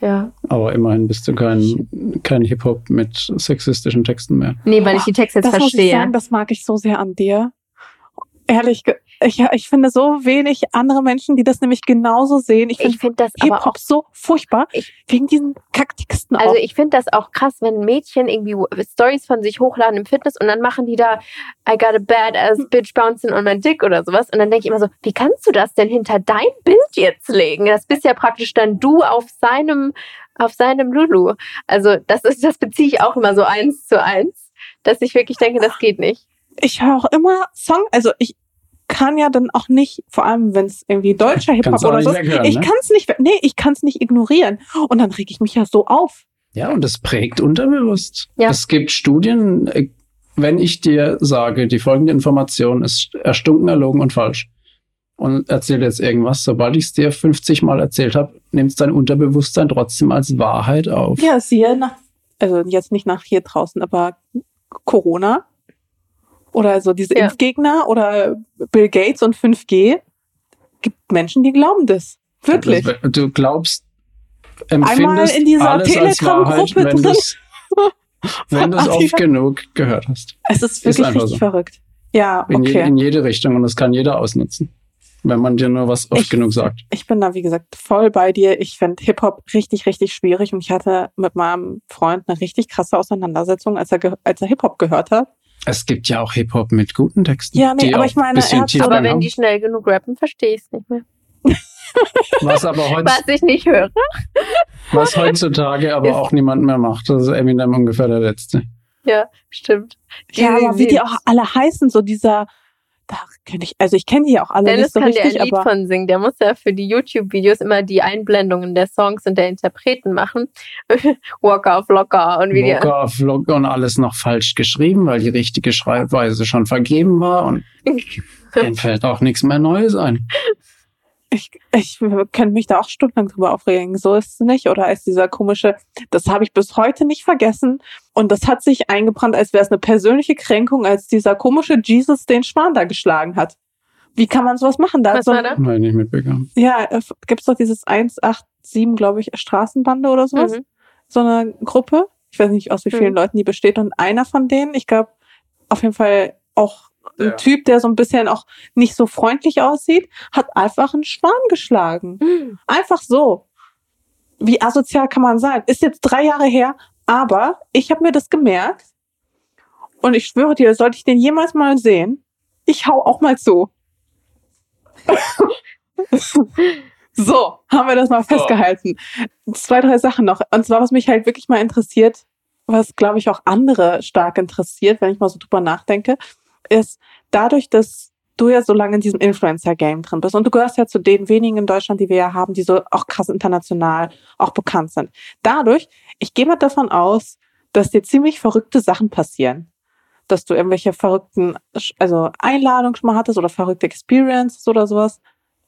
Ja. Aber immerhin bist du kein, kein Hip-Hop mit sexistischen Texten mehr. Nee, weil ich die Texte jetzt das muss ich verstehe. sagen, das mag ich so sehr an dir. Ehrlich, ich, ich finde so wenig andere Menschen, die das nämlich genauso sehen. Ich finde finde das aber auch Hip-Hop so furchtbar, Ich- wegen diesen Kacktexten Also ich finde das auch krass, wenn Mädchen irgendwie Stories von sich hochladen im Fitness und dann machen die da I got a badass bitch bouncing on my dick oder sowas und dann denke ich immer so, wie kannst du das denn hinter dein Bild jetzt legen? Das bist ja praktisch dann du auf seinem auf seinem Lulu. Also das ist das beziehe ich auch immer so eins zu eins, dass ich wirklich denke, das geht nicht. Ich höre auch immer Song, also ich kann ja dann auch nicht, vor allem wenn es irgendwie deutscher Hip-Hop oder so ist, ich ne? kann es nicht, nee, ich kann es nicht ignorieren. Und dann reg ich mich ja so auf. Ja, und das prägt unterbewusst. Ja. Es gibt Studien, äh, wenn ich dir sage, die folgende Information ist erstunken, erlogen und falsch und erzähle jetzt irgendwas, sobald ich es dir 50 Mal erzählt habe, nimmt es dein Unterbewusstsein trotzdem als Wahrheit auf. Ja, siehe nach, also jetzt nicht nach hier draußen, aber Corona. Oder so diese Ja. Impfgegner oder Bill Gates und 5G. Gibt Menschen, die glauben das. Wirklich. Also, du glaubst, empfindest in dieser Telegram-Gruppe drin. du's- (laughs) wenn du es oft genug gehört hast. es ist ist wirklich einfach richtig so. verrückt. Ja, In, je, okay. in jede Richtung und das kann jeder ausnutzen. Wenn man dir nur was oft Ich- genug sagt. Ich bin da, wie gesagt, voll bei dir. Ich finde Hip-Hop richtig, richtig schwierig und ich hatte mit meinem Freund eine richtig krasse Auseinandersetzung, als er, als er Hip-Hop gehört hat. Es gibt ja auch Hip-Hop mit guten Texten. Ja, nee, die aber ich meine, er Aber wenn haben. die schnell genug rappen, verstehe ich es nicht mehr. (laughs) was aber (laughs) heutz, Was ich nicht höre. was heutzutage (laughs) aber Ist- auch niemand mehr macht. Das ist Eminem ungefähr der Letzte. Ja, stimmt. Ja, Die- aber wie die auch alle heißen, so dieser, da kenne ich, also ich kenne die ja auch alle Dennis nicht so kann dir richtig, ein Lied von singen. Der muss ja für die YouTube-Videos immer die Einblendungen der Songs und der Interpreten machen. (laughs) Walker auf Locker und wie die. Walker auf Locker und alles noch falsch geschrieben, weil die richtige Schreibweise schon vergeben war und (laughs) denen fällt auch nichts mehr Neues ein. Ich, ich könnte mich da auch stundenlang drüber aufregen. So ist es nicht. Oder als dieser komische, das habe ich bis heute nicht vergessen. Und das hat sich eingebrannt, als wäre es eine persönliche Kränkung, als dieser komische Jesus den Schwan da geschlagen hat. Wie kann man sowas machen? Da hat Was so war ein, da? Nein, nicht mitbekommen. Ja, äh, gibt's doch dieses 187, glaube ich, Straßenbande oder sowas. Mhm. So eine Gruppe. Ich weiß nicht, aus wie vielen Mhm. Leuten die besteht. Und einer von denen, ich glaube, auf jeden Fall auch ein. Typ, der so ein bisschen auch nicht so freundlich aussieht, hat einfach einen Schwan geschlagen. Mhm. Einfach so. Wie asozial kann man sein? Ist jetzt drei Jahre her, aber ich habe mir das gemerkt. Und ich schwöre dir, sollte ich den jemals mal sehen, ich hau auch mal zu. (laughs) so, haben wir das mal festgehalten. Zwei, drei Sachen noch. Und zwar, was mich halt wirklich mal interessiert, was, glaube ich, auch andere stark interessiert, wenn ich mal so drüber nachdenke, ist dadurch, dass du ja so lange in diesem Influencer-Game drin bist und du gehörst ja zu den wenigen in Deutschland, die wir ja haben, die so auch krass international auch bekannt sind. Dadurch, ich gehe mal davon aus, dass dir ziemlich verrückte Sachen passieren. Dass du irgendwelche verrückten, also Einladungen schon mal hattest oder verrückte Experiences oder sowas.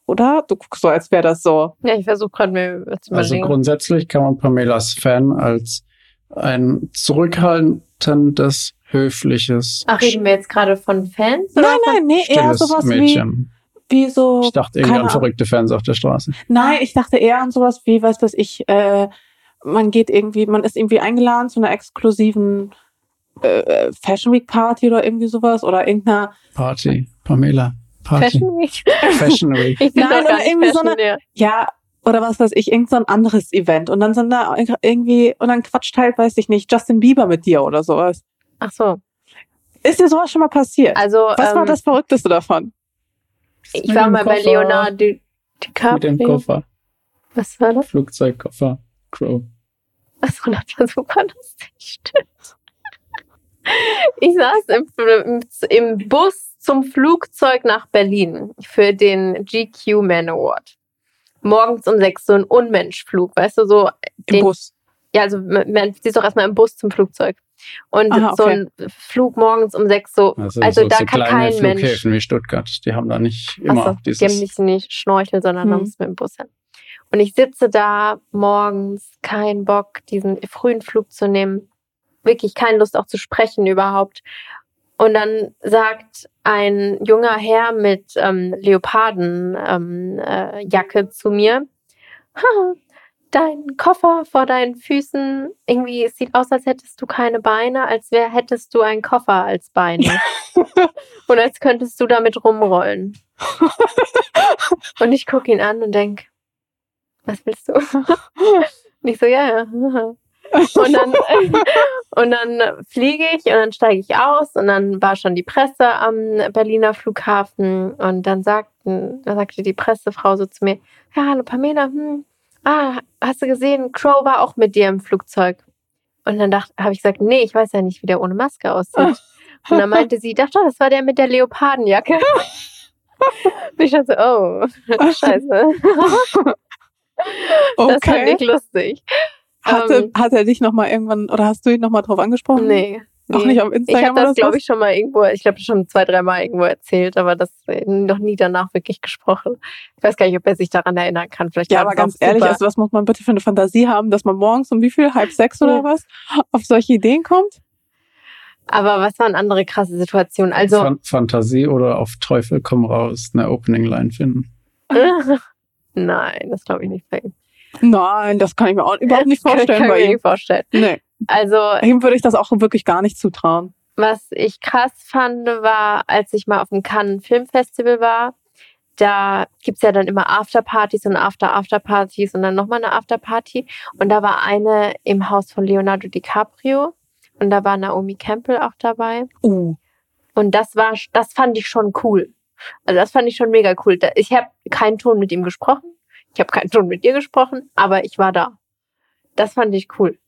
Oder? Du guckst so, als wäre das so. Ja, ich versuche gerade mir zu Also grundsätzlich kann man Pamelas Fan als ein zurückhaltendes, höfliches, Ach, reden wir jetzt gerade von Fans? Oder Nein, nein, nee, eher sowas wie, Mädchen. wie so. Ich dachte irgendwie keine an verrückte Fans auf der Straße. Nein, ich dachte eher an sowas wie, weiß das ich, äh, man geht irgendwie, man ist irgendwie eingeladen zu einer exklusiven äh, Fashion Week Party oder irgendwie sowas oder irgendeiner, Party. Pamela. Party. Fashion Week? Fashion Week. (laughs) Ich bin Nein, oder irgendwie so eine- ja. ja, oder was weiß ich, irgend so ein anderes Event und dann sind da irgendwie, und dann quatscht halt, weiß ich nicht, Justin Bieber mit dir oder sowas. Ach so. Ist dir sowas schon mal passiert? Also, was war ähm, das Verrückteste davon? ich Mit war mal bei Koffer. Leonardo Di- Mit dem DiCaprio. Koffer. Was war das? Flugzeugkoffer. Crow. Achso, das war super lustig. Stimmt. Ich saß im, im, im Bus zum Flugzeug nach Berlin für den GQ Man Award. Morgens um sechs, so ein Unmenschflug, weißt du, so. Im Den, Bus. ja, also man man sitzt doch erstmal im Bus zum Flugzeug. Und Aha, so okay. ein Flug morgens um sechs, so. Also, Also so, da so kann kleine kein Mensch- Flughäfen wie Stuttgart. Die haben da nicht immer Achso, dieses. die haben nicht, nicht Schnorchel, sondern man Hm. muss mit dem Bus hin. Und ich sitze da morgens, kein Bock, diesen frühen Flug zu nehmen. Wirklich keine Lust auch zu sprechen überhaupt. Und dann sagt ein junger Herr mit ähm, Leopardenjacke ähm, äh, Jacke zu mir, (laughs) "Ha, dein Koffer vor deinen Füßen, irgendwie es sieht aus, als hättest du keine Beine, als wär, hättest du einen Koffer als Beine. (laughs) und als könntest du damit rumrollen. und ich gucke ihn an und denk, was willst du? Und ich so, ja, ja. Und dann, (laughs) und dann fliege ich und dann steige ich aus und dann war schon die Presse am Berliner Flughafen und dann sagten, dann sagte die Pressefrau so zu mir, ja, hallo Pamela, hm, ah, hast du gesehen, Crow war auch mit dir im Flugzeug. Und dann dachte, habe ich gesagt, nee, ich weiß ja nicht, wie der ohne Maske aussieht. (laughs) Und dann meinte sie, dachte, das war der mit der Leopardenjacke. (laughs) Und ich dachte so, oh, scheiße. (laughs) Das fand Okay. ich lustig. Hatte, Ähm, hat er dich nochmal irgendwann, oder hast du ihn nochmal drauf angesprochen? Nee. Auch nicht auf Ich Instagram habe das, oder glaube ich, schon mal irgendwo, ich glaube schon zwei, dreimal irgendwo erzählt, aber das äh, noch nie danach wirklich gesprochen. Ich weiß gar nicht, ob er sich daran erinnern kann. Vielleicht Ja, aber ganz ehrlich, super. also was muss man bitte für eine Fantasie haben, dass man morgens um wie viel, halb sechs oder Ja. was, auf solche Ideen kommt? Aber was waren andere krasse Situationen? Also, Fan Fantasie oder auf Teufel komm raus eine Opening Line finden. (laughs) nein, das glaube ich nicht bei ihm. Nein, das kann ich mir auch überhaupt nicht vorstellen kann, kann bei ich mir ihm. nicht vorstellen. Nee, Also, ihm würde ich das auch wirklich gar nicht zutrauen. was ich krass fand, war, als ich mal auf dem Cannes Filmfestival war, da gibt's ja dann immer Afterpartys und After-Afterpartys und dann nochmal eine Afterparty. Und da war eine im Haus von Leonardo DiCaprio und da war Naomi Campbell auch dabei. Uh, Und das war, das fand ich schon cool. Also das fand ich schon mega cool. Ich habe keinen Ton mit ihm gesprochen. Ich habe keinen Ton mit ihr gesprochen, aber ich war da. Das fand ich cool.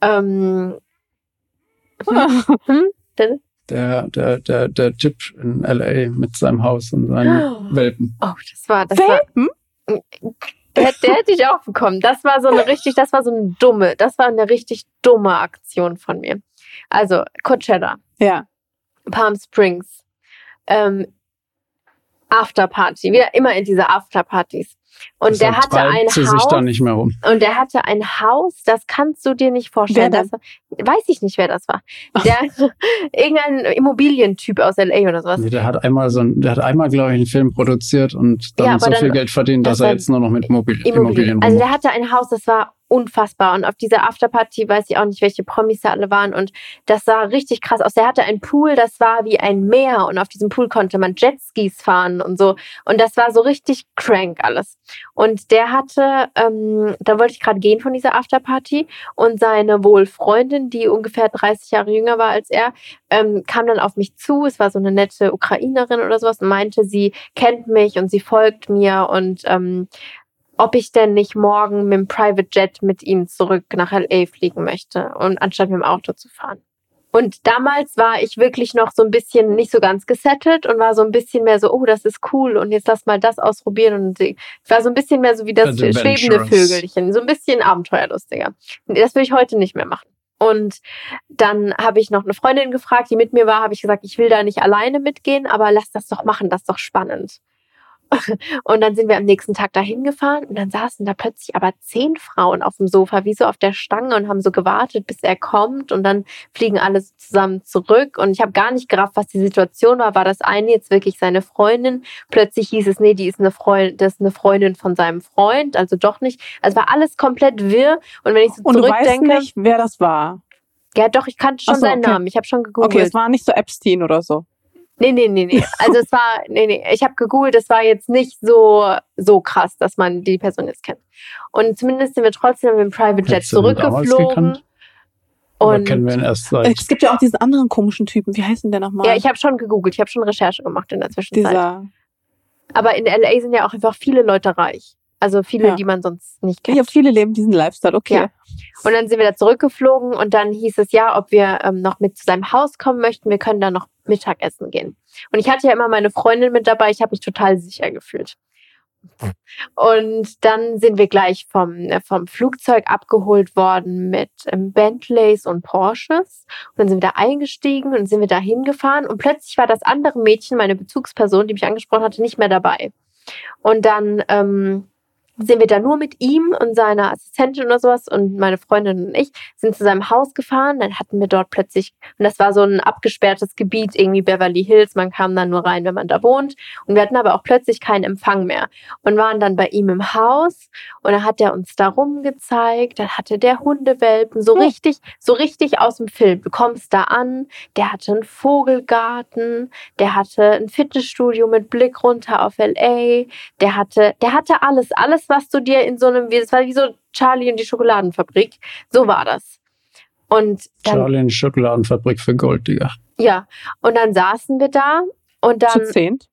Ähm, hm? (laughs) Der, der, der, der Typ in L.A. mit seinem Haus und seinen (gasps) Welpen. Oh, das war, das war, Welpen? der, der hätte ich auch bekommen. Das war so eine richtig, das war so eine dumme, das war eine richtig dumme Aktion von mir. Also Coachella, Ja. Palm Springs, ähm, Afterparty, wieder immer in diese Afterpartys. Und der Deshalb hatte ein Haus da nicht mehr rum. und der hatte ein Haus, das kannst du dir nicht vorstellen. Wer Das, war- weiß ich nicht, wer das war. Der, (laughs) irgendein Immobilientyp aus LA oder sowas. Nee, der hat einmal so ein, der hat einmal, glaube ich, einen Film produziert und dann Ja, so dann- viel Geld verdient, das dass er war jetzt nur noch mit Mobil Immobilien. Immobilien Also der hatte ein Haus, das war unfassbar. Und auf dieser Afterparty weiß ich auch nicht, welche Promis da alle waren. Und das sah richtig krass aus. Der hatte einen Pool, das war wie ein Meer. Und auf diesem Pool konnte man Jetskis fahren und so. Und das war so richtig crank alles. Und der hatte, ähm, da wollte ich gerade gehen von dieser Afterparty. Und seine wohl Freundin, die ungefähr 30 Jahre jünger war als er, ähm, kam dann auf mich zu. Es war so eine nette Ukrainerin oder sowas und meinte, sie kennt mich und sie folgt mir und ähm, ob ich denn nicht morgen mit dem Private Jet mit ihnen zurück nach LA fliegen möchte und anstatt mit dem Auto zu fahren. Und damals war ich wirklich noch so ein bisschen nicht so ganz gesettelt und war so ein bisschen mehr so, oh, das ist cool und jetzt lass mal das ausprobieren. Und ich war so ein bisschen mehr so wie das Also schwebende. Vögelchen, so ein bisschen abenteuerlustiger. Das würde ich heute nicht mehr machen. Und dann habe ich noch eine Freundin gefragt, die mit mir war, habe ich gesagt, ich will da nicht alleine mitgehen, aber lass das doch machen, das ist doch spannend. Und dann sind wir am nächsten Tag dahin gefahren und dann saßen da plötzlich aber zehn Frauen auf dem Sofa, wie so auf der Stange und haben so gewartet, bis er kommt und dann fliegen alle so zusammen zurück und ich habe gar nicht gerafft, was die Situation war. War das eine jetzt wirklich seine Freundin? Plötzlich hieß es, nee, die ist eine Freundin, das ist eine Freundin von seinem Freund, also doch nicht. Also war alles komplett wirr und wenn ich so Und du weißt zurückdenke, nicht, wer das war. ja doch, ich kannte schon so, seinen okay. Namen, ich habe schon gegoogelt. Okay, es war nicht so Epstein oder so. Nee, nee, nee, nee. Also es war, nee, nee. Ich habe gegoogelt, es war jetzt nicht so, so krass, dass man die Person jetzt kennt. Und zumindest sind wir trotzdem mit dem Private Jet Hättest zurückgeflogen. Und kennen wir ihn erst seit Es gibt ja auch diesen anderen komischen Typen. Wie heißt denn der nochmal? ja, ich habe schon gegoogelt, ich habe schon Recherche gemacht in der Zwischenzeit. Dieser. Aber in LA sind ja auch einfach viele Leute reich. Also viele, Ja. die man sonst nicht Ich kennt. habe viele leben diesen Lifestyle. Okay. Ja. Und dann sind wir da zurückgeflogen und dann hieß es ja, ob wir ähm, noch mit zu seinem Haus kommen möchten. Wir können da noch Mittagessen gehen. Und ich hatte ja immer meine Freundin mit dabei. Ich habe mich total sicher gefühlt. Und dann sind wir gleich vom, äh, vom Flugzeug abgeholt worden mit ähm, Bentleys und Porsches. Und dann sind wir da eingestiegen und sind wir da hingefahren. Und plötzlich war das andere Mädchen, meine Bezugsperson, die mich angesprochen hatte, nicht mehr dabei. Und dann ähm, sind wir da nur mit ihm und seiner Assistentin oder sowas und meine Freundin und ich sind zu seinem Haus gefahren. Dann hatten wir dort plötzlich, und das war so ein abgesperrtes Gebiet, irgendwie Beverly Hills. Man kam dann nur rein, wenn man da wohnt. Und wir hatten aber auch plötzlich keinen Empfang mehr und waren dann bei ihm im Haus. Und dann hat er uns da rumgezeigt. Dann hatte der Hundewelpen so Hm. richtig, so richtig aus dem Film. Du kommst da an, der hatte einen Vogelgarten, der hatte ein Fitnessstudio mit Blick runter auf LA, der hatte, der hatte alles, alles, was du dir in so einem, wie- das war wie so Charlie und die Schokoladenfabrik. So war das. Und dann, Charlie in Schokoladenfabrik für Golddigger. ja, und dann saßen wir da und Zu dann, zehnt?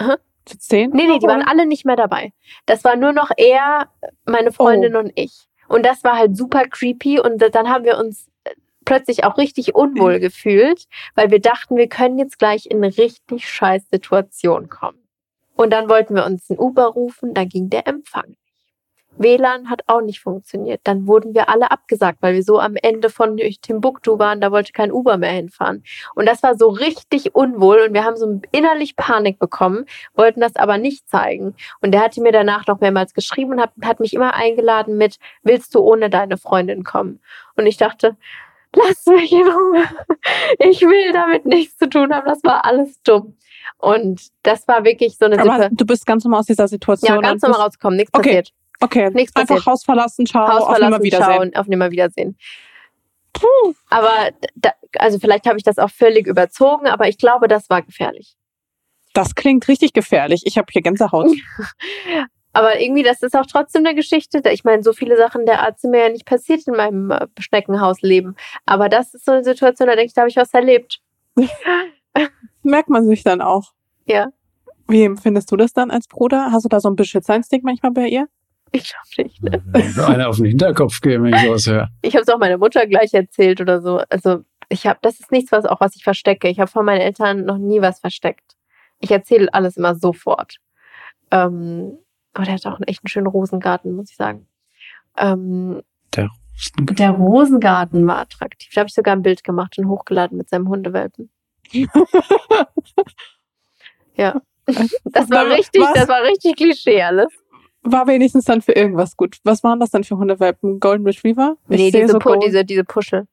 Hä? Zu zehnt? nee, nee, die waren alle nicht mehr dabei. Das war nur noch er, meine Freundin und ich. Und das war halt super creepy und dann haben wir uns äh, plötzlich auch richtig unwohl (clears throat) gefühlt, weil wir dachten, wir können jetzt gleich in eine richtig scheiß Situation kommen. Und dann wollten wir uns ein Uber rufen, da ging der Empfang. WLAN hat auch nicht funktioniert. Dann wurden wir alle abgesagt, weil wir so am Ende von Timbuktu waren, da wollte kein Uber mehr hinfahren. Und das war so richtig unwohl und wir haben so innerlich Panik bekommen, wollten das aber nicht zeigen. Und der hatte mir danach noch mehrmals geschrieben und hat, hat mich immer eingeladen mit, willst du ohne deine Freundin kommen? Und ich dachte, lass mich in Ruhe. Ich will damit nichts zu tun haben. Das war alles dumm. Und das war wirklich so eine Aber Situation. du bist ganz normal aus dieser Situation. Ja, ganz normal rausgekommen, nichts Okay. passiert. Okay, Nichts einfach passiert. Haus verlassen, ciao, Haus auf verlassen, Nimmerwiedersehen. schauen, auf Nimmerwiedersehen. Aber da, also vielleicht habe ich das auch völlig überzogen, aber ich glaube, das war gefährlich. Das klingt richtig gefährlich. Ich habe hier Gänsehaut. (laughs) Aber irgendwie, das ist auch trotzdem eine Geschichte. Ich meine, so viele Sachen der Art sind mir ja nicht passiert in meinem äh, Schneckenhausleben. Aber das ist so eine Situation, da denke ich, da habe ich was erlebt. (laughs) Merkt man sich dann auch. Ja. Wie empfindest du das dann als Bruder? Hast du da so ein Beschützerinstinkt manchmal bei ihr? Ich glaube nicht. Ne? Einer auf den Hinterkopf geben, wenn ich sowas höre. (laughs) Ich habe es auch meiner Mutter gleich erzählt oder so. Also ich habe, das ist nichts, was auch was ich verstecke. Ich habe von meinen Eltern noch nie was versteckt. Ich erzähle alles immer sofort. Ähm, aber der hat auch einen echt einen schönen Rosengarten, muss ich sagen. Ähm, der Rosengarten war attraktiv. Da habe ich sogar ein Bild gemacht und hochgeladen mit seinem Hundewelpen. (laughs) ja. Das war Was? richtig, das war richtig Klischee alles. War wenigstens dann für irgendwas gut. Was waren das dann für Hundewelpen? Golden Retriever? Ich Nee, diese, so Pu diese, diese Puschel.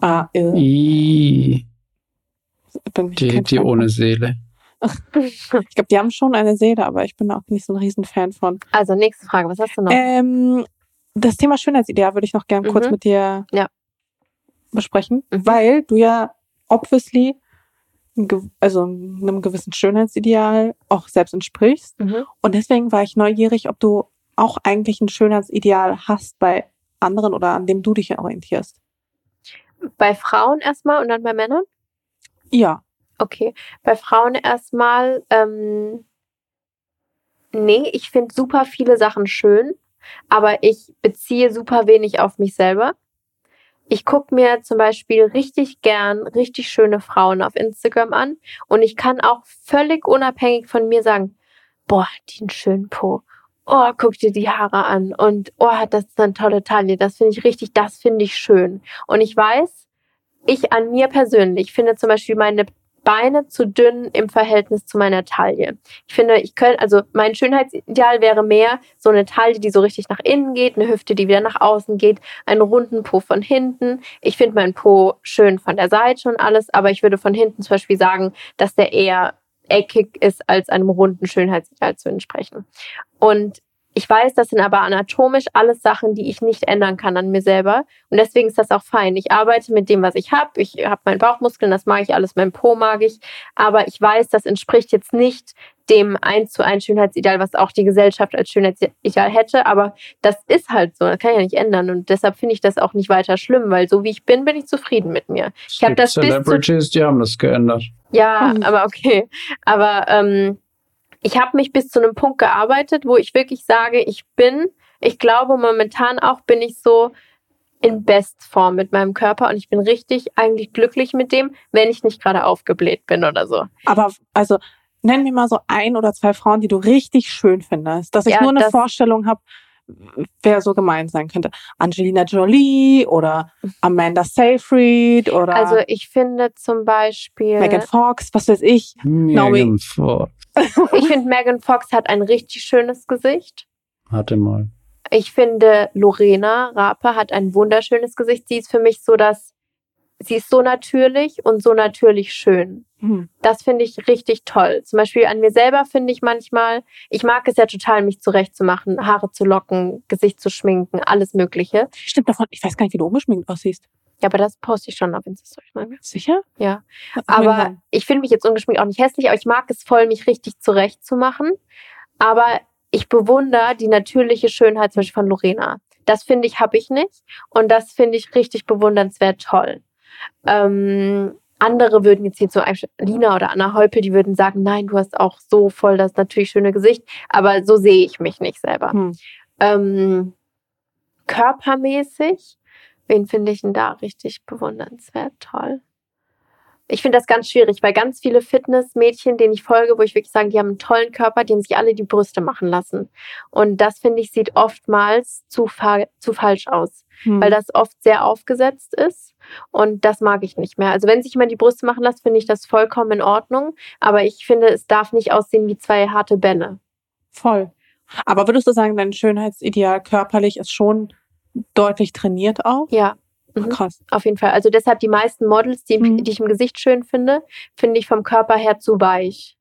Ah, irr. Ih, bin ich die, die ohne. Seele. Ich glaube, die haben schon eine Seele, aber ich bin auch nicht so ein Riesenfan von. Also, nächste Frage, was hast du noch? Ähm, das Thema Schönheitsideal würde ich noch gern kurz Mhm. mit dir Ja. besprechen, Mhm. weil du ja obviously also einem gewissen Schönheitsideal auch selbst entsprichst. Mhm. Und deswegen war ich neugierig, ob du auch eigentlich ein Schönheitsideal hast bei anderen oder an dem du dich orientierst. Bei Frauen erstmal und dann bei Männern? Ja. Okay. Bei Frauen erstmal, ähm, nee, ich finde super viele Sachen schön, aber ich beziehe super wenig auf mich selber. Ich gucke mir zum Beispiel richtig gern richtig schöne Frauen auf Instagram an und ich kann auch völlig unabhängig von mir sagen, boah, die einen schönen Po. Oh, guck dir die Haare an und oh, das ist eine tolle Taille. Das finde ich richtig, das finde ich schön. Und ich weiß, ich an mir persönlich finde zum Beispiel meine Beine zu dünn im Verhältnis zu meiner Taille. Ich finde, ich könnte, also mein Schönheitsideal wäre mehr so eine Taille, die so richtig nach innen geht, eine Hüfte, die wieder nach außen geht, einen runden Po von hinten. Ich finde meinen Po schön von der Seite und alles, aber ich würde von hinten zum Beispiel sagen, dass der eher eckig ist, als einem runden Schönheitsideal zu entsprechen. Und ich weiß, das sind aber anatomisch alles Sachen, die ich nicht ändern kann an mir selber. Und deswegen ist das auch fein. Ich arbeite mit dem, was ich habe. Ich habe meinen Bauchmuskeln, das mag ich alles, mein Po mag ich. Aber ich weiß, das entspricht jetzt nicht dem eins zu eins Schönheitsideal, was auch die Gesellschaft als Schönheitsideal hätte. Aber das ist halt so. Das kann ich ja nicht ändern. Und deshalb finde ich das auch nicht weiter schlimm, weil so wie ich bin, bin ich zufrieden mit mir. Ich hab gibt das bis zu- Celebrities, die haben das geändert. Ja, Mhm. aber okay. Aber ähm, ich habe mich bis zu einem Punkt gearbeitet, wo ich wirklich sage, ich bin, ich glaube momentan auch bin ich so in Bestform mit meinem Körper und ich bin richtig eigentlich glücklich mit dem, wenn ich nicht gerade aufgebläht bin oder so. Aber also nenn mir mal so ein oder zwei Frauen, die du richtig schön findest. Dass ich Ja, nur eine Vorstellung habe, wer so gemeint sein könnte. Angelina Jolie oder Amanda Seyfried oder Also ich finde zum Beispiel, Megan Fox, was weiß ich. Megan Fox. (laughs) ich finde Megan Fox hat ein richtig schönes Gesicht. Warte mal. Ich finde, Lorena Rape hat ein wunderschönes Gesicht. Sie ist für mich so das, sie ist so natürlich und so natürlich schön. Hm. Das finde ich richtig toll. Zum Beispiel an mir selber finde ich manchmal, ich mag es ja total, mich zurechtzumachen, Haare zu locken, Gesicht zu schminken, alles Mögliche. Stimmt davon. Ich weiß gar nicht, wie du ungeschminkt aussiehst. Ja, aber das poste ich schon auf Instagram. Sicher? Ja. Aber ich finde mich jetzt ungeschminkt auch nicht hässlich, aber ich mag es voll, mich richtig zurechtzumachen. Aber ich bewundere die natürliche Schönheit zum Beispiel von Lorena. Das finde ich, habe ich nicht. Und das finde ich richtig bewundernswert toll. Ähm, andere würden jetzt hier so Lina oder Anna Heupel, die würden sagen, nein, du hast auch so voll das natürlich schöne Gesicht. Aber so sehe ich mich nicht selber. Hm. Ähm, körpermäßig, wen finde ich denn da richtig bewundernswert toll? Ich finde das ganz schwierig, weil ganz viele Fitnessmädchen, denen ich folge, wo ich wirklich sage, die haben einen tollen Körper, die haben sich alle die Brüste machen lassen. Und das finde ich sieht oftmals zu, fa zu falsch aus, Hm. weil das oft sehr aufgesetzt ist. Und das mag ich nicht mehr. Also wenn sich jemand die Brüste machen lässt, finde ich das vollkommen in Ordnung. Aber ich finde, es darf nicht aussehen wie zwei harte Bälle. Voll. Aber würdest du sagen, dein Schönheitsideal körperlich ist schon deutlich trainiert auch? Ja, Mhm. Krass. Auf jeden Fall. Also deshalb die meisten Models, die, Mhm. die ich im Gesicht schön finde, finde ich vom Körper her zu weich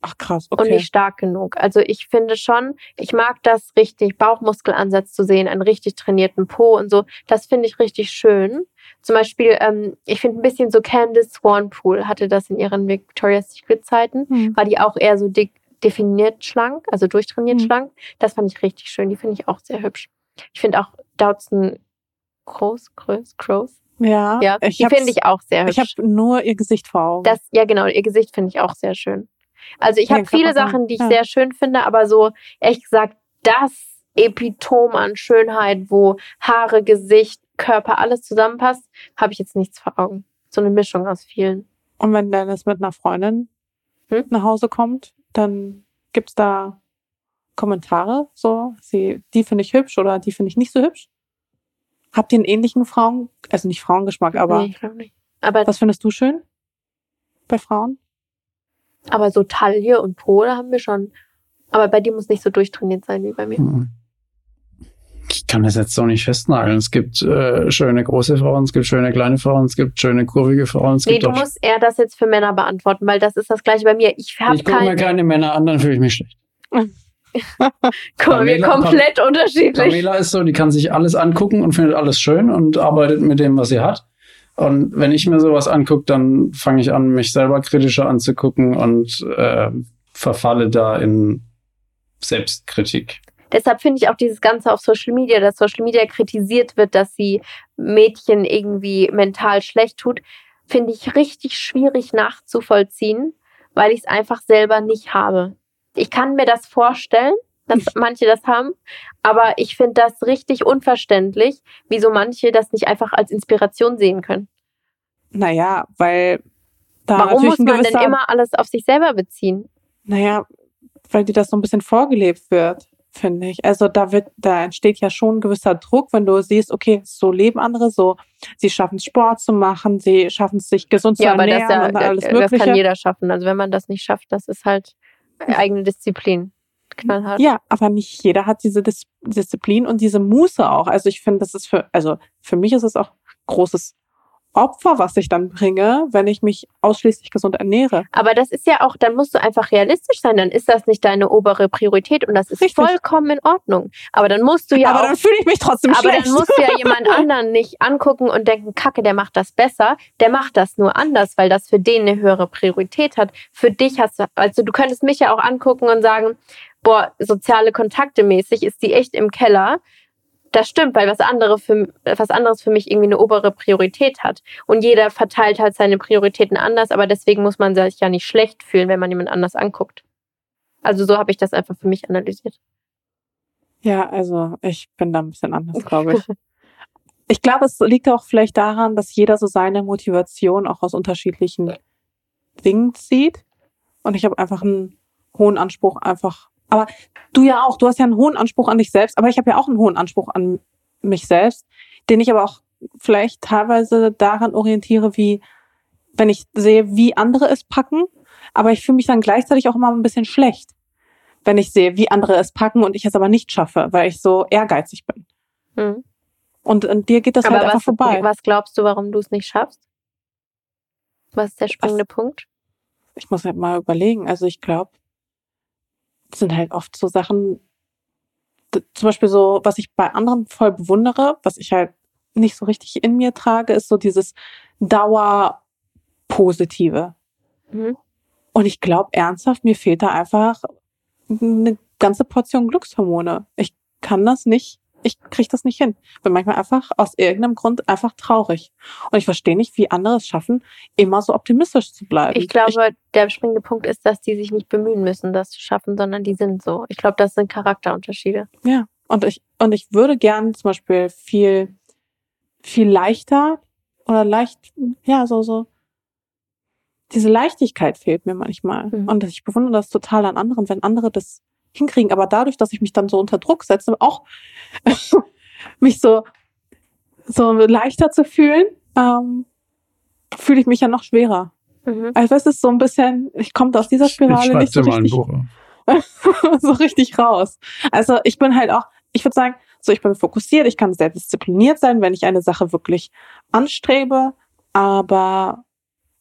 Ach krass, und okay. nicht stark genug. Also ich finde schon, ich mag das richtig, Bauchmuskelansatz zu sehen, einen richtig trainierten Po und so. Das finde ich richtig schön. Zum Beispiel, ähm, ich finde ein bisschen so Candice Swanpool hatte das in ihren Victoria's Secret Zeiten. Hm. War die auch eher so dick definiert schlank, also durchtrainiert Mhm. schlank. Das fand ich richtig schön. Die finde ich auch sehr hübsch. Ich finde auch Dowson Groß, Groß, Groß. Ja, Ja, ich die finde ich auch sehr hübsch. Ich habe nur ihr Gesicht vor Augen. Das, ja, genau, ihr Gesicht finde ich auch sehr schön. Also ich Ja, habe viele Sachen, die ich ja. sehr schön finde, aber so, ehrlich gesagt, das Epitom an Schönheit, wo Haare, Gesicht, Körper, alles zusammenpasst, habe ich jetzt nichts vor Augen. So eine Mischung aus vielen. Und wenn Dennis mit einer Freundin Hm? nach Hause kommt, dann gibt's da Kommentare, so, sie, die finde ich hübsch oder die finde ich nicht so hübsch. Habt ihr einen ähnlichen Frauen, also nicht Frauengeschmack, aber nee, nicht. Aber, was findest du schön bei Frauen? aber so Taille und Po, da haben wir schon. Aber bei dir muss nicht so durchtrainiert sein wie bei mir. Mhm. Ich kann das jetzt so nicht festnageln. Es gibt äh, schöne große Frauen, es gibt schöne kleine Frauen, es gibt schöne kurvige Frauen, es Nee, gibt du musst eher das jetzt für Männer beantworten, weil das ist das gleiche bei mir. Ich habe Ich gucke mir kein. keine Männer an, dann fühle ich mich schlecht. (laughs) (laughs) Mal, wir komplett unterschiedlich. Pamela ist so, die kann sich alles angucken und findet alles schön und arbeitet mit dem, was sie hat. Und wenn ich mir sowas angucke, dann fange ich an, mich selber kritischer anzugucken und äh, verfalle da in Selbstkritik. Deshalb finde ich auch dieses Ganze auf Social Media, dass Social Media kritisiert wird, dass sie Mädchen irgendwie mental schlecht tut, finde ich richtig schwierig nachzuvollziehen, weil ich es einfach selber nicht habe. Ich kann mir das vorstellen, dass (laughs) manche das haben, aber ich finde das richtig unverständlich, wieso manche das nicht einfach als Inspiration sehen können. Naja, weil da Warum natürlich muss man ein denn gewisser, immer alles auf sich selber beziehen? Naja, weil dir das so ein bisschen vorgelebt wird, finde ich. Also da wird, da entsteht ja schon ein gewisser Druck, wenn du siehst, okay, so leben andere, so, sie schaffen es Sport zu machen, sie schaffen es sich gesund zu Ja, aber das, ernähren ja, und alles das Mögliche. kann jeder schaffen. Also wenn man das nicht schafft, das ist halt eigene Disziplin. Knallhart. Ja, aber nicht jeder hat diese Dis Disziplin und diese Muße auch. Also ich finde, das ist für, also für mich ist es auch großes Opfer, was ich dann bringe, wenn ich mich ausschließlich gesund ernähre. Aber das ist ja auch, dann musst du einfach realistisch sein. Dann ist das nicht deine obere Priorität und das ist Richtig. vollkommen in Ordnung. Aber dann musst du ja aber auch dann fühle ich mich trotzdem Aber schlecht. dann musst du ja (laughs) jemand anderen nicht angucken und denken, Kacke, der macht das besser. Der macht das nur anders, weil das für den eine höhere Priorität hat. Für dich hast du, also du könntest mich ja auch angucken und sagen, boah, soziale Kontakte mäßig ist die echt im Keller. Das stimmt, weil was, andere für, was anderes für mich irgendwie eine obere Priorität hat. Und jeder verteilt halt seine Prioritäten anders, aber deswegen muss man sich ja nicht schlecht fühlen, wenn man jemand anders anguckt. Also so habe ich das einfach für mich analysiert. Ja, also ich bin da ein bisschen anders, glaube ich. (laughs) ich glaube, es liegt auch vielleicht daran, dass jeder so seine Motivation auch aus unterschiedlichen Dingen zieht. Und ich habe einfach einen hohen Anspruch einfach. Aber du ja auch, du hast ja einen hohen Anspruch an dich selbst, aber ich habe ja auch einen hohen Anspruch an mich selbst, den ich aber auch vielleicht teilweise daran orientiere, wie wenn ich sehe, wie andere es packen, aber ich fühle mich dann gleichzeitig auch immer ein bisschen schlecht wenn ich sehe, wie andere es packen und ich es aber nicht schaffe, weil ich so ehrgeizig bin. Hm. Und an dir geht das Aber halt einfach was, vorbei. was glaubst du, warum du es nicht schaffst? Was ist der springende Punkt? Ich muss halt mal überlegen. Also ich glaube, sind halt oft so Sachen, zum Beispiel so, was ich bei anderen voll bewundere, was ich halt nicht so richtig in mir trage, ist so dieses Dauerpositive. Mhm. Und ich glaube ernsthaft, mir fehlt da einfach eine ganze Portion Glückshormone. Ich kann das nicht, ich kriege das nicht hin. Bin manchmal einfach aus irgendeinem Grund einfach traurig. Und ich verstehe nicht, wie andere es schaffen, immer so optimistisch zu bleiben. Ich glaube, der springende Punkt ist, dass die sich nicht bemühen müssen, das zu schaffen, sondern die sind so. Ich glaube, das sind Charakterunterschiede. Ja, und ich, und ich würde gern zum Beispiel viel, viel leichter oder leicht, ja, so, so, diese Leichtigkeit fehlt mir manchmal. Mhm. Und ich bewundere das total an anderen, wenn andere das hinkriegen. Aber dadurch, dass ich mich dann so unter Druck setze, auch (laughs) mich so, so leichter zu fühlen, ähm, fühle ich mich ja noch schwerer. Mhm. Also es ist so ein bisschen, ich komme aus dieser Spirale nicht so richtig (laughs) so richtig raus. Also ich bin halt auch, ich würde sagen, So, ich bin fokussiert, ich kann sehr diszipliniert sein, wenn ich eine Sache wirklich anstrebe. Aber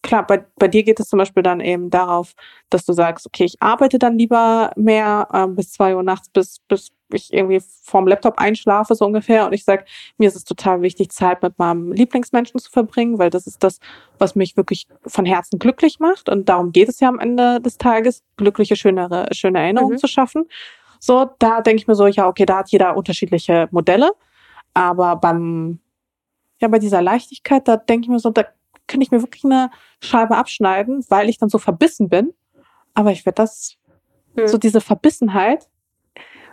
klar, bei, bei dir geht es zum Beispiel dann eben darauf, dass du sagst, okay, ich arbeite dann lieber mehr äh, bis zwei Uhr nachts, bis, bis ich irgendwie vorm Laptop einschlafe, so ungefähr. Und ich sag, mir ist es total wichtig, Zeit mit meinem Lieblingsmenschen zu verbringen, weil das ist das, was mich wirklich von Herzen glücklich macht. Und darum geht es ja am Ende des Tages, glückliche, schönere, schöne Erinnerungen Mhm. zu schaffen. So, da denke ich mir so, ja, okay, da hat jeder unterschiedliche Modelle. Aber beim, ja, bei dieser Leichtigkeit, da denke ich mir so, da könnte ich mir wirklich eine Scheibe abschneiden, weil ich dann so verbissen bin. Aber ich werde das, Hm. so diese Verbissenheit,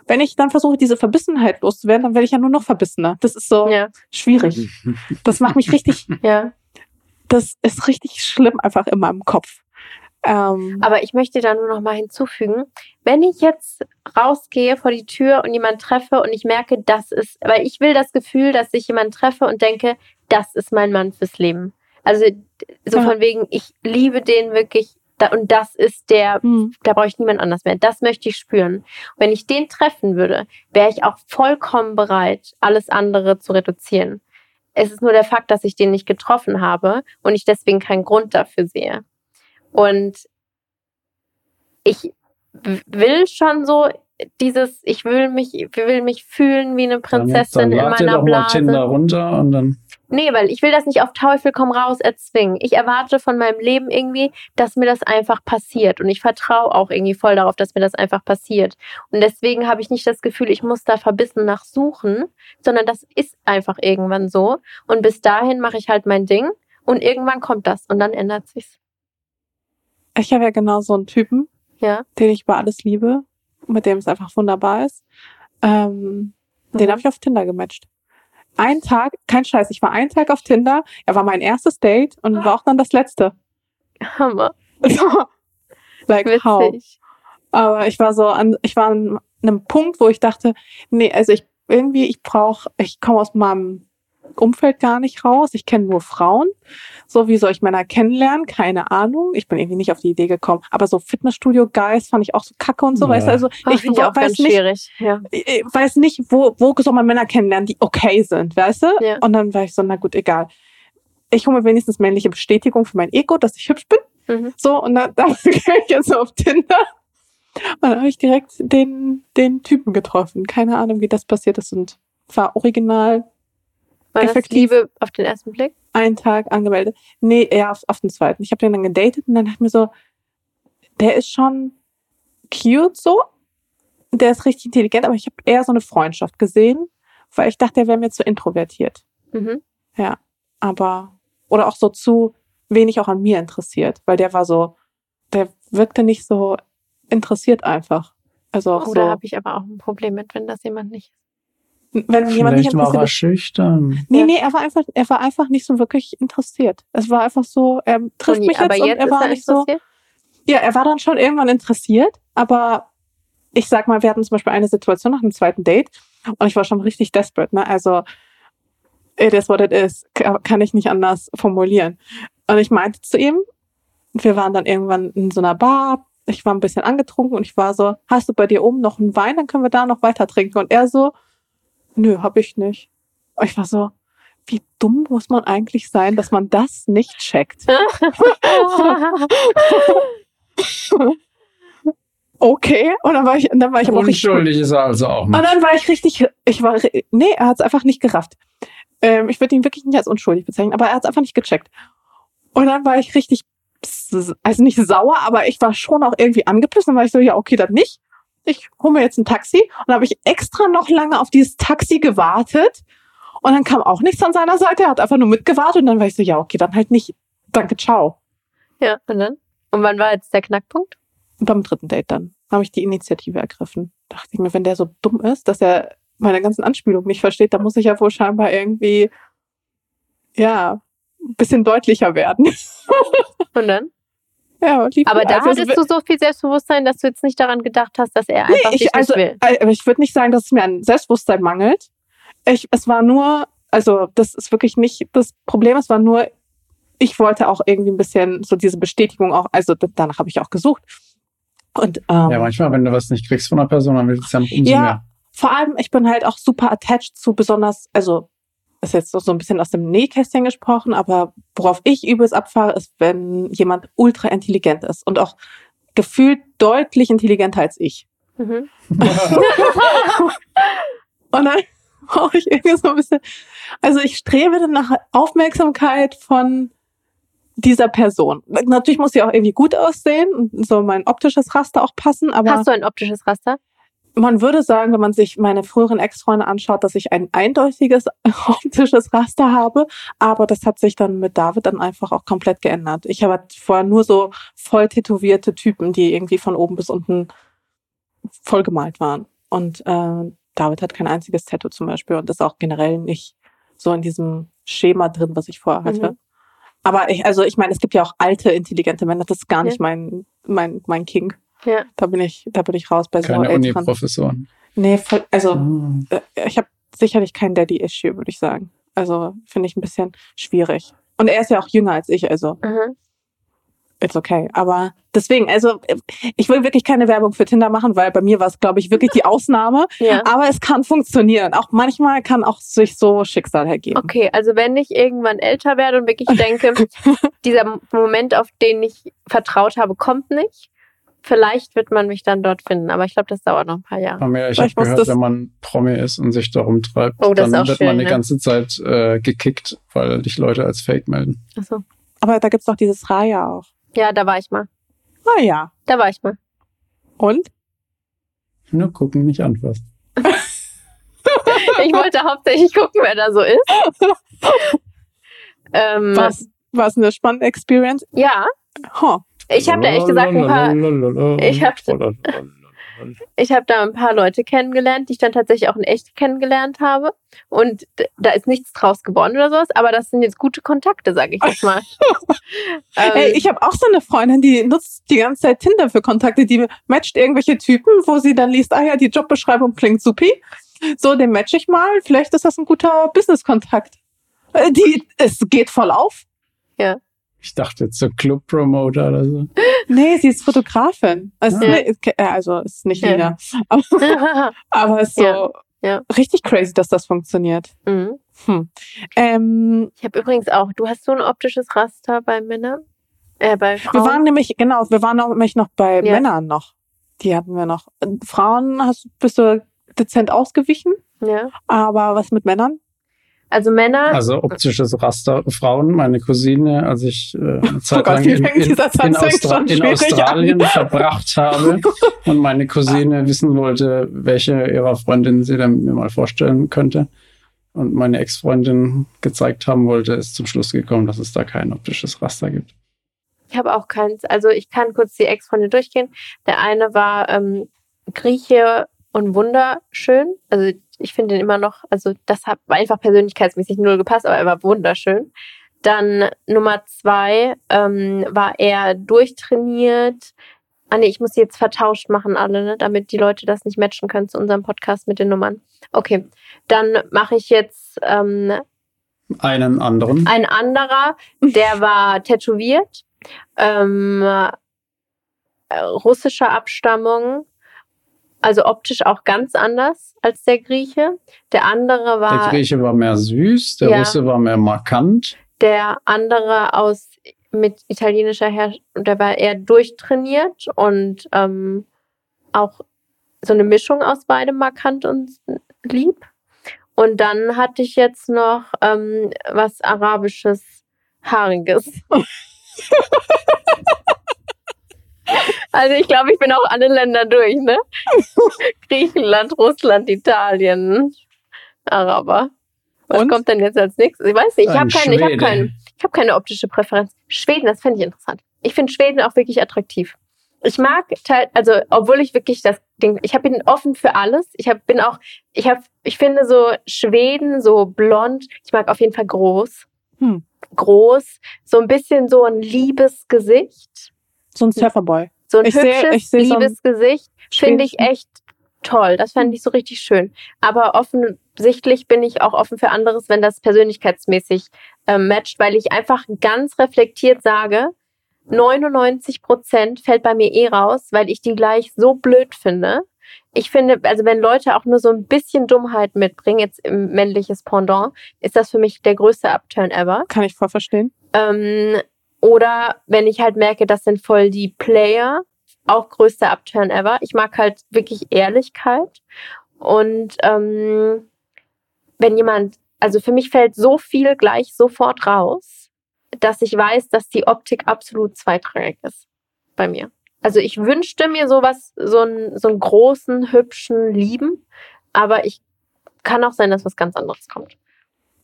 wenn ich dann versuche, diese Verbissenheit loszuwerden, dann werde ich ja nur noch verbissener. Das ist so Ja, schwierig. Das macht mich richtig, (laughs) ja. das ist richtig schlimm einfach in meinem Kopf. Ähm, Aber ich möchte da nur noch mal hinzufügen, wenn ich jetzt rausgehe vor die Tür und jemanden treffe und ich merke, das ist, weil ich will das Gefühl, dass ich jemanden treffe und denke, das ist mein Mann fürs Leben. Also so Ja. von wegen, ich liebe den wirklich da, und das ist der, hm, da brauche ich niemand anders mehr. Das möchte ich spüren. Und wenn ich den treffen würde, wäre ich auch vollkommen bereit, alles andere zu reduzieren. Es ist nur der Fakt, dass ich den nicht getroffen habe und ich deswegen keinen Grund dafür sehe. Und ich will schon so dieses, ich will mich, ich will mich fühlen wie eine Prinzessin dann in lad dir meiner doch mal Tinder Blase. runter und dann Nee, weil ich will das nicht auf Teufel komm raus erzwingen. Ich erwarte von meinem Leben irgendwie, dass mir das einfach passiert. Und ich vertraue auch irgendwie voll darauf, dass mir das einfach passiert. Und deswegen habe ich nicht das Gefühl, ich muss da verbissen nach suchen, sondern das ist einfach irgendwann so. Und bis dahin mache ich halt mein Ding und irgendwann kommt das und dann ändert sich's. ich habe ja genau so einen Typen, Ja. den ich über alles liebe, mit dem es einfach wunderbar ist. Ähm, Den Mhm. habe ich auf Tinder gematcht. Ein Tag, kein Scheiß, ich war einen Tag auf Tinder, er war mein erstes Date und war auch dann das letzte. Hammer. So. like how? Witzig. Aber ich war so an, ich war an einem Punkt, wo ich dachte, nee, also ich irgendwie, ich brauche, ich komme aus meinem Umfeld gar nicht raus. Ich kenne nur Frauen. So, wie soll ich Männer kennenlernen? Keine Ahnung. Ich bin irgendwie nicht auf die Idee gekommen. Aber so Fitnessstudio-Guys fand ich auch so kacke und so, Ja. weißt du, also Ach, ich, ich auch weiß nicht, schwierig. Ja. ich weiß nicht, wo, wo soll man Männer kennenlernen, die okay sind, weißt du? Ja. Und dann war ich so, na gut, egal. Ich hole mir wenigstens männliche Bestätigung für mein Ego, dass ich hübsch bin. Mhm. So, und dann, (laughs) dann bin ich jetzt auf Tinder. Und dann habe ich direkt den, den Typen getroffen. Keine Ahnung, wie das passiert ist. Und war original War das Effektiv. Liebe auf den ersten Blick? einen Tag angemeldet. Nee, eher auf, auf den zweiten. Ich habe den dann gedatet und dann dachte ich mir so, der ist schon cute so. Der ist richtig intelligent, aber ich habe eher so eine Freundschaft gesehen, weil ich dachte, der wäre mir zu introvertiert. Mhm. Aber, oder auch so zu wenig auch an mir interessiert, weil der war so, der wirkte nicht so interessiert einfach. Also auch Oh, da so, habe ich aber auch ein Problem mit, wenn das jemand nicht wenn jemand nicht vielleicht war interessiert er schüchtern. Nee, Ja. nee, er war einfach, er war einfach nicht so wirklich interessiert. Es war einfach so, er trifft Uni, mich aber jetzt und jetzt er ist war er nicht so. Ja, er war dann schon irgendwann interessiert, aber ich sag mal, wir hatten zum Beispiel eine Situation nach einem zweiten Date und ich war schon richtig desperate, ne? Also, it is what it is, Ka- kann ich nicht anders formulieren. Und ich meinte zu ihm, wir waren dann irgendwann in so einer Bar, ich war ein bisschen angetrunken und ich war so, hast du bei dir oben noch einen Wein, dann können wir da noch weiter trinken. Und er so, nö, hab ich nicht. Und ich war so, wie dumm muss man eigentlich sein, dass man das nicht checkt? (laughs) okay. Und dann war ich, und dann war ich aber auch richtig, Unschuldig ist er also auch und nicht. dann war ich richtig, ich war, nee, er hat es einfach nicht gerafft. Ähm, ich würde ihn wirklich nicht als unschuldig bezeichnen, aber er hat es einfach nicht gecheckt. Und dann war ich richtig, also nicht sauer, aber ich war schon auch irgendwie angepisst. Dann war ich so, ja, okay, dann nicht. Ich hole mir jetzt ein Taxi. Und dann habe ich extra noch lange auf dieses Taxi gewartet. Und dann kam auch nichts an seiner Seite. Er hat einfach nur mitgewartet. Und dann war ich so, ja, okay, dann halt nicht. Danke, ciao. ja, und dann? Und wann war jetzt der Knackpunkt? Und beim dritten Date dann habe ich die Initiative ergriffen. Dachte ich mir, wenn der so dumm ist, dass er meine ganzen Anspielungen nicht versteht, dann muss ich ja wohl scheinbar irgendwie, ja, ein bisschen deutlicher werden. Und dann? Ja, Aber da also, hattest du so viel Selbstbewusstsein, dass du jetzt nicht daran gedacht hast, dass er Nee, einfach dich ich, also, nicht will. äh, ich würde nicht sagen, dass es mir an Selbstbewusstsein mangelt. Ich, es war nur, also das ist wirklich nicht das Problem, es war nur, ich wollte auch irgendwie ein bisschen so diese Bestätigung auch, also danach habe ich auch gesucht. Und ähm, Ja, manchmal, wenn du was nicht kriegst von einer Person, dann willst du es ja noch umso Ja, mehr. vor allem, ich bin halt auch super attached zu besonders, also ist jetzt so ein bisschen aus dem Nähkästchen gesprochen, aber worauf ich übelst abfahre, ist, wenn jemand ultra intelligent ist und auch gefühlt deutlich intelligenter als ich. Mhm. (laughs) Und dann brauche ich irgendwie so ein bisschen, also ich strebe dann nach Aufmerksamkeit von dieser Person. Natürlich muss sie auch irgendwie gut aussehen und so mein optisches Raster auch passen, aber Hast du ein optisches Raster? Man würde sagen, wenn man sich meine früheren Ex-Freunde anschaut, dass ich ein eindeutiges (laughs) optisches Raster habe. Aber das hat sich dann mit David dann einfach auch komplett geändert. Ich habe vorher nur so voll tätowierte Typen, die irgendwie von oben bis unten voll gemalt waren. Und äh, David hat kein einziges Tattoo zum Beispiel und ist auch generell nicht so in diesem Schema drin, was ich vorher hatte. Mhm. Aber ich, also ich meine, es gibt ja auch alte, intelligente Männer. Das ist gar Ja. nicht mein, mein, mein King. Ja. Da bin ich, da bin ich raus bei so Keine. Uni-Professoren. Nee, voll, also äh, ich habe sicherlich kein Daddy-Issue, würde ich sagen. Also finde ich ein bisschen schwierig. Und er ist ja auch jünger als ich, also Mhm. it's okay. Aber deswegen, also äh, ich will wirklich keine Werbung für Tinder machen, weil bei mir war es, glaube ich, wirklich die (laughs) Ausnahme. ja. Aber es kann funktionieren. Auch manchmal kann auch sich so Schicksal ergeben. Okay, also wenn ich irgendwann älter werde und wirklich denke, (laughs) dieser Moment, auf den ich vertraut habe, kommt nicht, vielleicht wird man mich dann dort finden. Aber ich glaube, das dauert noch ein paar Jahre. Pamela, ich habe gehört, das- wenn man Promi ist und sich darum treibt, Oh, dann wird schön, man die ne? ganze Zeit äh, gekickt, weil dich Leute als Fake melden. Achso. Aber da gibt's doch dieses Raya auch. Ja, da war ich mal. Ah ja. Da war ich mal. Und? Nur gucken, nicht anfassen. (laughs) Ich wollte hauptsächlich gucken, wer da so ist. (laughs) ähm, Was? Was eine spannende Experience. Ja, Huh. Ich habe da ehrlich gesagt ein paar, ich hab- ich habe da ein paar Leute kennengelernt, die ich dann tatsächlich auch in echt kennengelernt habe. Und da ist nichts draus geworden oder sowas, aber das sind jetzt gute Kontakte, sage ich jetzt mal. (laughs) ähm, Ey, ich habe auch so eine Freundin, die nutzt die ganze Zeit Tinder für Kontakte. Die matcht irgendwelche Typen, wo sie dann liest, ah ja, die Jobbeschreibung klingt supi. So, den match ich mal. Vielleicht ist das ein guter Business-Kontakt. Äh, Die, es geht voll auf. Ich dachte jetzt so Club-Promoter oder so. Nee, sie ist Fotografin. Also, Ja. nee, äh, also ist nicht Ja. Lina. Aber, (laughs) aber ist so Ja. Ja. richtig crazy, dass das funktioniert. Mhm. Hm. Ähm, Ich habe übrigens auch, du hast so ein optisches Raster bei Männern? Äh, bei Frauen? wir waren nämlich, genau, wir waren nämlich noch bei Ja. Männern noch. Die hatten wir noch. Äh, Frauen hast, bist du dezent ausgewichen, ja. aber was mit Männern? Also Männer, Also optisches Raster Frauen. Meine Cousine, als ich äh, eine (laughs) Zeit Oh Gott, lang in, in, in, Austra in Australien an? verbracht habe (laughs) und meine Cousine wissen wollte, welche ihrer Freundinnen sie dann mir mal vorstellen könnte und meine Ex-Freundin gezeigt haben wollte, ist zum Schluss gekommen, dass es da kein optisches Raster gibt. ich habe auch keins. Also ich kann kurz die Ex-Freunde durchgehen. Der eine war ähm, Grieche und wunderschön. Also ich finde ihn immer noch, also das hat einfach persönlichkeitsmäßig null gepasst, aber er war wunderschön. Dann Nummer zwei ähm, war er durchtrainiert. Ah nee, ich muss die jetzt vertauscht machen alle, ne, damit die Leute das nicht matchen können zu unserem Podcast mit den Nummern. Okay, dann mache ich jetzt ähm, Einen anderen. ein anderer, der (laughs) war tätowiert, ähm, äh, russischer Abstammung, also optisch auch ganz anders als der Grieche. Der andere Der war Grieche war mehr süß, der Ja. Russe war mehr markant. der andere aus mit italienischer Herkunft, der war eher durchtrainiert und ähm, auch so eine Mischung aus beidem markant und lieb. Und dann hatte ich jetzt noch ähm, was arabisches, haariges. (laughs) also ich glaube, ich bin auch alle Länder durch, ne? (laughs) Griechenland, Russland, Italien, Araber. Was Und? kommt denn jetzt als nächstes? Ich weiß nicht, ich habe keine, ich Schwede. keinen, ich habe keine optische Präferenz. Schweden, das fände ich interessant. Ich finde Schweden auch wirklich attraktiv. Ich mag teil, also obwohl ich wirklich das Ding, ich hab- bin offen für alles. Ich hab, bin auch, ich habe, ich finde so Schweden so blond. Ich mag auf jeden Fall groß, Hm. groß, so ein bisschen so ein liebes Gesicht, So ein Surferboy. So ein Ich seh- hübsches, seh so ein liebes Gesicht. Finde ich echt toll. Das fände ich so richtig schön. Aber offensichtlich bin ich auch offen für anderes, wenn das persönlichkeitsmäßig ähm, matcht, weil ich einfach ganz reflektiert sage, 99 Prozent fällt bei mir eh raus, weil ich die gleich so blöd finde. Ich finde, also wenn Leute auch nur so ein bisschen Dummheit mitbringen, jetzt im männliches Pendant, ist das für mich der größte Upturn ever. Kann ich voll verstehen. Ähm, oder wenn ich halt merke, das sind voll die Player, auch größter Upturn ever. Ich mag halt wirklich Ehrlichkeit. Und ähm, wenn jemand, also für mich fällt so viel gleich sofort raus, dass ich weiß, dass die Optik absolut zweitrangig ist bei mir. Also ich wünschte mir sowas, so einen, so einen großen, hübschen, lieben, aber ich kann auch sein, dass was ganz anderes kommt.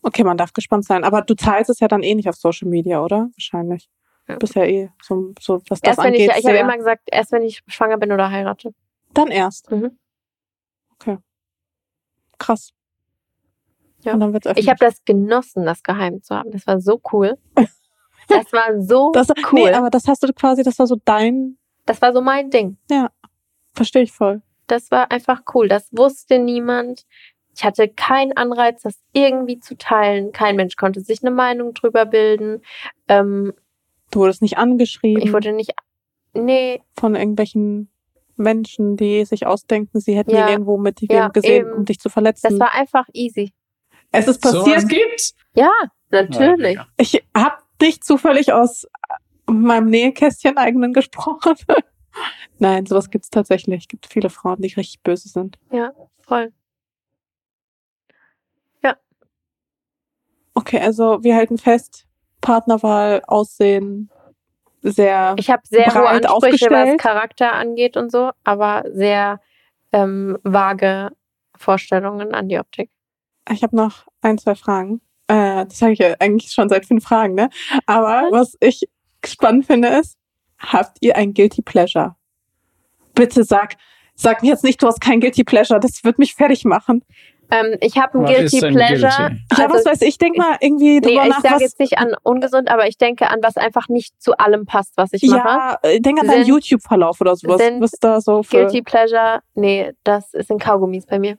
Okay, man darf gespannt sein. Aber du teilst es ja dann eh nicht auf Social Media, oder? Wahrscheinlich. Ja. Du bist ja eh so, so was das Erst wenn ich, angeht. ich habe sehr- immer gesagt, erst wenn ich schwanger bin oder heirate. dann erst. Mhm. Krass. Ja. Und dann wird's Ich habe das genossen, das geheim zu haben. Das war so cool. (laughs) Das war so das, cool. Nee, aber das hast du quasi, das war so dein, das war so mein Ding. verstehe ich voll. Das war einfach cool. Das wusste niemand. Ich hatte keinen Anreiz, das irgendwie zu teilen. Kein Mensch konnte sich eine Meinung drüber bilden. Ähm, Du wurdest nicht angeschrieben ich wurde nicht. Nee, von irgendwelchen Menschen, die sich ausdenken, sie hätten Ja. ihn irgendwo mit dir Ja, gesehen, eben. um dich zu verletzen. das war einfach easy. es ist So passiert. was gibt's? Ja, natürlich. Ja, ich habe dich zufällig aus meinem Nähkästchen eigenen gesprochen. (laughs) Nein, sowas gibt's tatsächlich. Es gibt viele Frauen, die richtig böse sind. Ja, voll. Okay, also wir halten fest, Partnerwahl, Aussehen, sehr. Ich habe sehr hohe Ansprüche, was. Charakter angeht und so, aber sehr ähm, vage Vorstellungen an die Optik. Ich habe noch ein, zwei Fragen. Äh, das sage ich ja eigentlich schon seit fünf Fragen, ne? Aber was ich spannend finde ist, habt ihr ein Guilty Pleasure? Bitte sag, sag mir jetzt nicht, du hast kein Guilty Pleasure, das wird mich fertig machen. Ähm, ich habe ein Guilty Pleasure. guilty? Ja, Also, was weiß ich, denk mal irgendwie Nee, drüber ich nach, sage was. jetzt nicht an ungesund, aber ich denke an was einfach nicht zu allem passt, was ich mache. ja, denk an deinen YouTube-Verlauf oder sowas. sind Was da so für. Guilty Pleasure, nee, das sind Kaugummis bei mir.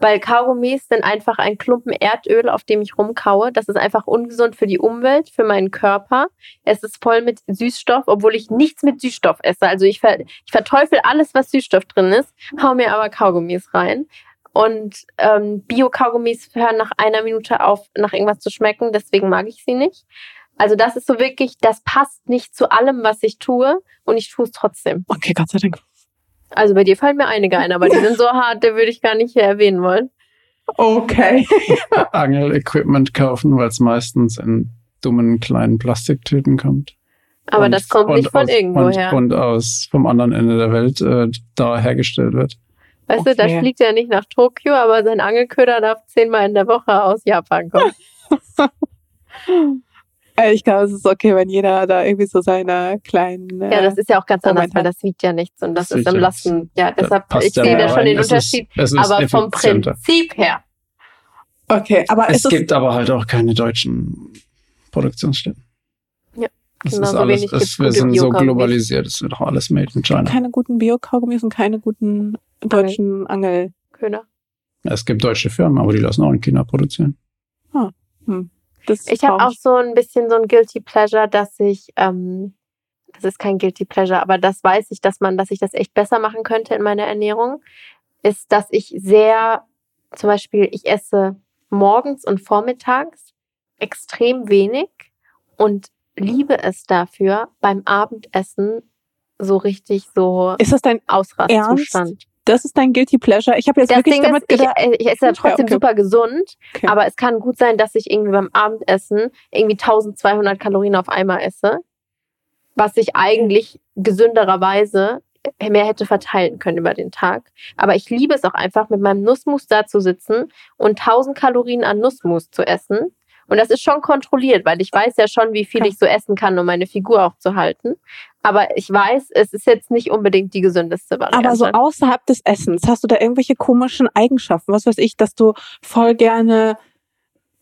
Weil Kaugummis sind einfach ein Klumpen Erdöl, auf dem ich rumkaue. Das ist einfach ungesund für die Umwelt, für meinen Körper. Es ist voll mit Süßstoff, obwohl ich nichts mit Süßstoff esse. Also ich, ver ich verteufel alles, was Süßstoff drin ist, hau mir aber Kaugummis rein. Und ähm, Bio-Kaugummis hören nach einer Minute auf, nach irgendwas zu schmecken. Deswegen mag ich sie nicht. Also das ist so wirklich, das passt nicht zu allem, was ich tue. Und ich tue es trotzdem. Okay, Gott sei Dank. Also bei dir fallen mir einige ein, aber die sind so hart, die würde ich gar nicht hier erwähnen wollen. Okay. (laughs) Angel-Equipment kaufen, weil es meistens in dummen kleinen Plastiktüten kommt. Aber Und- das kommt und nicht von aus, irgendwoher. Und, und aus vom anderen Ende der Welt äh, da hergestellt wird. Weißt du, da Okay. fliegt er nicht nach Tokio, aber sein Angelköder darf zehnmal in der Woche aus Japan kommen. (laughs) (laughs) Äh, Ich glaube, es ist okay, wenn jeder da irgendwie so seine kleinen. Äh, Ja, das ist ja auch ganz anders, weil das wiegt ja nichts und das, Das ist im ja Lasten. Ja, deshalb, ich ja sehe da schon rein. den Es ist- Unterschied. es ist aber vom. Prinzip her. okay, aber Es ist es gibt aber halt auch keine deutschen Produktionsstätten. Ja, Es ist genauso alles, gibt's wir sind so globalisiert, es wird auch alles made in China. keine guten Bio-Kaugummis und keine guten deutschen Angel. Es gibt deutsche Firmen, aber die lassen auch in China produzieren. Das Ich habe auch so ein bisschen so ein Guilty Pleasure, dass ich, ähm, das ist kein Guilty Pleasure, aber das weiß ich, dass man, dass ich das echt besser machen könnte in meiner Ernährung, ist, dass ich sehr, zum Beispiel, ich esse morgens und vormittags extrem wenig und liebe es dafür, beim Abendessen so richtig so Ist das dein, Ausrastzustand. das ist dein Guilty Pleasure? Ich habe jetzt Das wirklich Ding damit ist, ich, gedacht. äh, ich esse ja trotzdem okay. super gesund, Okay. aber es kann gut sein, dass ich irgendwie beim Abendessen irgendwie 1200 Kalorien auf einmal esse, was ich eigentlich gesündererweise mehr hätte verteilen können über den Tag. Aber ich liebe es auch einfach, mit meinem Nussmus da zu sitzen und 1000 Kalorien an Nussmus zu essen. Und das ist schon kontrolliert, weil ich weiß ja schon, wie viel ich so essen kann, um meine Figur auch zu halten. Aber ich weiß, es ist jetzt nicht unbedingt die gesündeste Variante. Aber so außerhalb des Essens, hast du da irgendwelche komischen Eigenschaften? Was weiß ich, dass du voll gerne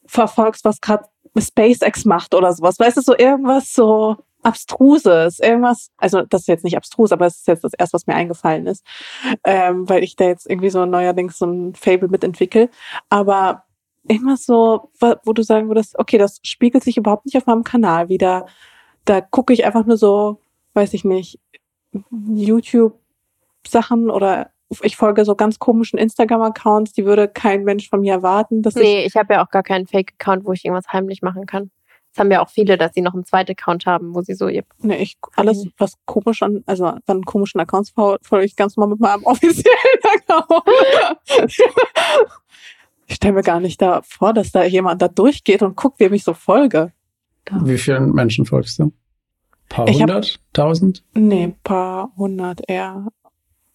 verfolgst, was gerade SpaceX macht oder sowas. Weißt du, so irgendwas so Abstruses, irgendwas, also das ist jetzt nicht abstrus, aber es ist jetzt das erste, was mir eingefallen ist, ähm, weil ich da jetzt irgendwie so neuerdings so ein Fable mitentwickle. Aber irgendwas so, wo du sagen würdest, okay, das spiegelt sich überhaupt nicht auf meinem Kanal wieder. Da gucke ich einfach nur so, weiß ich nicht, YouTube-Sachen oder ich folge so ganz komischen Instagram-Accounts, die würde kein Mensch von mir erwarten, dass ich Nee, ich habe ja auch gar keinen Fake-Account, wo ich irgendwas heimlich machen kann. Das haben ja auch viele, dass sie noch einen zweiten Account haben, wo sie so ihr. Nee, ich alles, was komisch an, also an komischen Accounts fol- folge ich ganz normal mit meinem (laughs) offiziellen Account. (laughs) ich stelle mir gar nicht da vor, dass da jemand da durchgeht und guckt, wem ich so folge. Wie vielen Menschen folgst du? Paar Ich hab- hundert? Tausend? Nee, paar hundert eher.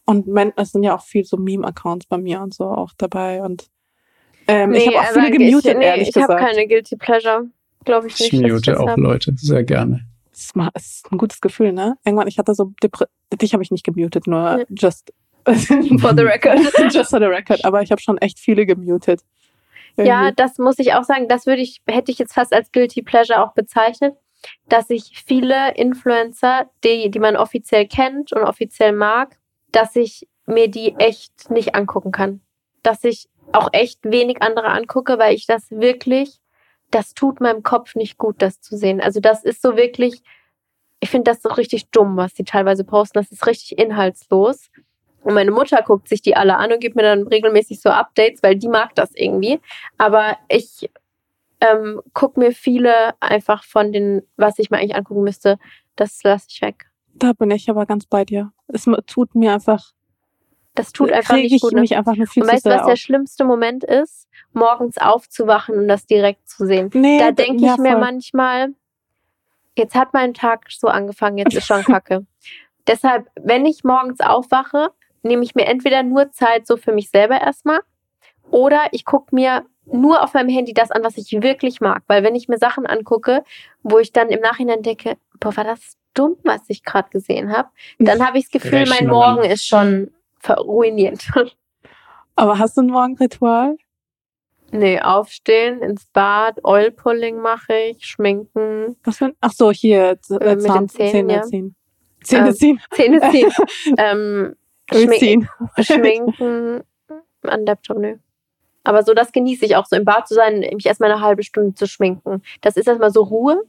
Und Men es sind ja auch viel so Meme-Accounts bei mir und so auch dabei. Und ähm, ich habe auch viele gemutet, ich, nee, ehrlich Ich habe gesagt. keine Guilty Pleasure. Glaube ich Ich nicht. dass mute das auch hab. Leute sehr gerne. Das ist ein gutes Gefühl, ne? Irgendwann, ich hatte so Depre dich habe ich nicht gemutet, nur Ja. just (laughs) For the record. (laughs) just for the record, aber ich habe schon echt viele gemutet. Ja, Irgendwie. das muss ich auch sagen. Das würde ich, hätte ich jetzt fast als Guilty Pleasure auch bezeichnet, dass ich viele Influencer, die, die man offiziell kennt und offiziell mag, dass ich mir die echt nicht angucken kann. Dass ich auch echt wenig andere angucke, weil ich das wirklich, das tut meinem Kopf nicht gut, das zu sehen. Also das ist so wirklich, ich finde das so richtig dumm, was die teilweise posten. Das ist richtig inhaltslos. Und meine Mutter guckt sich die alle an und gibt mir dann regelmäßig so Updates, weil die mag das irgendwie. Aber ich ähm, gucke mir viele einfach von den, was ich mir eigentlich angucken müsste, das lasse ich weg. da bin ich aber ganz bei dir. Es tut mir einfach, Das tut einfach reg nicht ich gut. Ne? mich einfach nur viel Und weißt du, was der auf. schlimmste Moment ist? Morgens aufzuwachen und das direkt zu sehen. Nee, Da denke ich ja, mir voll. manchmal, jetzt hat mein Tag so angefangen, jetzt (laughs) ist schon Kacke. Deshalb, wenn ich morgens aufwache, nehme ich mir entweder nur Zeit so für mich selber erstmal oder ich gucke mir nur auf meinem Handy das an, was ich wirklich mag. Weil wenn ich mir Sachen angucke, wo ich dann im Nachhinein denke, boah, war das dumm, was ich gerade gesehen habe, dann habe ich das Gefühl, mein Rechnungen. Morgen ist schon verruiniert. (laughs) Aber hast du ein Morgenritual? nee, aufstehen, ins Bad, Oilpulling mache ich, schminken, Was für ein, ach so, hier, Äh, äh, mit Zahn, den Zähnen, Zähne ja. ziehen. Zähne Ähm, ziehen, Zähne (laughs) ziehen, ähm, durchziehen. (laughs) schminken, an Laptop, nö. Aber so, das genieße ich auch, so im Bad zu sein, mich erstmal eine halbe Stunde zu schminken. Das ist erstmal so Ruhe,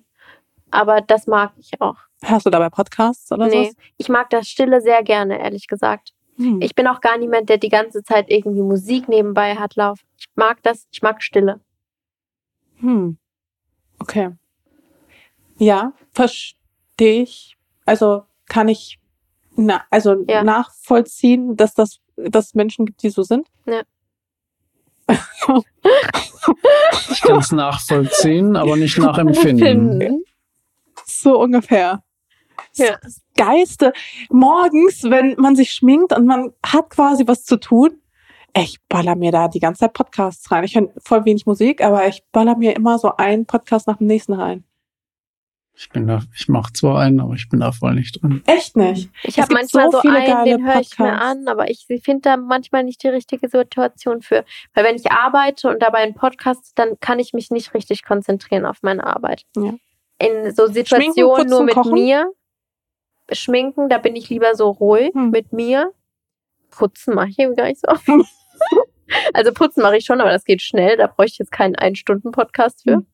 aber das mag ich auch. Hast du dabei Podcasts oder Nee, so? ich mag das Stille sehr gerne, ehrlich gesagt. Hm. Ich bin auch gar niemand, der die ganze Zeit irgendwie Musik nebenbei hat laufen. Ich mag das, ich mag Stille. Hm. Okay. Ja, verstehe ich. Also kann ich na, also Ja. nachvollziehen, dass das dass es Menschen gibt, die so sind. (laughs) Ich kann es nachvollziehen, aber nicht (laughs) nachempfinden. So ungefähr. Ja. Das Geiste. Morgens, wenn man sich schminkt und man hat quasi was zu tun, ich baller mir da die ganze Zeit Podcasts rein. Ich höre voll wenig Musik, aber ich baller mir immer so einen Podcast nach dem nächsten rein. Ich bin da, ich mache zwar einen, aber ich bin da voll nicht drin. Echt nicht. Ich habe manchmal so so, viele einen, den höre ich mir an, aber ich finde da manchmal nicht die richtige Situation für. Weil wenn ich arbeite und dabei einen Podcast, dann kann ich mich nicht richtig konzentrieren auf meine Arbeit. Ja. In so Situationen putzen, nur mit kochen? mir, schminken, da bin ich lieber so ruhig Hm. mit mir. Putzen mache ich irgendwie gar nicht so oft. (laughs) also putzen mache ich schon, aber das geht schnell. Da bräuchte ich jetzt keinen Ein-Stunden-Podcast für. Hm.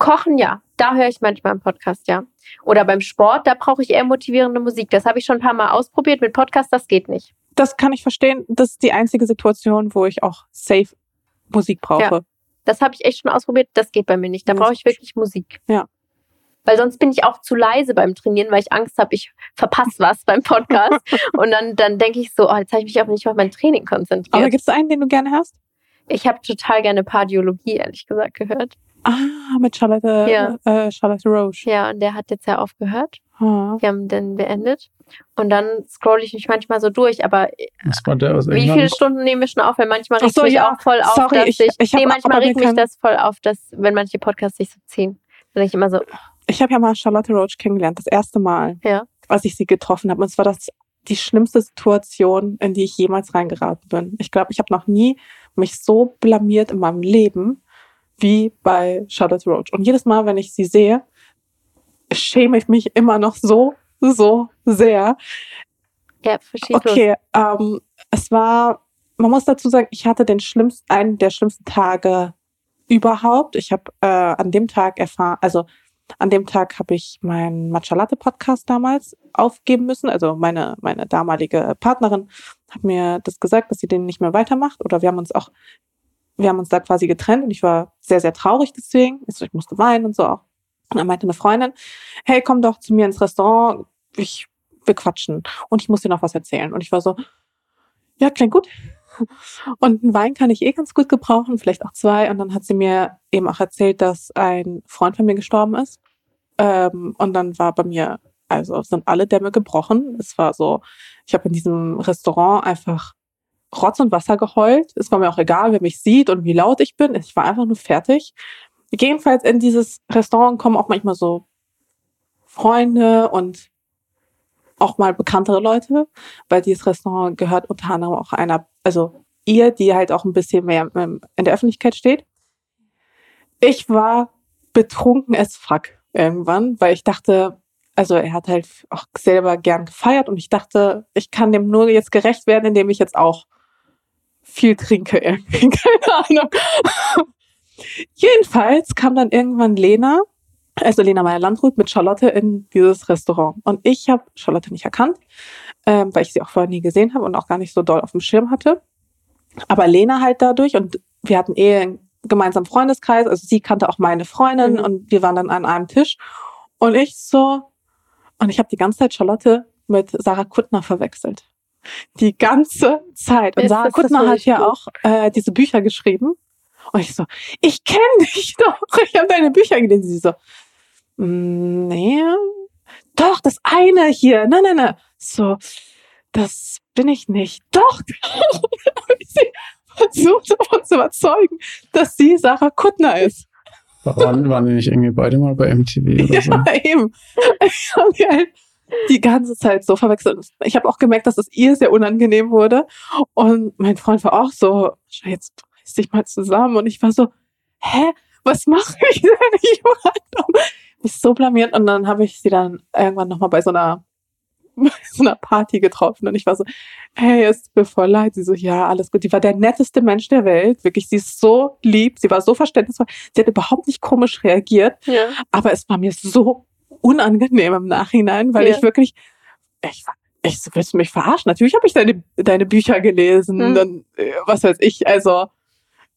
Kochen, ja. Da höre ich manchmal einen Podcast, ja. Oder beim Sport, da brauche ich eher motivierende Musik. Das habe ich schon ein paar Mal ausprobiert. Mit Podcast, das geht nicht. Das kann ich verstehen. Das ist die einzige Situation, wo ich auch safe Musik brauche. Das habe ich echt schon ausprobiert. Das geht bei mir nicht. Da Ja, brauche ich wirklich Musik. Ja. Weil sonst bin ich auch zu leise beim Trainieren, weil ich Angst habe, ich verpasse was (laughs) beim Podcast. Und dann, dann denke ich so, oh, jetzt habe ich mich auch nicht auf mein Training konzentriert. Aber gibt es einen, den du gerne hast? ich habe total gerne Pardiologie, ehrlich gesagt, gehört. Ah, mit Charlotte, Ja. äh, Charlotte Roche. Ja, und der hat jetzt ja aufgehört. Ah. Wir haben den beendet. Und dann scroll ich mich manchmal so durch. Aber aus wie viele. Stunden nehmen wir schon auf? Weil manchmal regt so, mich ja. auch voll auf, Sorry, dass ich- ich. ich nee, manchmal regt mich das voll auf, dass, wenn manche Podcasts sich so ziehen. Dann denke ich immer so, Ich habe ja mal Charlotte Roche kennengelernt, das erste Mal, Ja. als ich sie getroffen habe. Und es war das die schlimmste Situation, in die ich jemals reingeraten bin. Ich glaube, ich habe noch nie mich so blamiert in meinem Leben wie bei Charlotte Roche. Und jedes Mal, wenn ich sie sehe, schäme ich mich immer noch so, so sehr. ja, los. Okay, ähm, es war, man muss dazu sagen, ich hatte den schlimmsten, einen der schlimmsten Tage überhaupt. Ich habe äh, an dem Tag erfahren, also an dem Tag habe ich meinen Matcha Latte Podcast damals aufgeben müssen. Also meine, meine damalige Partnerin hat mir das gesagt, dass sie den nicht mehr weitermacht. Oder wir haben uns auch, wir haben uns da quasi getrennt und ich war sehr, sehr traurig deswegen. Ich musste weinen und so auch. Und dann meinte eine Freundin, hey, komm doch zu mir ins Restaurant, ich will quatschen und ich muss dir noch was erzählen. Und ich war so, ja, klingt gut. Und einen Wein kann ich eh ganz gut gebrauchen, vielleicht auch zwei. Und dann hat sie mir eben auch erzählt, dass ein Freund von mir gestorben ist. Ähm, und dann war bei mir, also sind alle Dämme gebrochen. Es war so, ich habe in diesem Restaurant einfach Rotz und Wasser geheult. Es war mir auch egal, wer mich sieht und wie laut ich bin. Ich war einfach nur fertig. Jedenfalls in dieses Restaurant kommen auch manchmal so Freunde und auch mal bekanntere Leute, weil dieses Restaurant gehört unter anderem auch einer, also ihr, die halt auch ein bisschen mehr in der Öffentlichkeit steht. Ich war betrunken as fuck irgendwann, weil ich dachte, also er hat halt auch selber gern gefeiert und ich dachte, ich kann dem nur jetzt gerecht werden, indem ich jetzt auch viel trinke irgendwie, (laughs) keine Ahnung. Jedenfalls kam dann irgendwann Lena also Lena Meyer-Landrut mit Charlotte in dieses Restaurant. Und ich habe Charlotte nicht erkannt, ähm, weil ich sie auch vorher nie gesehen habe und auch gar nicht so doll auf dem Schirm hatte. Aber Lena halt dadurch und wir hatten eh einen gemeinsamen Freundeskreis, also sie kannte auch meine Freundin mhm. und wir waren dann an einem Tisch. Und ich so, und ich habe die ganze Zeit Charlotte mit Sarah Kuttner verwechselt. Die ganze Zeit. Und Sarah Kuttner hat ja auch äh, diese Bücher geschrieben. Und ich so, ich kenne dich (laughs) doch. Ich habe deine Bücher gelesen. Sie so, mm, nee, doch, das eine hier. Nein, nein, nein. So, das bin ich nicht. Doch. (laughs) sie versucht davon zu überzeugen, dass sie Sarah Kuttner ist. Waren, waren die nicht irgendwie beide mal bei MTV oder (laughs) so? Ja, eben. Die die ganze Zeit so verwechselt. Ich habe auch gemerkt, dass es ihr sehr unangenehm wurde. Und mein Freund war auch so, jetzt reiß dich mal zusammen. Und ich war so, hä, was mache (laughs) ich denn? Ich war mich so blamiert. Und dann habe ich sie dann irgendwann nochmal bei so einer (laughs) bei so einer Party getroffen und ich war so, hey, es tut mir voll leid. Sie so, ja, alles gut. Die war der netteste Mensch der Welt. Wirklich, sie ist so lieb. Sie war so verständnisvoll. Sie hat überhaupt nicht komisch reagiert. Ja. Aber es war mir so unangenehm im Nachhinein, weil ja. ich wirklich, ich, ich willst du mich verarschen? Natürlich habe ich deine, deine Bücher gelesen. Hm. Dann, äh, was weiß ich, also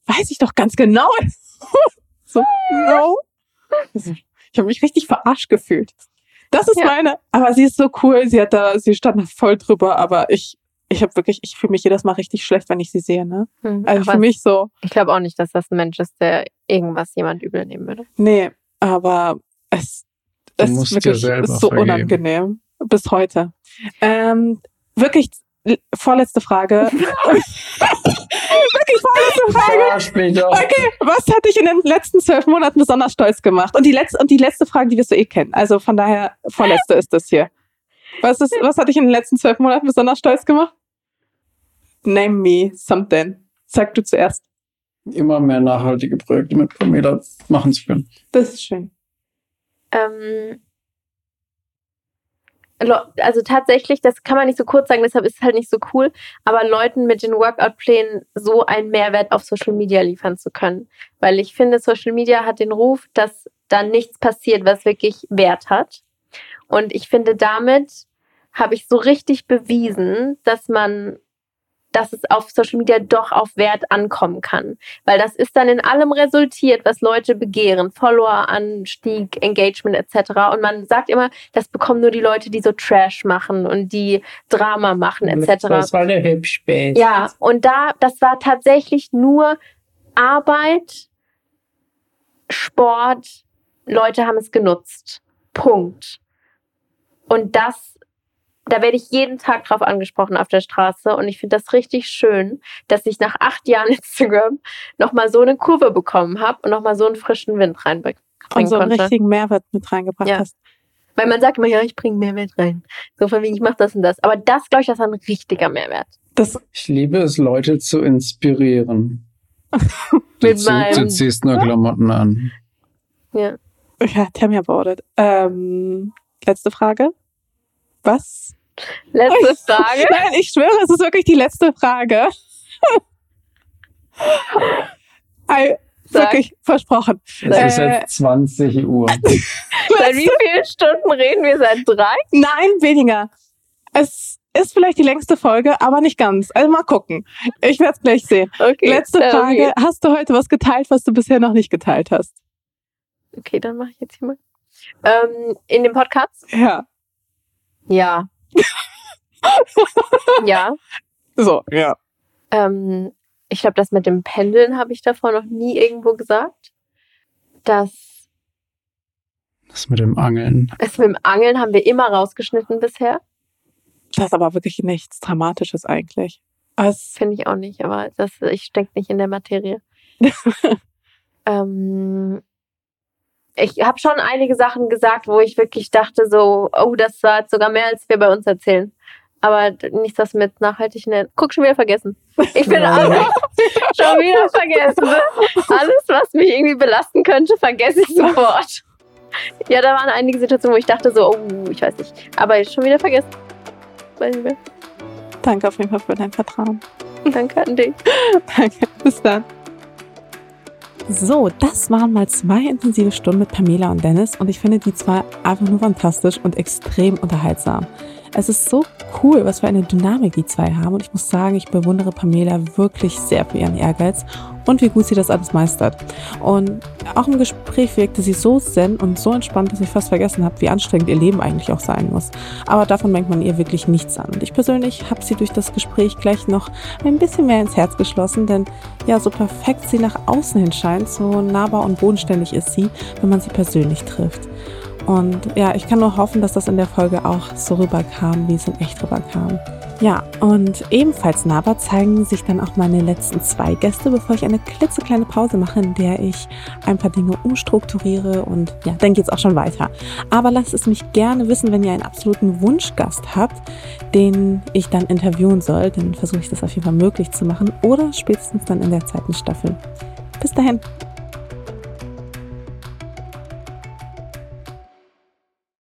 weiß ich doch ganz genau. (laughs) so, no. Also, ich habe mich richtig verarscht gefühlt. Das ist ja. meine, aber sie ist so cool, sie hat da, sie stand da voll drüber, aber ich, ich habe wirklich, ich fühle mich jedes Mal richtig schlecht, wenn ich sie sehe, ne? Hm, also für mich so. Ich glaube auch nicht, dass das ein Mensch ist, der irgendwas jemand übel nehmen würde. Nee, aber es, es ist wirklich ist so vergeben. unangenehm. Bis heute. Ähm, wirklich vorletzte Frage. (laughs) Wirklich vorletzte Frage. Okay, was hat dich in den letzten zwölf Monaten besonders stolz gemacht? Und die letzte, und die letzte Frage, die wirst du eh kennen. Also von daher, vorletzte ist das hier. Was ist, was hat dich in den letzten zwölf Monaten besonders stolz gemacht? Name me something. Sag du zuerst. Immer mehr nachhaltige Projekte mit Pamela machen zu können. Das ist schön. Ähm, also tatsächlich, das kann man nicht so kurz sagen, deshalb ist es halt nicht so cool, aber Leuten mit den Workout-Plänen so einen Mehrwert auf Social Media liefern zu können. Weil ich finde, Social Media hat den Ruf, dass da nichts passiert, was wirklich Wert hat. Und ich finde, damit habe ich so richtig bewiesen, dass man dass es auf Social Media doch auf Wert ankommen kann. Weil das ist dann in allem resultiert, was Leute begehren. Follower-Anstieg, Engagement etc. Und man sagt immer, das bekommen nur die Leute, die so Trash machen und die Drama machen etc. Das war eine hübsch Ja, und da, das war tatsächlich nur Arbeit, Sport, Leute haben es genutzt. Punkt. Und das da werde ich jeden Tag drauf angesprochen auf der Straße und ich finde das richtig schön, dass ich nach acht Jahren (laughs) Instagram nochmal so eine Kurve bekommen habe und nochmal so einen frischen Wind reinbringen Und so einen konnte. richtigen Mehrwert mit reingebracht ja. hast. Weil man sagt immer, ja, ich bringe Mehrwert rein. So von wegen, ich mache das und das. Aber das, glaube ich, das ist ein richtiger Mehrwert. Das ich liebe es, Leute zu inspirieren. (laughs) mit du, meinem... du ziehst nur Klamotten an. Ja. Ja, tell me about it. Ähm, letzte Frage. Was? Letzte Frage? Nein, ich schwöre, es ist wirklich die letzte Frage. (laughs) I, wirklich versprochen. Es ist jetzt 20 äh, Uhr. (laughs) Seit wie vielen Stunden reden wir? Seit drei? Nein, weniger. Es ist vielleicht die längste Folge, aber nicht ganz. Also mal gucken. Ich werde es gleich sehen. Okay. Letzte dann Frage. Okay, Hast du heute was geteilt, was du bisher noch nicht geteilt hast? okay dann mache ich jetzt hier mal. Ähm, in dem Podcast? Ja. Ja. (laughs) ja. So, ja. Ähm, ich glaube, das mit dem Pendeln habe ich davor noch nie irgendwo gesagt. Das, Das mit dem Angeln. das mit dem Angeln haben wir immer rausgeschnitten bisher. Das ist aber wirklich nichts Dramatisches eigentlich. Es, Finde ich auch nicht, aber das, ich stecke nicht in der Materie. (laughs) ähm, ich habe schon einige Sachen gesagt, wo ich wirklich dachte, so, oh, das war jetzt sogar mehr, als wir bei uns erzählen. Aber nichts, was mit nachhaltig nennt. Guck, schon wieder vergessen. Ich bin Ja. alles (laughs) schon wieder vergessen. Alles, was mich irgendwie belasten könnte, vergesse ich sofort. Ja, da waren einige Situationen, wo ich dachte so, oh, ich weiß nicht. Aber schon wieder vergessen. Weiß nicht mehr. danke auf jeden Fall für dein Vertrauen. Danke an dich. (laughs) Danke. Bis dann. So, das waren mal zwei intensive Stunden mit Pamela und Dennis und ich finde die zwei einfach nur fantastisch und extrem unterhaltsam. Es ist so cool, was für eine Dynamik die zwei haben und ich muss sagen, ich bewundere Pamela wirklich sehr für ihren Ehrgeiz und wie gut sie das alles meistert. Und auch im Gespräch wirkte sie so zen und so entspannt, dass ich fast vergessen habe, wie anstrengend ihr Leben eigentlich auch sein muss. Aber davon merkt man ihr wirklich nichts an. Und ich persönlich habe sie durch das Gespräch gleich noch ein bisschen mehr ins Herz geschlossen, denn ja, so perfekt sie nach außen hin scheint, so nahbar und bodenständig ist sie, wenn man sie persönlich trifft. Und ja, ich kann nur hoffen, dass das in der Folge auch so rüberkam, wie es in echt rüberkam. Ja, und ebenfalls nahbar zeigen sich dann auch meine letzten zwei Gäste, bevor ich eine klitzekleine Pause mache, in der ich ein paar Dinge umstrukturiere und ja, dann geht's auch schon weiter. Aber lasst es mich gerne wissen, wenn ihr einen absoluten Wunschgast habt, den ich dann interviewen soll, dann versuche ich das auf jeden Fall möglich zu machen oder spätestens dann in der zweiten Staffel. Bis dahin.